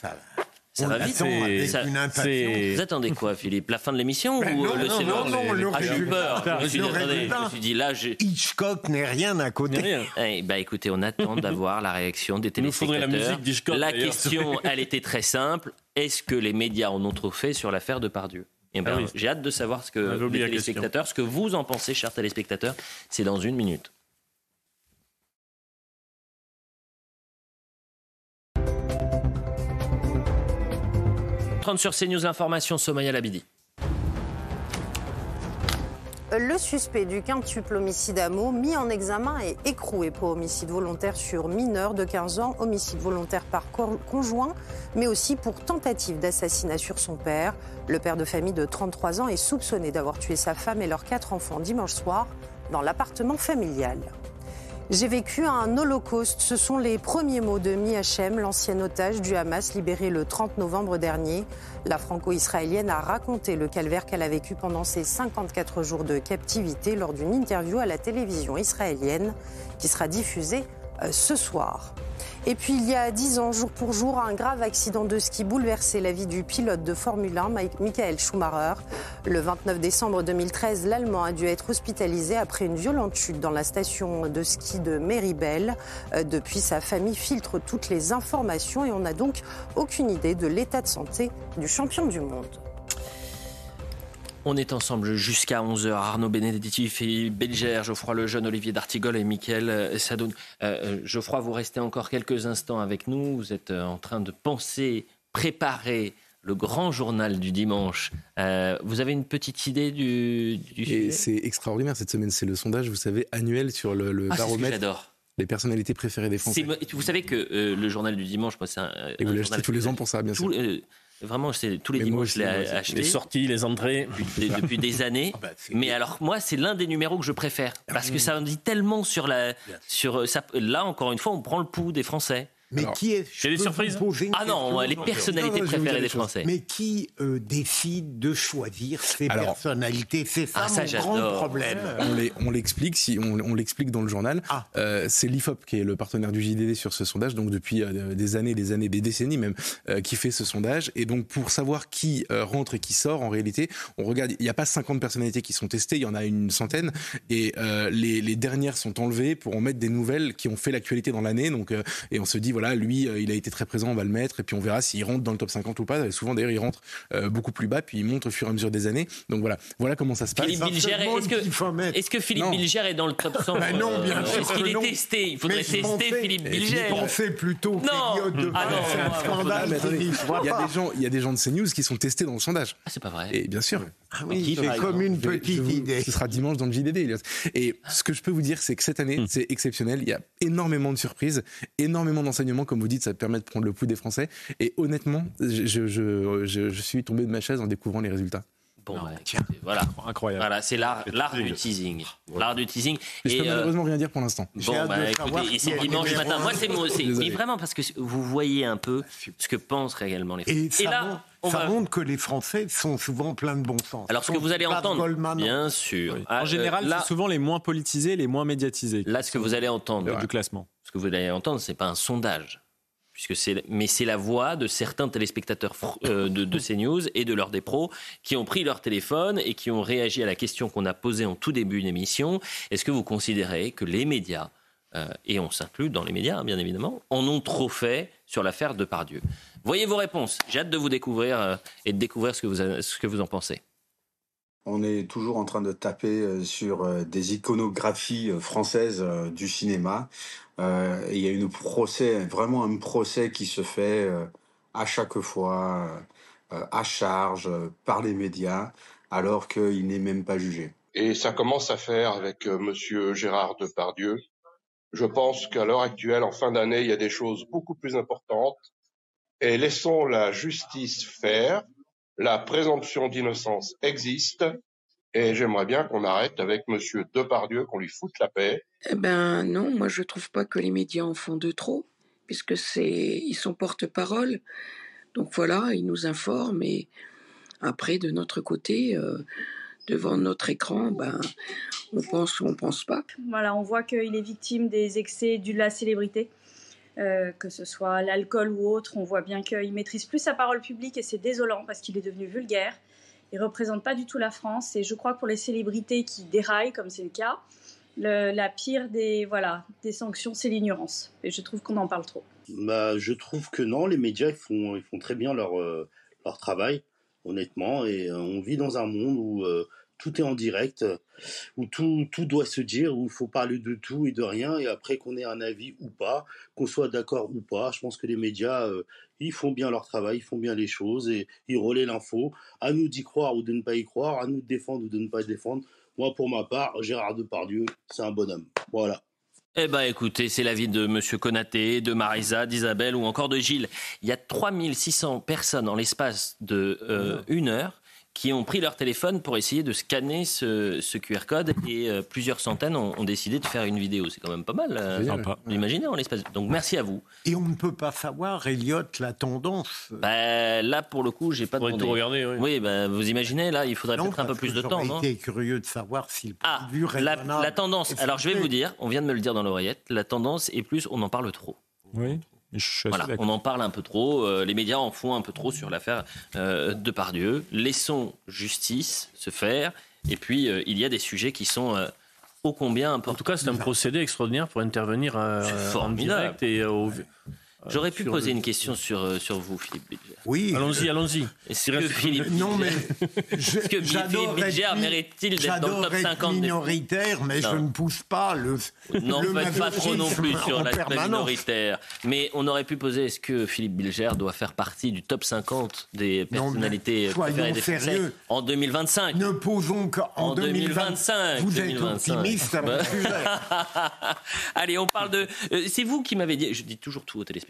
Ça va vite. Ça, vous attendez quoi, Philippe La fin de l'émission ben ou non, le non, non, non, le Ah, j'ai eu peur. Je me suis dit, Le attendez, je résultat. me suis dit, là, j'ai. Hitchcock n'est rien à côté. Eh ben, écoutez, on attend d'avoir la réaction des Il nous faudrait téléspectateurs. la musique La question, elle était très simple. Est-ce que les médias en ont trop fait sur l'affaire de Pardieu? Eh ben, Ah oui. J'ai hâte de savoir ce que les téléspectateurs, ce que vous en pensez, chers téléspectateurs. C'est dans une minute. « 30 sur CNews, l'information, Somaya Labidi. Le suspect du quintuple homicide à Meaux, mis en examen et écroué pour homicide volontaire sur mineur de 15 ans, homicide volontaire par conjoint, mais aussi pour tentative d'assassinat sur son père. Le père de famille de 33 ans est soupçonné d'avoir tué sa femme et leurs quatre enfants dimanche soir dans l'appartement familial. J'ai vécu un holocauste. Ce sont les premiers mots de Mi Hachem, l'ancien otage du Hamas libéré le 30 novembre dernier. La franco-israélienne a raconté le calvaire qu'elle a vécu pendant ses 54 jours de captivité lors d'une interview à la télévision israélienne qui sera diffusée ce soir. Et puis il y a 10 ans, jour pour jour, un grave accident de ski bouleversait la vie du pilote de Formule 1, Mike- Michael Schumacher. Le 29 décembre 2013, l'Allemand a dû être hospitalisé après une violente chute dans la station de ski de Méribel. Euh, Depuis, sa famille filtre toutes les informations et on n'a donc aucune idée de l'état de santé du champion du monde. On est ensemble jusqu'à 11h. Arnaud Benedetti, Philippe Belger, Geoffroy Lejeune, Olivier D'Artigol et Mickaël euh, Sadoun. Euh, euh, Geoffroy, vous restez encore quelques instants avec nous. Vous êtes en train de penser, préparer le grand journal du dimanche. Euh, vous avez une petite idée du, c'est extraordinaire cette semaine. C'est le sondage, vous savez, annuel sur le, le Ah, baromètre. j'adore. Les personnalités préférées des Français. Vous savez que euh, le journal du dimanche, moi, c'est un. Et vous l'achetez tous les ans pour ça, bien sûr. Euh, Vraiment, c'est tous les Mais moi dimanches, je l'ai acheté. Les sorties, les entrées. depuis, depuis des années. mais alors moi, c'est l'un des numéros que je préfère parce que ça en dit tellement sur la, sur ça. Là, encore une fois, on prend le pouls des Français. Mais qui est a des surprises Ah non, les personnalités Non, non, je préférées des. Français. Mais qui euh, décide de choisir ces Alors- personnalités? C'est ça, Ah, ça, mon grand j'adore. problème. On les- on l'explique, si on, on l'explique dans le journal. Ah. Euh, c'est l'IFOP qui est le partenaire du JDD sur ce sondage, donc depuis euh, des années, des années, des décennies même, euh, qui fait ce sondage. Et donc pour savoir qui euh, rentre et qui sort, en réalité, on regarde. Il n'y a pas 50 personnalités qui sont testées, il y en a une centaine, et euh, les, les dernières sont enlevées pour en mettre des nouvelles qui ont fait l'actualité dans l'année. Donc euh, et on se dit voilà, lui, euh, il a été très présent, on va le mettre, et puis on verra s'il rentre dans le top 50 ou pas. Et souvent d'ailleurs, il rentre euh, beaucoup plus bas, puis il monte au fur et à mesure des années. Donc voilà, voilà comment ça se passe. Philippe Bilger, est-ce que, Philippe. Bilger est dans le top 100 Ben non, bien euh, sûr Est-ce qu'il est testé? Il faudrait tester pensais- Philippe Bilger. Pensez plutôt Non. de Ah c'est un scandale. Il y a des gens, il y a des gens de CNews qui sont testés dans le sondage. Ah, c'est pas vrai. Et bien sûr. Ah oui, c'est comme une petite vous- idée. Ce sera dimanche dans le JDD. Et ce que je peux vous dire, c'est que cette année, c'est exceptionnel. Il y a énormément de surprises, énormément comme vous dites, ça permet de prendre le pouls des Français. Et honnêtement, je, je, je, je- je suis tombé de ma chaise en découvrant les résultats. Bon, bah, écoutez, voilà. Incroyable. Voilà, c'est l'art, l'art du teasing. L'art du teasing. Et je peux euh, malheureusement rien dire pour l'instant. Bon, bah, écoutez, c'est est dimanche matin. Moi, c'est mon, c'est- Désolé. mais vraiment parce que vous voyez un peu ce que pensent réellement les Français. Et ça, là, montre, on ça va- montre que les Français sont souvent pleins de bon sens. Alors, ce que vous allez entendre, Goldman. bien sûr. Ah, En euh, général, là, c'est souvent les moins politisés, les moins médiatisés là, ce que vous allez entendre, du classement. Ce que vous allez entendre, c'est pas un sondage, puisque mais c'est la voix de certains téléspectateurs euh, de, de CNews et de leurs des pros qui ont pris leur téléphone et qui ont réagi à la question qu'on a posée en tout début d'émission. Est-ce que vous considérez que les médias, euh, et on s'inclut dans les médias, bien évidemment, en ont trop fait sur l'affaire de Pardieu Voyez vos réponses. J'ai hâte de vous découvrir euh, et de découvrir ce que vous, ce que vous en pensez. On est toujours en train de taper euh, sur euh, des iconographies euh, françaises du cinéma. Il y a une procès, vraiment un procès qui se fait à chaque fois, à charge, par les médias, alors qu'il n'est même pas jugé. Et ça commence à faire avec Monsieur Gérard Depardieu. Je pense qu'à l'heure actuelle, en fin d'année, il y a des choses beaucoup plus importantes. Et laissons la justice faire. La présomption d'innocence existe. Et j'aimerais bien qu'on arrête avec Monsieur Depardieu, qu'on lui foute la paix. Eh ben non, moi je trouve pas que les médias en font de trop, puisque c'est ils sont porte-parole. Donc voilà, ils nous informent et après de notre côté, euh, devant notre écran, ben, on pense ou on pense pas. Voilà, on voit qu'il est victime des excès de la célébrité. Euh, que ce soit l'alcool ou autre, on voit bien qu'il maîtrise plus sa parole publique et c'est désolant parce qu'il est devenu vulgaire. Il représente pas du tout la France et je crois que pour les célébrités qui déraillent, comme c'est le cas, la pire des voilà des sanctions, c'est l'ignorance. Et je trouve qu'on en parle trop. Bah, je trouve que non, les médias font ils font très bien leur euh, leur travail, honnêtement, et euh, on vit dans un monde où tout est en direct, où tout, tout doit se dire, où il faut parler de tout et de rien, et après qu'on ait un avis ou pas, qu'on soit d'accord ou pas, je pense que les médias, euh, ils font bien leur travail, ils font bien les choses, et ils relaient l'info. À nous d'y croire ou de ne pas y croire, à nous de défendre ou de ne pas défendre. Moi, pour ma part, Gérard Depardieu, c'est un bonhomme. Voilà. Eh ben, écoutez, c'est l'avis de Monsieur Konaté, de Marisa, d'Isabelle ou encore de Gilles. Il y a 3600 personnes en l'espace de euh, une heure qui ont pris leur téléphone pour essayer de scanner ce, QR code et euh, plusieurs centaines ont, décidé de faire une vidéo. C'est quand même pas mal. Euh, imaginez en l'espace. Donc merci à vous. Et on ne peut pas savoir, Elliot, la tendance. Bah, là, pour le coup, j'ai pas de. tout regarder. Oui, oui bah, vous imaginez, là, il faudrait peut-être un peu plus de temps, non été curieux de savoir si ah, la, la tendance. Alors je vais vous dire, on vient de me le dire dans l'oreillette, la tendance est plus, on en parle trop. Oui on en parle un peu trop, euh, les médias en font un peu trop sur l'affaire euh, de Pardieu. Laissons justice se faire, et puis euh, il y a des sujets qui sont ô combien importants. En tout cas, c'est un procédé extraordinaire pour intervenir en direct et au, J'aurais pu poser une question sur, euh, sur vous, Philippe Bilger. Oui. Allons-y, allons-y. Est-ce que Philippe Non, mais. Est-ce que Philippe Bilger mérite-t-il d'être dans le top 50 minoritaire, mais je ne pousse pas le. Non, faites pas trop non plus sur l'aspect minoritaire. Mais on aurait pu poser est-ce que Philippe Bilger doit faire partie du top 50 des personnalités préférées des Français en 2025 Ne posons qu'en 2025. Vous êtes optimiste sujet. Allez, on parle de. Euh, c'est vous qui m'avez dit. Je dis toujours tout au téléspectateurs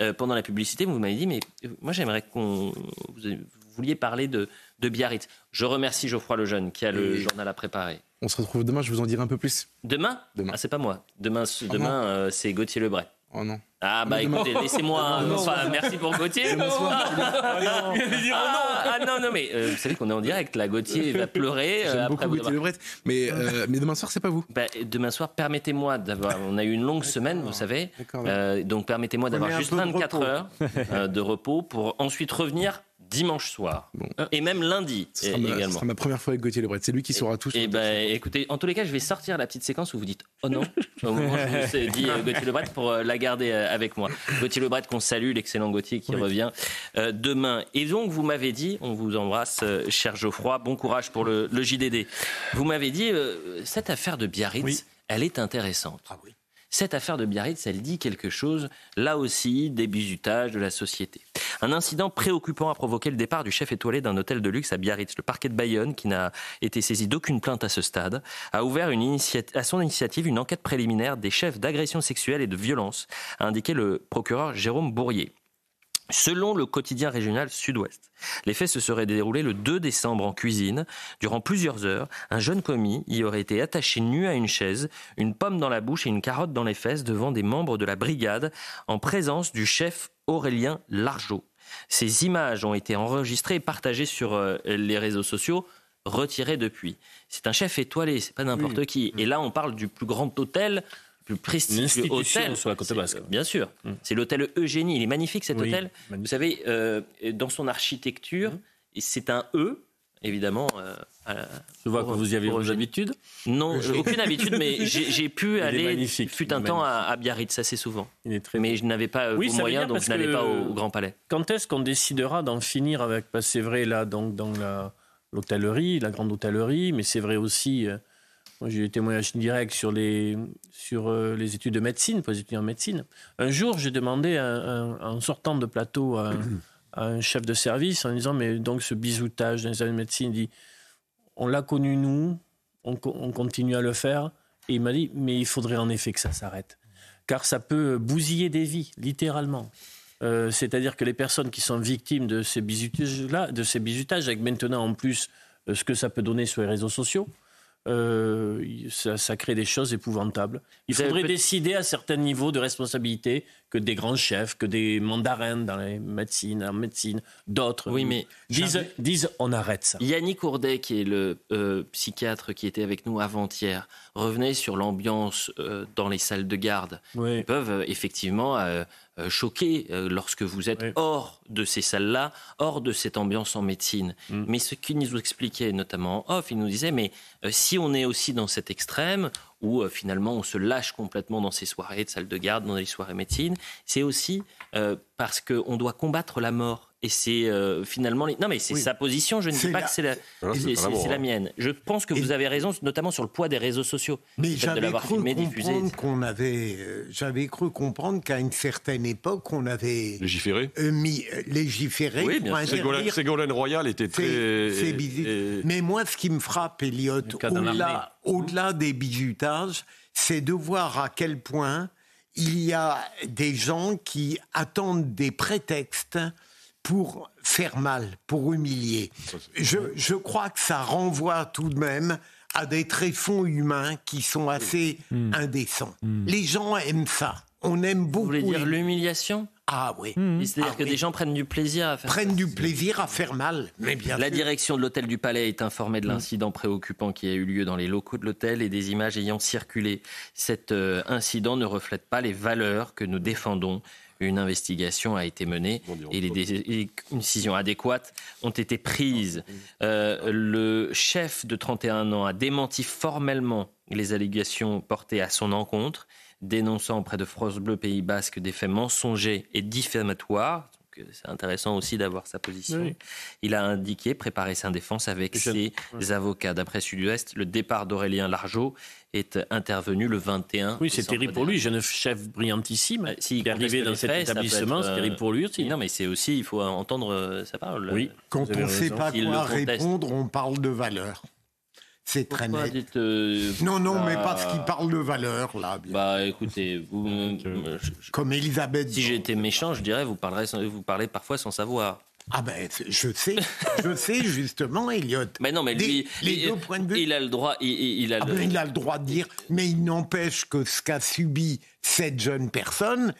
euh, pendant la publicité, vous m'avez dit, mais euh, moi j'aimerais qu'on vous, vouliez parler de, de Biarritz. Je remercie Geoffroy Lejeune qui a le journal à préparer. On se retrouve demain, je vous en dirai un peu plus. Demain? Demain. Ah, c'est pas moi. Demain, demain euh, c'est Gauthier Lebray. Oh non. Ah bah écoutez, laissez-moi. Enfin, merci pour Gauthier. ah, non, non, mais euh, vous savez qu'on est en direct là. Gauthier va pleurer. J'aime euh, beaucoup Gauthier Lebret. Mais, euh, mais demain soir, c'est pas vous. Bah, demain soir, permettez-moi d'avoir. On a eu une longue semaine, vous savez. donc permettez-moi d'avoir juste 24 heures de repos pour ensuite revenir dimanche soir. Et même lundi ce sera, ma, également. Ce sera ma première fois avec Gauthier Lebret. C'est lui qui saura tout. Et eh ben, écoutez, en tous les cas, je vais sortir la petite séquence où vous dites Oh non Au moment où je vous ai dit euh, Gauthier Lebret pour euh, la garder euh, avec moi. Gauthier Lebret qu'on salue, l'excellent Gauthier qui revient demain. Et donc, vous m'avez dit, on vous embrasse, cher Geoffroy, bon courage pour le, JDD. Vous m'avez dit, cette affaire de Biarritz, elle est intéressante. Ah oui. Cette affaire de Biarritz, elle dit quelque chose, là aussi, des bisutages de la société. Un incident préoccupant a provoqué le départ du chef étoilé d'un hôtel de luxe à Biarritz. Le parquet de Bayonne, qui n'a été saisi d'aucune plainte à ce stade, a ouvert à son initiative une enquête préliminaire des chefs d'agression sexuelle et de violence, a indiqué le procureur Jérôme Bourrier. Selon le quotidien régional Sud-Ouest, les faits se seraient déroulés le 2 décembre en cuisine. Durant plusieurs heures, un jeune commis y aurait été attaché nu à une chaise, une pomme dans la bouche et une carotte dans les fesses devant des membres de la brigade en présence du chef Aurélien Largeau. Ces images ont été enregistrées et partagées sur euh, les réseaux sociaux retirées depuis. C'est un chef étoilé, c'est pas n'importe qui. Et là, on parle du plus grand hôtel plus prestigieux hôtel sur la côte basque. Bien sûr. Mm. C'est l'hôtel Eugénie. Il est magnifique cet hôtel. Vous savez, euh, dans son architecture, mm. c'est un E, évidemment. Euh, je vois que vous y avez vos habitudes. Non, aucune habitude, mais j'ai pu aller, fut un temps à, Biarritz assez souvent. mais je n'avais pas oui, moyens, donc je n'allais pas au, Grand Palais. Quand est-ce qu'on décidera d'en finir avec c'est vrai là, donc dans l'hôtellerie, la, grande hôtellerie, mais c'est vrai aussi. Euh, moi, j'ai eu des témoignages directs sur les, sur euh, les études de médecine, pour les étudiants en médecine. Un jour, j'ai demandé, en sortant de plateau, à, un chef de service en disant Mais donc, ce bisoutage dans les années de médecine, il dit On l'a connu, nous, on, continue à le faire. Et il m'a dit Mais il faudrait en effet que ça s'arrête. Car ça peut bousiller des vies, littéralement. Euh, c'est-à-dire que les personnes qui sont victimes de ces bisutages-là, de ces bisutages, avec maintenant en plus euh, ce que ça peut donner sur les réseaux sociaux, euh, ça, crée des choses épouvantables. Il faudrait décider à certains niveaux de responsabilité que des grands chefs, que des mandarins dans les médecines, en médecine, d'autres oui, mais disent, disent, on arrête ça. Yannick Ourdet, qui est le euh, psychiatre qui était avec nous avant-hier, revenait sur l'ambiance euh, dans les salles de garde. Ils peuvent effectivement choquer lorsque vous êtes hors de ces salles-là, hors de cette ambiance en médecine. Mm. Mais ce qu'il nous expliquait, notamment en off, il nous disait, mais si on est aussi dans cet extrême, où finalement on se lâche complètement dans ces soirées de salle de garde, dans les soirées médecine, c'est aussi parce qu'on doit combattre la mort. Et c'est euh, finalement. Non, mais c'est sa position. Je ne dis pas que c'est la, la mienne. Je pense que vous avez raison, notamment sur le poids des réseaux sociaux. Mais j'avais cru comprendre qu'on avait. Euh, j'avais cru comprendre qu'à une certaine époque, on avait. Légiféré euh, mis, Légiféré. Oui, bien sûr. Ségolène, Royal était très. Mais moi, ce qui me frappe, Elliot, au-delà, au-delà des bijutages, c'est de voir à quel point il y a des gens qui attendent des prétextes pour faire mal, pour humilier. Je, crois que ça renvoie tout de même à des tréfonds humains qui sont assez hmm. indécents. Hmm. Les gens aiment ça. On aime beaucoup. Vous voulez dire l'humiliation? Ah oui. Hmm. C'est-à-dire ah que des gens prennent du plaisir à faire Prennent du plaisir à faire mal. Mais bien La direction de l'hôtel du Palais est informée de l'incident préoccupant qui a eu lieu dans les locaux de l'hôtel et des images ayant circulé. Cet euh, incident ne reflète pas les valeurs que nous défendons une investigation a été menée et les, décisions adéquates ont été prises. Euh, le chef de 31 ans a démenti formellement les allégations portées à son encontre, dénonçant auprès de France Bleu Pays Basque des faits mensongers et diffamatoires c'est intéressant aussi d'avoir sa position. Il a indiqué préparer sa défense avec ses avocats. D'après Sud-Ouest, le départ d'Aurélien Largeau est intervenu le 21. Oui, c'est terrible pour lui, jeune chef brillantissime. Euh, S'il est arrivé dans cet établissement, c'est terrible pour lui aussi. Non, mais c'est aussi, il faut entendre euh, sa parole. Oui. Quand on ne sait pas quoi répondre, on parle de valeur. C'est très net. Euh, non, non, mais parce qu'il parle de valeur, là. Bah, écoutez, vous, comme Elisabeth. Si j'étais méchant, je dirais, vous parlerez, vous parlez parfois sans savoir. Ah ben, je sais, je sais justement, Elliot. Mais non, mais lui, les deux points de vue. Il a le droit, il, a, ah ben, il a le droit de dire, mais il n'empêche que ce qu'a subi cette jeune personne,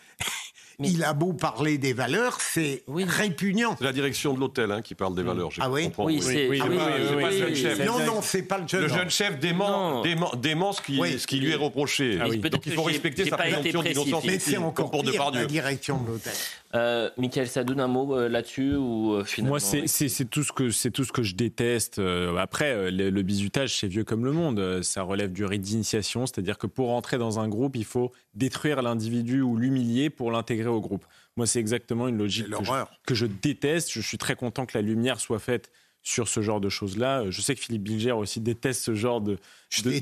il a beau parler des valeurs, c'est répugnant. C'est la direction de l'hôtel hein, qui parle des valeurs. Ah oui Oui, c'est pas, le jeune chef. Non, non, c'est pas le jeune. Le jeune chef dément, dément, ce, qui, ce, qui, lui est reproché. Ah Donc il faut respecter sa présomption d'innocence. Mais c'est encore pour pire, la direction de l'hôtel. Euh, Michael, ça donne un mot euh, là-dessus ou euh, finalement Moi, c'est tout ce que c'est tout ce que je déteste. Euh, après, le, le bizutage, c'est vieux comme le monde. Ça relève du rite d'initiation, c'est-à-dire que pour entrer dans un groupe, il faut détruire l'individu ou l'humilier pour l'intégrer au groupe. Moi, c'est exactement une logique que je, que je, déteste. Je suis très content que la lumière soit faite sur ce genre de choses-là. Je sais que Philippe Bilger aussi déteste ce genre de,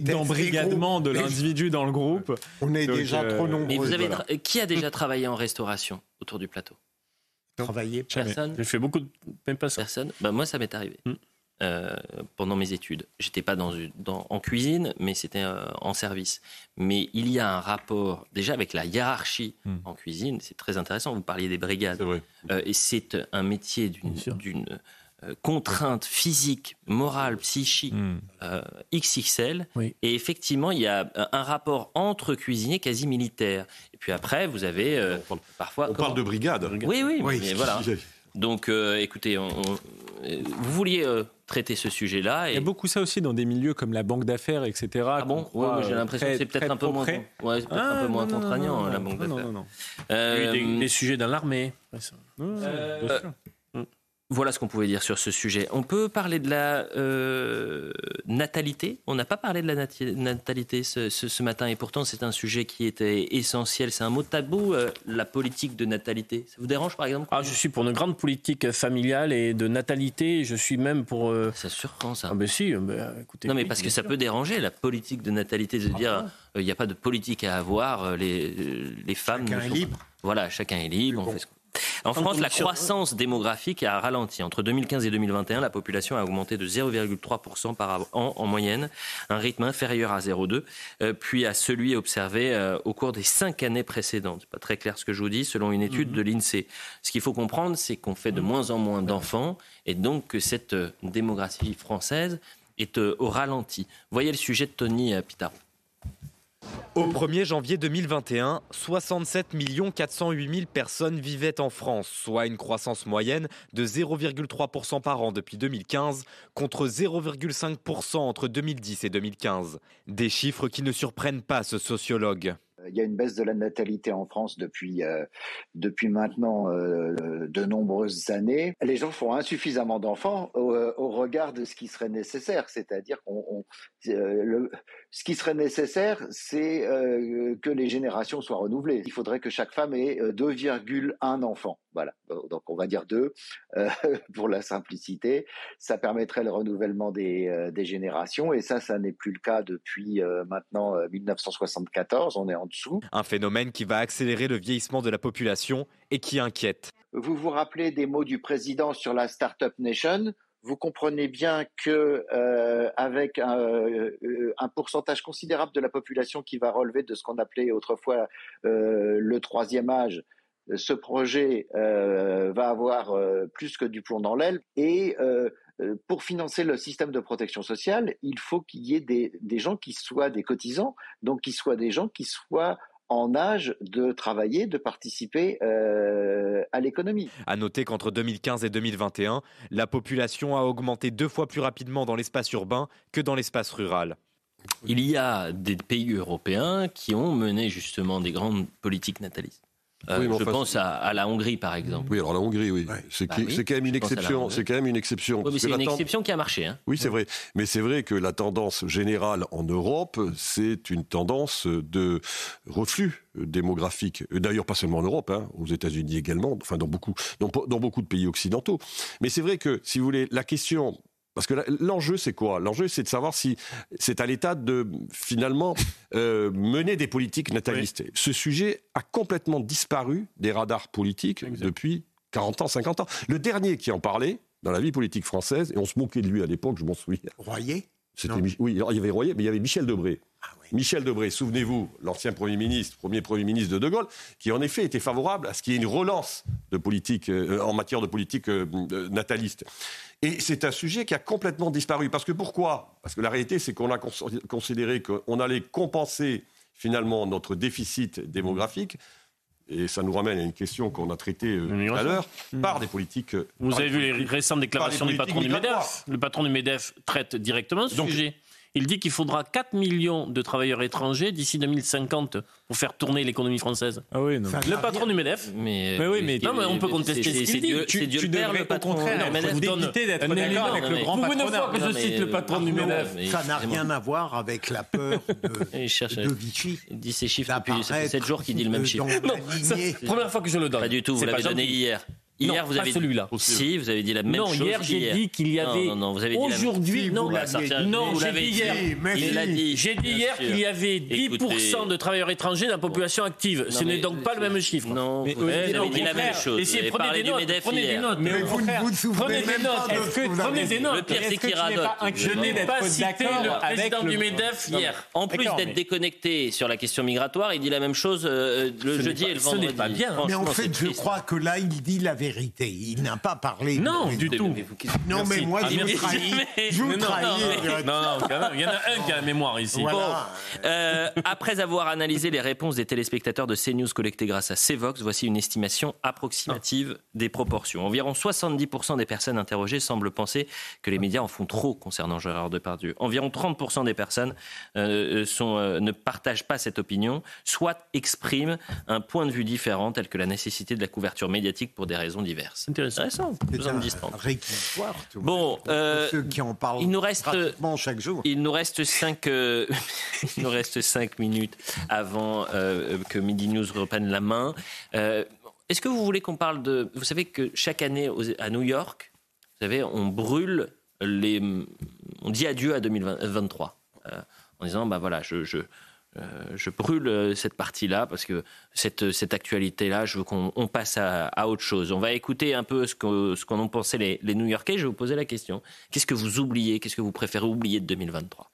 d'embrigadement de, l'individu dans le groupe. On est déjà trop nombreux. Mais vous avez Qui a déjà travaillé en restauration autour du plateau? Travaillé Personne. J'ai fait beaucoup de... Même pas Personne. Ben, moi, ça m'est arrivé. Hmm. Euh, pendant mes études. J'étais pas dans, en cuisine, mais c'était euh, en service. Mais il y a un rapport déjà avec la hiérarchie hmm. en cuisine. C'est très intéressant. Vous parliez des brigades. Euh, et c'est un métier d'une contrainte physique, morale, psychique hmm. XXL. Et effectivement, il y a un rapport entre cuisiniers quasi militaire. Et puis après, vous avez parfois. On parle de brigade. Oui, oui, oui. Mais voilà. Donc, écoutez, vous vouliez traiter ce sujet-là. Il y a beaucoup ça aussi dans des milieux comme la banque d'affaires, etc. Ah bon? J'ai l'impression que c'est peut-être un peu moins, ouais, peut un peu moins contraignant, la banque d'affaires. Non, non, non. Euh, des, des, sujets dans l'armée. Euh, voilà ce qu'on pouvait dire sur ce sujet. On peut parler de la euh, natalité? On n'a pas parlé de la natalité ce, matin et pourtant c'est un sujet qui était essentiel. C'est un mot tabou, euh, la politique de natalité. Ça vous dérange par exemple? Ah, Je suis pour une grande politique familiale et de natalité. Je suis même pour... Euh... Ça surprend ça. Ah ben si, ben, écoutez. Non mais parce que ça peut déranger la politique de natalité de ah dire il n'y a pas de politique à avoir, les, les femmes... Chacun est libre. Voilà, chacun est libre. On fait ce en France, la croissance démographique a ralenti. Entre 2015 et 2021, la population a augmenté de 0,3% par an en moyenne, un rythme inférieur à 0,2, euh, puis à celui observé euh, au cours des cinq années précédentes. Pas très clair ce que je vous dis, selon une étude mhm. de l'INSEE. Ce qu'il faut comprendre, c'est qu'on fait de moins en moins d'enfants et donc que cette euh, démographie française est au ralenti. Voyez le sujet de Tony Pitaro. Au 1er janvier 2021, 67 408 000 personnes vivaient en France, soit une croissance moyenne de 0,3% par an depuis 2015, contre 0,5% entre 2010 et 2015. Des chiffres qui ne surprennent pas ce sociologue. Il y a une baisse de la natalité en France depuis, euh, depuis maintenant euh, de nombreuses années. Les gens font insuffisamment d'enfants au, regard de ce qui serait nécessaire. C'est-à-dire qu'on, euh, ce qui serait nécessaire, c'est que les générations soient renouvelées. Il faudrait que chaque femme ait 2,1 enfants. Voilà, donc on va dire deux pour la simplicité. Ça permettrait le renouvellement des, des générations et ça, ça n'est plus le cas depuis maintenant 1974. On est en un phénomène qui va accélérer le vieillissement de la population et qui inquiète. Vous vous rappelez des mots du président sur la Startup Nation? Vous comprenez bien que euh, avec euh, un, pourcentage considérable de la population qui va relever de ce qu'on appelait autrefois euh, le troisième âge, ce projet va avoir plus que du plomb dans l'aile. Et euh, pour financer le système de protection sociale, il faut qu'il y ait des, gens qui soient des cotisants, donc qui soient des gens qui soient en âge de travailler, de participer euh, à l'économie. À noter qu'entre 2015 et 2021, la population a augmenté deux fois plus rapidement dans l'espace urbain que dans l'espace rural. Il y a des pays européens qui ont mené justement des grandes politiques natalistes. Euh, je pense à, la Hongrie, par exemple. Oui, alors la Hongrie, oui. C'est bah quand même une exception. C'est quand même une exception. c'est une exception qui a marché. Hein. Oui, c'est vrai. Mais c'est vrai que la tendance générale en Europe, c'est une tendance de reflux démographique. D'ailleurs, pas seulement en Europe, hein, aux États-Unis également, enfin dans beaucoup, dans, dans beaucoup de pays occidentaux. Mais c'est vrai que, si vous voulez, la question parce que l'enjeu, c'est quoi? L'enjeu, c'est de savoir si c'est à l'État de finalement euh, mener des politiques natalistes. Ce sujet a complètement disparu des radars politiques depuis 40 ans, 50 ans. Le dernier qui en parlait dans la vie politique française, et on se moquait de lui à l'époque, je m'en souviens. Royer? Oui, il y avait Royer, mais il y avait Michel Debré. Ah Michel Debré, souvenez-vous, l'ancien Premier ministre, premier Premier ministre de De Gaulle, qui en effet était favorable à ce qu'il y ait une relance de politique, euh, en matière de politique euh, nataliste. Et c'est un sujet qui a complètement disparu. Parce que pourquoi? Parce que la réalité, c'est qu'on a considéré qu'on allait compenser finalement notre déficit démographique et ça nous ramène à une question qu'on a traitée euh, tout à l'heure, par des politiques. Vous avez vu les récentes déclarations du patron du MEDEF Le patron du MEDEF traite directement ce sujet. Il dit qu'il faudra 4 millions de travailleurs étrangers d'ici 2050 pour faire tourner l'économie française. Ah oui, non. le patron du MEDEF. Mais, oui, mais, non, mais on peut contester ce qu'il dit. C'est Dieu le père, le patron. du MEDEF. vous d'éviter d'être d'accord avec le grand patron. Vous fois que je cite le patron du MEDEF. Ça n'a rien à voir avec la peur de Vichy. Il dit ces chiffres depuis 7 jours qu'il dit le même chiffre. Non, première fois que je le donne. Pas du tout, vous l'avez donné hier. Hier, vous avez celui-là. Si, vous avez dit la même chose. Non, hier, j'ai dit qu'il y avait. Non, non, vous avez dit aujourd'hui. Non, non, j'ai dit hier. Il l'a dit. J'ai dit hier qu'il y avait 10% de travailleurs étrangers dans la population active. Ce n'est donc pas le même chiffre. Non, vous avez dit la même chose. Essayez, prenez des notes. Prenez des notes. Mais vous ne vous souvenez même pas Prenez des notes? Le pire, c'est qu'il radote. Je n'ai pas cité le président du MEDEF hier? En plus d'être déconnecté sur la question migratoire, il dit la même chose le jeudi et le vendredi. Ce n'est pas bien. Mais en fait, je crois que là, il dit la vérité. Il n'a pas parlé. Non, du tout. Non, mais moi, je vous trahis. Je vous trahis. Non, non, il y en a un qui a la mémoire ici. Bon, euh, après avoir analysé les réponses des téléspectateurs de CNews collectées grâce à CVOX, voici une estimation approximative des proportions. Environ 70% des personnes interrogées semblent penser que les médias en font trop concernant Gérard Depardieu. Environ 30% des personnes euh, sont, euh, ne partagent pas cette opinion, soit expriment un point de vue différent, tel que la nécessité de la couverture médiatique pour des raisons diverses. C'est intéressant. Bon, euh, ceux qui en parlent il nous reste, chaque jour. Il nous reste 5 euh, il nous reste cinq minutes avant euh, que Midi News reprenne la main. Est-ce que vous voulez qu'on parle de... Vous savez que chaque année à New York, vous savez, on brûle les... On dit adieu à 2023 en disant, bah voilà, je, je euh, je brûle euh, cette partie-là parce que cette, cette actualité-là, je veux qu'on passe à, autre chose. On va écouter un peu ce qu'en ont pensé les, les New-Yorkais. Je vais vous poser la question. Qu'est-ce que vous oubliez? Qu'est-ce que vous préférez oublier de 2023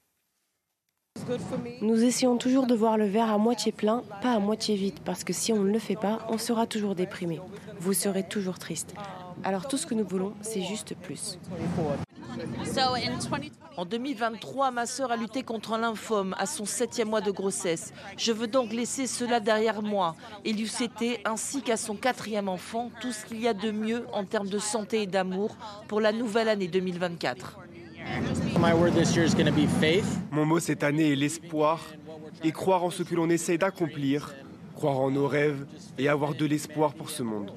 nous essayons toujours de voir le verre à moitié plein, pas à moitié vide, parce que si on ne le fait pas, on sera toujours déprimé. Vous serez toujours triste. Alors tout ce que nous voulons, c'est juste plus. En 2023, ma sœur a lutté contre un à son septième mois de grossesse. Je veux donc laisser cela derrière moi et lui souhaiter, ainsi qu'à son quatrième enfant, tout ce qu'il y a de mieux en termes de santé et d'amour pour la nouvelle année 2024. Mon mot cette année est l'espoir et croire en ce que l'on essaie d'accomplir, croire en nos rêves et avoir de l'espoir pour ce monde.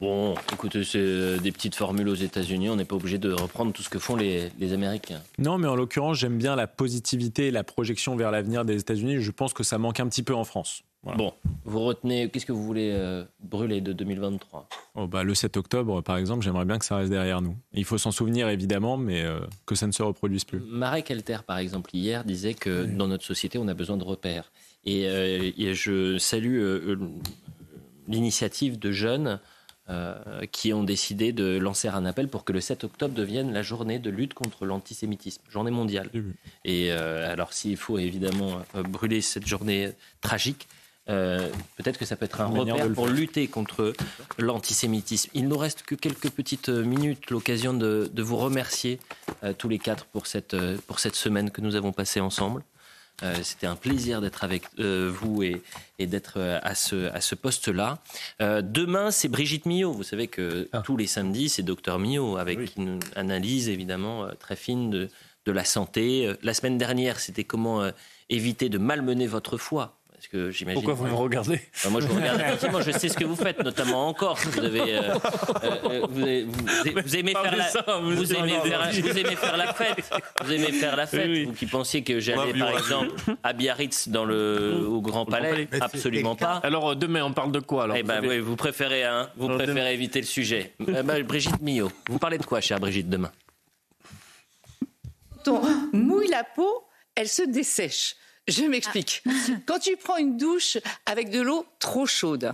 Bon, écoutez, c'est euh, des petites formules aux États-Unis. On n'est pas obligé de reprendre tout ce que font les, Américains. Non, mais en l'occurrence, j'aime bien la positivité et la projection vers l'avenir des États-Unis. Je pense que ça manque un petit peu en France. Bon, vous retenez, qu'est-ce que vous voulez euh, brûler de 2023 oh bah, Le 7 octobre, par exemple, j'aimerais bien que ça reste derrière nous. Il faut s'en souvenir, évidemment, mais euh, que ça ne se reproduise plus. Marek Elter, par exemple, hier, disait que dans notre société, on a besoin de repères. Et, et je salue l'initiative de jeunes euh, qui ont décidé de lancer un appel pour que le 7 octobre devienne la journée de lutte contre l'antisémitisme, journée mondiale. Et euh, alors s'il faut évidemment euh, brûler cette journée tragique, peut-être que ça peut être un repère pour lutter contre l'antisémitisme. Il nous reste que quelques petites minutes, l'occasion de, de, vous remercier tous les quatre pour cette, pour cette semaine que nous avons passée ensemble. Euh, c'était un plaisir d'être avec euh, vous et, d'être euh, à ce, à ce poste-là. demain, c'est Brigitte Millot. Vous savez que ah. tous les samedis, c'est Docteur Millot, avec une analyse évidemment très fine de, de la santé. La semaine dernière, c'était comment éviter de malmener votre Pourquoi vous me regardez Moi, je vous regarde effectivement. Je sais ce que vous faites, notamment en Corse. Vous avez, vous, aimez faire la, vous, aimez faire, la fête. Vous aimez faire la fête. Vous qui pensiez que j'allais, par exemple, à Biarritz dans le au Grand Palais, absolument pas. Alors demain, on parle de quoi alors? Eh ben, oui, vous préférez, hein, vous préférez éviter le sujet. Eh ben, Brigitte Millot, vous parlez de quoi, chère Brigitte, demain? On mouille la peau, elle se dessèche. Je m'explique. Ah. Quand tu prends une douche avec de l'eau trop chaude,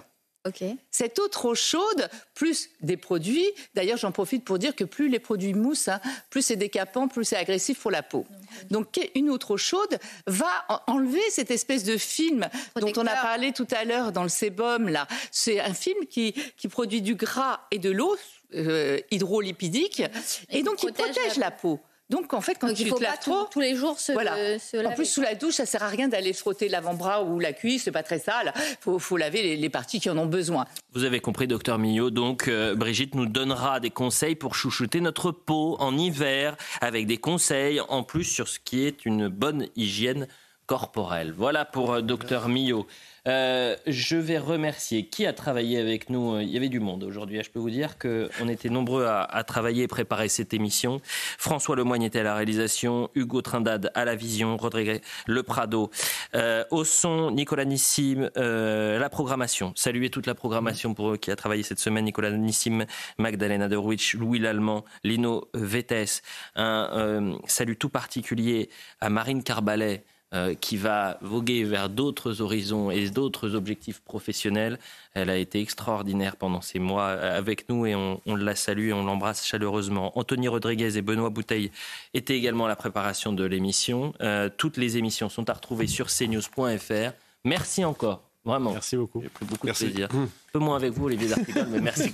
Cette eau trop chaude, plus des produits, d'ailleurs j'en profite pour dire que plus les produits moussent, hein, plus c'est décapant, plus c'est agressif pour la peau. Donc une eau trop chaude va enlever cette espèce de film dont on a parlé tout à l'heure dans le sébum. là. C'est un film qui, produit du gras et de l'eau euh, hydrolipidique et, donc qui protège la peau. Donc en fait, quand tu te laves trop, tous les jours se, voilà. En plus, sous la douche, ça sert à rien d'aller frotter l'avant-bras ou la cuisse, c'est pas très sale. Faut, faut laver les, parties qui en ont besoin. Vous avez compris, docteur Millot. Donc euh, Brigitte nous donnera des conseils pour chouchouter notre peau en hiver, avec des conseils en plus sur ce qui est une bonne hygiène corporelle. Voilà pour euh, docteur Millot. Euh, je vais remercier qui a travaillé avec nous. Il y avait du monde aujourd'hui. Je peux vous dire qu'on était nombreux à, travailler et préparer cette émission. François Lemoyne était à la réalisation, Hugo Trindade à la vision, Rodrigue Le Prado euh, au son, Nicolas Nissim, euh, la programmation. Saluer toute la programmation pour eux qui a travaillé cette semaine. Nicolas Nissim, Magdalena Derwich, Louis Lallemand, Lino Vettes. Un salut tout particulier à Marine Carbalet euh, qui va voguer vers d'autres horizons et d'autres objectifs professionnels. Elle a été extraordinaire pendant ces mois euh, avec nous et on, la salue et on l'embrasse chaleureusement. Anthony Rodriguez et Benoît Bouteille étaient également à la préparation de l'émission. Euh, toutes les émissions sont à retrouver sur cnews.fr. Merci encore. Vraiment. Merci beaucoup. J'ai pris beaucoup de plaisir. Un peu moins avec vous, Olivier D'Artigol, mais merci.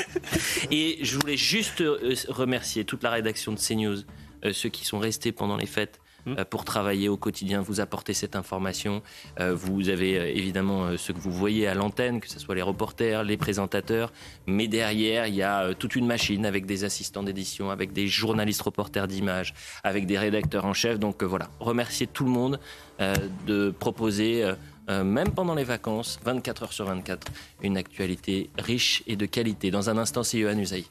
Et je voulais juste remercier toute la rédaction de CNews, ceux qui sont restés pendant les fêtes, euh, pour travailler au quotidien, vous apporter cette information. Euh, vous avez euh, évidemment ce que vous voyez à l'antenne, que ce soit les reporters, les présentateurs, mais derrière, il y a toute une machine avec des assistants d'édition, avec des journalistes reporters d'images, avec des rédacteurs en chef. Donc voilà, remercier tout le monde de proposer... même pendant les vacances, 24 heures sur 24, une actualité riche et de qualité. Dans un instant, c'est Yohann Usaï.